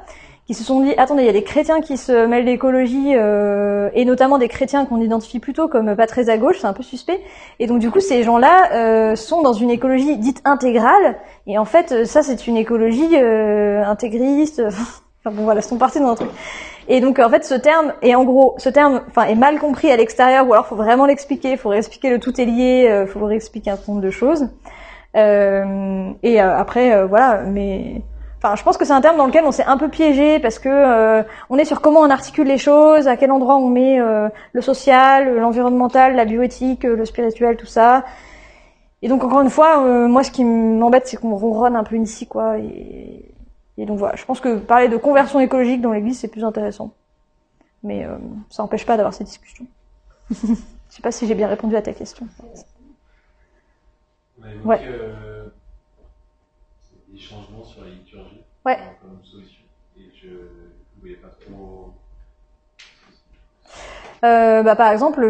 qui se sont dit attendez, il y a des chrétiens qui se mêlent d'écologie euh, et notamment des chrétiens qu'on identifie plutôt comme pas très à gauche, c'est un peu suspect. Et donc du coup, ces gens-là euh, sont dans une écologie dite intégrale et en fait, ça c'est une écologie euh, intégriste. enfin bon voilà, sont partis dans un truc. Et donc en fait, ce terme est en gros, ce terme, enfin est mal compris à l'extérieur ou alors faut vraiment l'expliquer, faut réexpliquer le tout est lié, euh, faut réexpliquer un certain nombre de choses. Euh, et euh, après euh, voilà, mais Enfin, je pense que c'est un terme dans lequel on s'est un peu piégé parce que euh, on est sur comment on articule les choses, à quel endroit on met euh, le social, l'environnemental, la bioéthique, le spirituel, tout ça. Et donc encore une fois, euh, moi ce qui m'embête c'est qu'on ronronne un peu ici quoi. Et, et, donc voilà, je pense que parler de conversion écologique dans l'Église c'est plus intéressant. Mais euh, ça n'empêche pas d'avoir ces discussions. je sais pas si j'ai bien répondu à ta question. Ouais. Euh, des changements sur la liturgie ouais. comme solution. Et je ne voulais pas trop. Euh, bah, par exemple,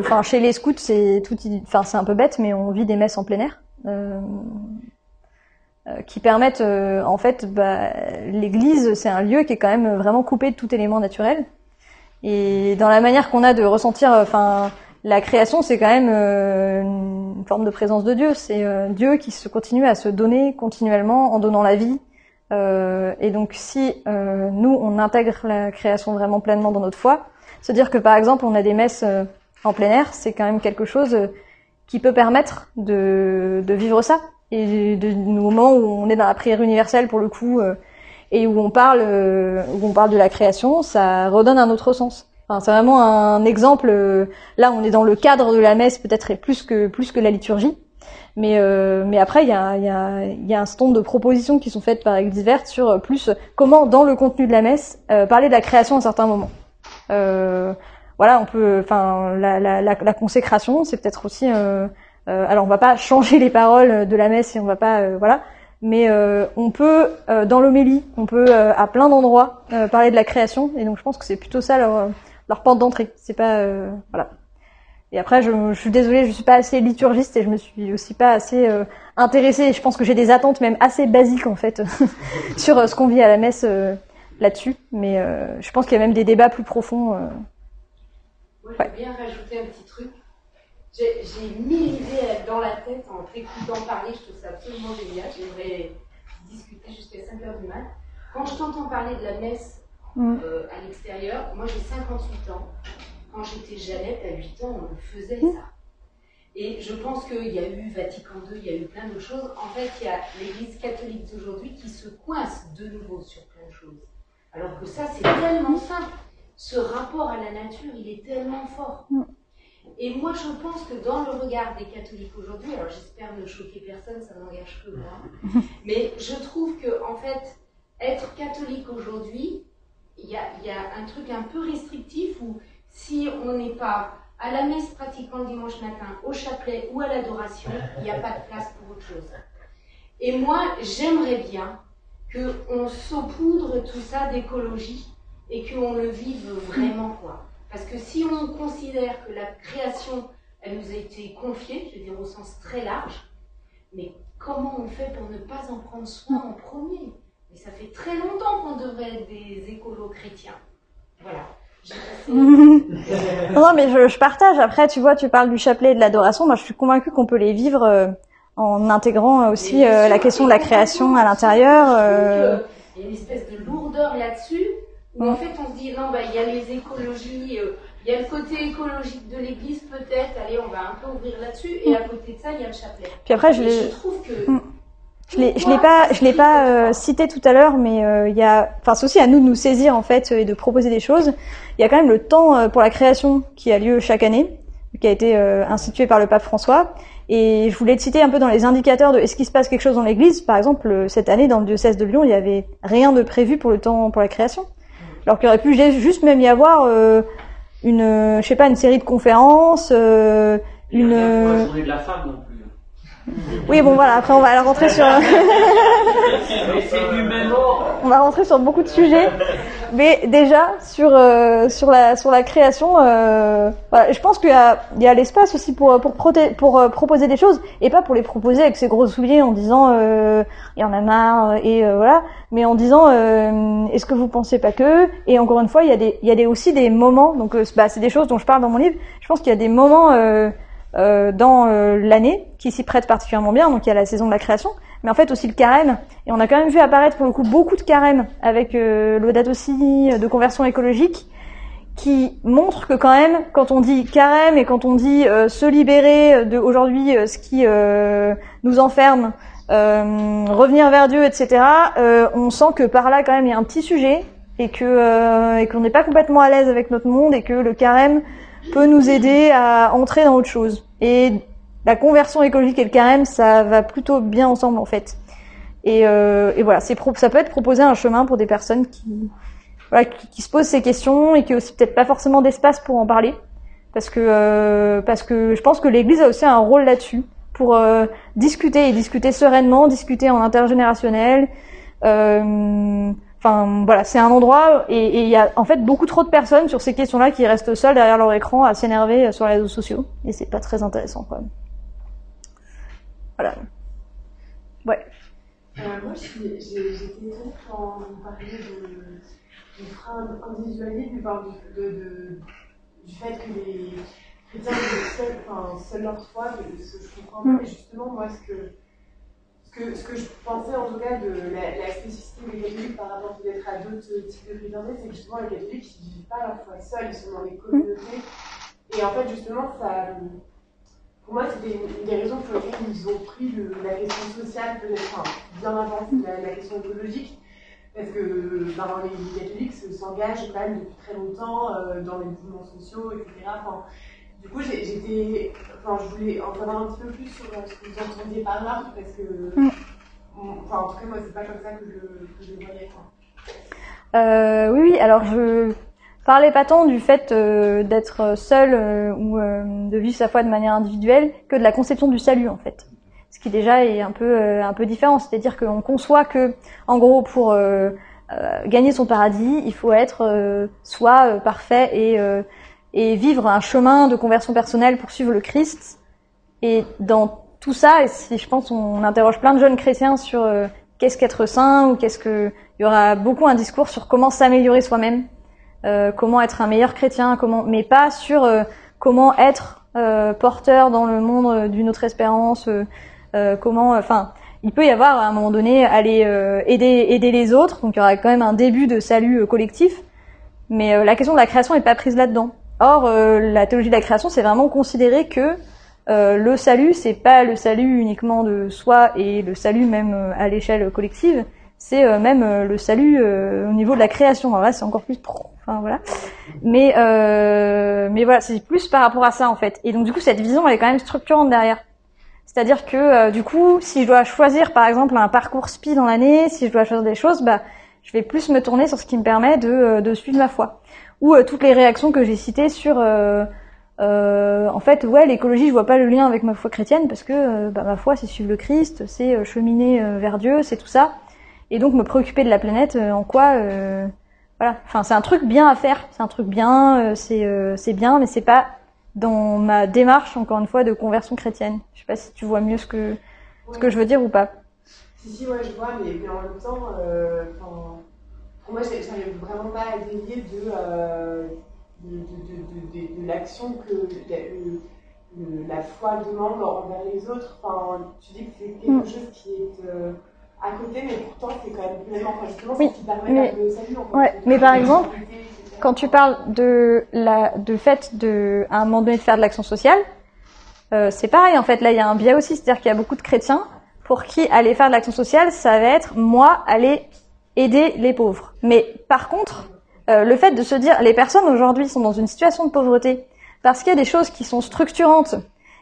enfin chez les scouts, c'est tout, enfin c'est un peu bête, mais on vit des messes en plein air euh, euh, qui permettent, en fait, bah, l'église, c'est un lieu qui est quand même vraiment coupé de tout élément naturel. Et dans la manière qu'on a de ressentir, enfin, la création, c'est quand même une forme de présence de Dieu. C'est Dieu qui se continue à se donner continuellement en donnant la vie. Euh, et donc, si euh, nous, on intègre la création vraiment pleinement dans notre foi, se dire que par exemple, on a des messes euh, en plein air, c'est quand même quelque chose qui peut permettre de, de vivre ça. Et de, de, moment où on est dans la prière universelle, pour le coup, et où on parle, où on parle de la création, ça redonne un autre sens. Enfin, c'est vraiment un exemple. là, on est dans le cadre de la messe, peut-être plus que plus que la liturgie. Mais, euh, mais après, il y a, y, a, y a un certain de propositions qui sont faites par Verte sur plus comment, dans le contenu de la messe, euh, parler de la création à un certain moment. Euh, voilà, on peut, enfin, la, consécration, c'est peut-être aussi. Euh, alors, on va pas changer les paroles de la messe et on va pas, voilà, mais on peut, dans l'homélie, on peut à plein d'endroits parler de la création. Et donc, je pense que c'est plutôt ça leur, leur porte d'entrée. C'est pas, voilà. Et après, je, je, suis désolée, je suis pas assez liturgiste et je me suis aussi pas assez euh, intéressée. Je pense que j'ai des attentes même assez basiques en fait sur euh, ce qu'on vit à la messe euh, là-dessus. Mais je pense qu'il y a même des débats plus profonds. Moi, je veux bien rajouter un petit truc. J'ai mille idées dans la tête en t'écoutant parler. Je trouve ça absolument génial. J'aimerais discuter jusqu'à 5 heures du mat. Quand je t'entends parler de la messe mm. à l'extérieur, moi j'ai 58 ans quand j'étais Jeannette à 8 ans, on faisait ça. Et je pense qu'il y a eu Vatican II, il y a eu plein de choses. En fait, il y a l'Église catholique d'aujourd'hui qui se coince de nouveau sur plein de choses. Alors que ça, c'est tellement simple. Ce rapport à la nature, il est tellement fort. Et moi, je pense que dans le regard des catholiques aujourd'hui, alors j'espère ne choquer personne, ça n'engage que moi, mais je trouve que, en fait, être catholique aujourd'hui, il y a, y a un truc un peu restrictif où si on n'est pas à la messe pratiquant le dimanche matin, au chapelet ou à l'adoration, il n'y a pas de place pour autre chose. Et moi, j'aimerais bien qu'on saupoudre tout ça d'écologie et qu'on le vive vraiment, quoi. Parce que si on considère que la création, elle nous a été confiée, je veux dire au sens très large, mais comment on fait pour ne pas en prendre soin en premier? Mais ça fait très longtemps qu'on devrait être des écolos chrétiens. Voilà. Non, mais je, je, partage. Après, tu vois, tu parles du chapelet et de l'adoration. Moi, je suis convaincue qu'on peut les vivre euh, en intégrant aussi euh, la question de la création à l'intérieur. Euh... Il y a une espèce de lourdeur là-dessus, où en fait on se dit, non, bah, il y a les écologies, euh, il y a le côté écologique de l'Église peut-être, allez, on va un peu ouvrir là-dessus, et à côté de ça, il y a le chapelet. Puis après, je, je trouve que... Je l'ai, je l'ai pas, je l'ai pas euh, cité tout à l'heure, mais euh, il y a, enfin, c'est aussi à nous de nous saisir en fait et de proposer des choses. Il y a quand même le temps euh, pour la création qui a lieu chaque année, qui a été euh, institué par le pape François. Et je voulais te citer un peu dans les indicateurs de est-ce qu'il se passe quelque chose dans l'Église. Par exemple, euh, cette année dans le diocèse de Lyon, il y avait rien de prévu pour le temps pour la création, alors qu'il aurait pu juste même y avoir euh, une, euh, je sais pas, une série de conférences, euh, une. Pour la journée de la femme non plus. Oui, bon voilà. Après, on va rentrer sur. on va rentrer sur beaucoup de sujets, mais déjà sur euh, sur la sur la création, euh, voilà, je pense qu'il y a il y a l'espace aussi pour pour proté- pour euh, proposer des choses et pas pour les proposer avec ses gros souliers en disant euh, il y en a marre et euh, voilà, mais en disant euh, est-ce que vous pensez pas que? Et encore une fois il y a des il y a des aussi des moments donc bah, c'est des choses dont je parle dans mon livre. Je pense qu'il y a des moments euh, euh, dans euh, l'année qui s'y prête particulièrement bien. Donc il y a la saison de la création, mais en fait aussi le carême. Et on a quand même vu apparaître pour le coup beaucoup de carême avec euh, l'audate aussi de conversion écologique qui montre que quand même quand on dit carême et quand on dit euh, se libérer de aujourd'hui euh, ce qui euh, nous enferme, euh, revenir vers Dieu, etc. euh, on sent que par là quand même il y a un petit sujet et que euh, et qu'on n'est pas complètement à l'aise avec notre monde et que le carême peut nous aider à entrer dans autre chose. Et la conversion écologique et le carême, ça va plutôt bien ensemble en fait. Et, euh, et voilà, ça peut être proposé un chemin pour des personnes qui, voilà, qui se posent ces questions et qui ont aussi peut-être pas forcément d'espace pour en parler, parce que euh, parce que je pense que l'Église a aussi un rôle là-dessus pour euh, discuter et discuter sereinement, discuter en intergénérationnel. Euh, Enfin voilà, c'est un endroit et il y a en fait beaucoup trop de personnes sur ces questions-là qui restent seules derrière leur écran à s'énerver euh, sur les réseaux sociaux et c'est pas très intéressant quoi. Voilà. Ouais. Euh, moi, j'étais étonnée quand vous parliez de, du frein individualisé, du, de, de- du fait que les chrétiens étaient seuls, enfin, seuls leur foi, de ce que je comprends Mm. pas. Et justement, moi, ce que, que, ce que je pensais en tout cas de la, spécificité des catholiques par rapport peut-être à d'autres types de chrétienté, c'est que justement, les catholiques, ne vivent pas leur foi seuls, ils sont dans des communautés. Et en fait, justement, ça. Pour moi, c'était une des raisons pour lesquelles ils ont pris la question sociale, peut-être bien avant la, la question écologique, parce que ben, les catholiques se- s'engagent quand même depuis très longtemps euh, dans les mouvements sociaux, etc. du coup, j'étais, enfin, je voulais en savoir un petit peu plus sur euh, ce que vous entendiez par là, parce que, Mm. enfin, en tout cas, moi, c'est pas comme ça que je, que je voyais. Quoi. Euh, oui, oui. Alors je parlais pas tant du fait euh, d'être seul euh, ou de vivre sa foi de manière individuelle que de la conception du salut en fait. Ce qui déjà est un peu un peu différent, c'est-à-dire qu'on conçoit que en gros pour gagner son paradis, il faut être soit parfait et euh, et vivre un chemin de conversion personnelle pour suivre le Christ. Et dans tout ça, si je pense on interroge plein de jeunes chrétiens sur euh, qu'est-ce qu'être saint ou qu'est-ce que il y aura beaucoup un discours sur comment s'améliorer soi-même, euh, comment être un meilleur chrétien, comment, mais pas sur euh, comment être euh, porteur dans le monde euh, d'une autre espérance, comment, enfin, il peut y avoir à un moment donné aller aider aider les autres, donc il y aura quand même un début de salut collectif, mais la question de la création est pas prise là-dedans. Or, euh, la théologie de la création, c'est vraiment considérer que euh, le salut, c'est pas le salut uniquement de soi et le salut même euh, à l'échelle collective, c'est euh, même le salut euh, au niveau de la création. Alors là, c'est encore plus. Enfin voilà. Mais mais voilà, c'est plus par rapport à ça en fait. Et donc du coup, cette vision, elle est quand même structurante derrière. C'est-à-dire que du coup, si je dois choisir par exemple un parcours SPI dans l'année, si je dois choisir des choses, bah je vais plus me tourner sur ce qui me permet de, de suivre ma foi. Ou euh, toutes les réactions que j'ai citées sur euh, euh, en fait, ouais, l'écologie, je vois pas le lien avec ma foi chrétienne parce que euh, bah, ma foi, c'est suivre le Christ, c'est euh, cheminer euh, vers Dieu, c'est tout ça. Et donc me préoccuper de la planète, euh, en quoi, euh, voilà. Enfin, c'est un truc bien à faire, c'est un truc bien, euh, c'est euh, c'est bien, mais c'est pas dans ma démarche, encore une fois, de conversion chrétienne. Je sais pas si tu vois mieux ce que ce que je veux dire ou pas. Si, si, ouais, je vois, mais, mais en même temps, euh, moi, j'ai- j'arrive vraiment pas à délier de, euh, de, de, de, de, de- de l'action que la, le- le- la foi demande envers les autres. Enfin, tu dis que c'est quelque Mm. chose qui est euh, à côté, mais pourtant, c'est quand même pleinement, enfin, justement, Oui, ce qui permet mais- le salut. En fait. Ouais, mais par exemple, quand tu parles de la de fait de à un moment donné de faire de l'action sociale, euh, c'est pareil en fait. Là, il y a un biais aussi, c'est-à-dire qu'il y a beaucoup de chrétiens pour qui aller faire de l'action sociale, ça va être moi aller aider les pauvres. Mais par contre, euh, le fait de se dire les personnes aujourd'hui sont dans une situation de pauvreté, parce qu'il y a des choses qui sont structurantes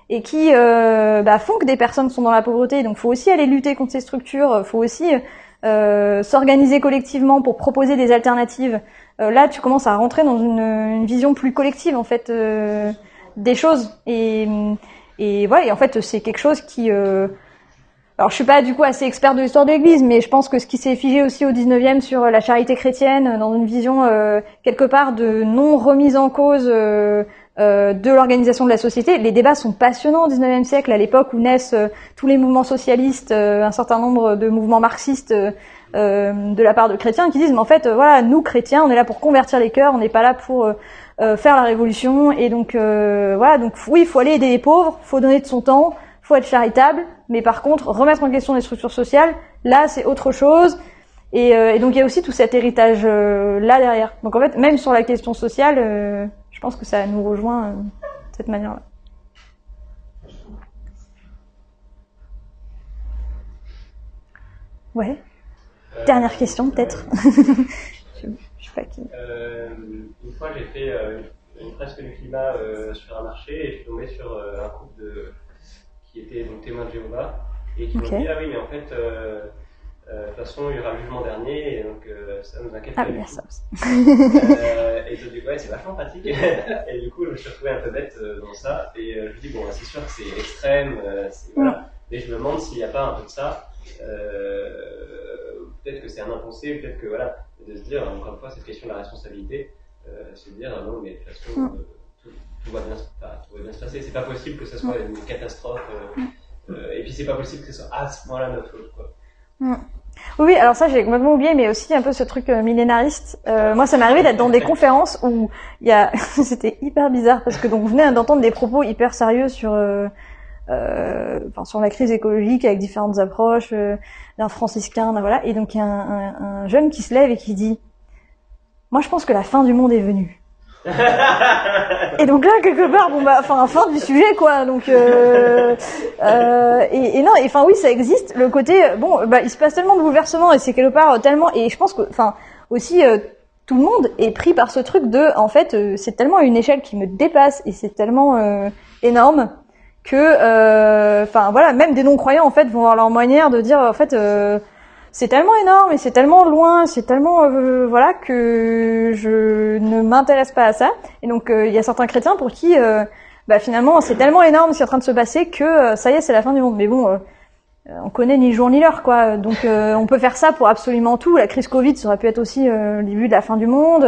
et qui euh, bah, font que des personnes sont dans la pauvreté. Donc, faut aussi aller lutter contre ces structures. Faut aussi euh, s'organiser collectivement pour proposer des alternatives. Euh, là, tu commences à rentrer dans une, vision plus collective en fait euh, des choses. Et, et voilà. Et en fait, c'est quelque chose qui alors je suis pas du coup assez expert de l'histoire de l'Église, mais je pense que ce qui s'est figé aussi au 19e sur la charité chrétienne, dans une vision quelque part de non remise en cause euh, de l'organisation de la société. Les débats sont passionnants au 19e siècle, à l'époque où naissent euh, tous les mouvements socialistes, euh, un certain nombre de mouvements marxistes de la part de chrétiens qui disent mais en fait voilà nous chrétiens on est là pour convertir les cœurs, on n'est pas là pour faire la révolution et donc voilà donc oui il faut aller aider les pauvres, faut donner de son temps, faut être charitable, mais par contre remettre en question les structures sociales là c'est autre chose. Et, et, donc il y a aussi tout cet héritage là derrière. Donc en fait, même sur la question sociale, euh, je pense que ça nous rejoint euh, de cette manière-là. Ouais. Euh, Dernière question, peut-être. je, je sais pas qui. Euh, une fois, j'ai fait euh, une fresque du climat euh, sur un marché et je suis tombé sur un couple de, qui était donc témoins de Jéhovah et qui Ok. m'ont dit Ah oui, mais en fait, euh, euh, de toute façon, il y aura le jugement dernier et donc euh, ça nous inquiète Ah pas tout. ça aussi. Euh, et je me dis, ouais, c'est vachement pratique. et du coup, je me suis retrouvé un peu bête dans ça. Et je me dis, bon, c'est sûr que c'est extrême. c'est- voilà. Mais je me demande s'il n'y a pas un peu de ça. Peut-être que c'est un impensé, peut-être que voilà, de se dire, encore une fois, cette question de la responsabilité, euh, se dire, ah non, mais de toute façon, Mm. Tout, va bien, se- enfin, tout va bien se passer. C'est pas possible que ce soit une catastrophe. euh, euh, et puis, c'est pas possible que ce soit à ce point-là notre faute. Quoi. Oui, alors ça j'ai complètement oublié, mais aussi un peu ce truc euh, millénariste. Euh, moi, ça m'est arrivé d'être dans des conférences où il y a, c'était hyper bizarre parce que donc vous venez d'entendre des propos hyper sérieux sur, enfin, sur la crise écologique avec différentes approches d'un franciscain, d'un voilà, et donc il y a un, un- un jeune qui se lève et qui dit, moi je pense que la fin du monde est venue. Et donc là, quelque part, bon bah, enfin, fin du sujet, quoi. Donc, euh, euh, et, et non, et enfin oui, ça existe. Le côté, bon, bah, il se passe tellement de bouleversements et c'est quelque part euh, tellement. Et je pense que, enfin, aussi, tout le monde est pris par ce truc de, en fait, c'est tellement une échelle qui me dépasse et c'est tellement énorme que, enfin, voilà, même des non-croyants en fait vont avoir leur manière de dire, en fait. C'est tellement énorme et c'est tellement loin, c'est tellement euh, voilà que je ne m'intéresse pas à ça. Et donc euh, il y a certains chrétiens pour qui euh, bah, finalement c'est tellement énorme ce qui est en train de se passer que euh, ça y est c'est la fin du monde. Mais bon, euh, on connaît ni le jour ni l'heure quoi. Donc on peut faire ça pour absolument tout. La crise Covid ça aurait pu être aussi le début de la fin du monde,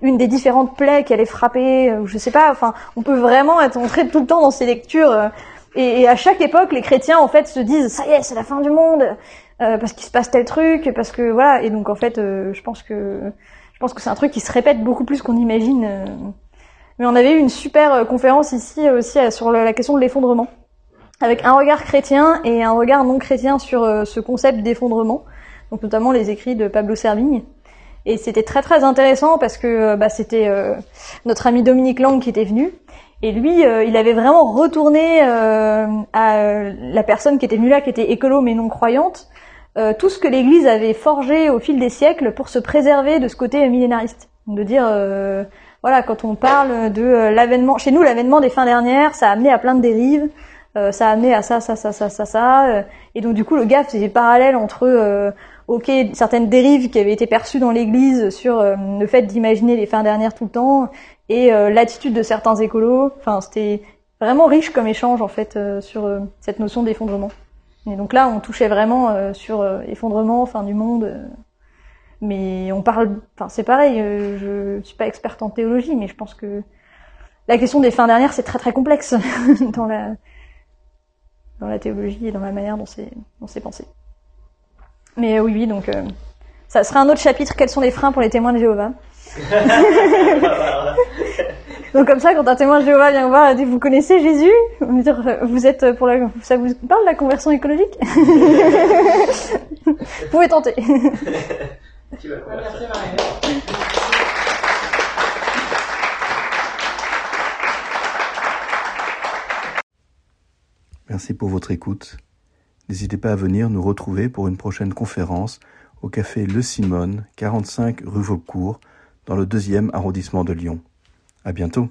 une des différentes plaies qui allait frapper, je sais pas. Enfin on peut vraiment être entré tout le temps dans ces lectures. et à chaque époque, les chrétiens en fait se disent ça y est, c'est la fin du monde euh, parce qu'il se passe tel truc, parce que voilà. Et donc en fait, euh, je pense que je pense que c'est un truc qui se répète beaucoup plus qu'on imagine. euh. Mais on avait eu une super euh, conférence ici aussi sur la question de l'effondrement, avec un regard chrétien et un regard non chrétien sur ce concept d'effondrement. Donc notamment les écrits de Pablo Servigne. Et c'était très très intéressant parce que bah, c'était notre ami Dominique Lang qui était venu. Et lui, il avait vraiment retourné euh, à la personne qui était venue là, qui était écolo mais non croyante, euh, tout ce que l'Église avait forgé au fil des siècles pour se préserver de ce côté millénariste. De dire, euh, voilà, quand on parle de euh, l'avènement, chez nous, l'avènement des fins dernières, ça a amené à plein de dérives, euh, ça a amené à ça, ça, ça, ça, ça, ça. euh, et donc du coup, le gars faisait parallèle entre, euh, ok, certaines dérives qui avaient été perçues dans l'Église sur le fait d'imaginer les fins dernières tout le temps et l'attitude de certains écolos. Enfin, c'était vraiment riche comme échange en fait sur cette notion d'effondrement. Et donc là, on touchait vraiment euh, sur euh, effondrement, fin du monde. euh, mais on parle, enfin c'est pareil. euh, je suis pas experte en théologie, mais je pense que la question des fins dernières c'est très très complexe dans la dans la théologie et dans la manière dont c'est dont c'est pensé. Mais oui, oui, donc euh, ça sera un autre chapitre. Quels sont les freins pour les témoins de Jéhovah? Donc comme ça, quand un témoin de Jéhovah vient voir et dit vous connaissez Jésus, on dire vous êtes pour la, ça vous parle de la conversion écologique? Vous pouvez tenter. Merci Marie. Merci pour votre écoute. N'hésitez pas à venir nous retrouver pour une prochaine conférence au café Le Simone, 45 rue Vaucourt, dans le deuxième arrondissement de Lyon. À bientôt.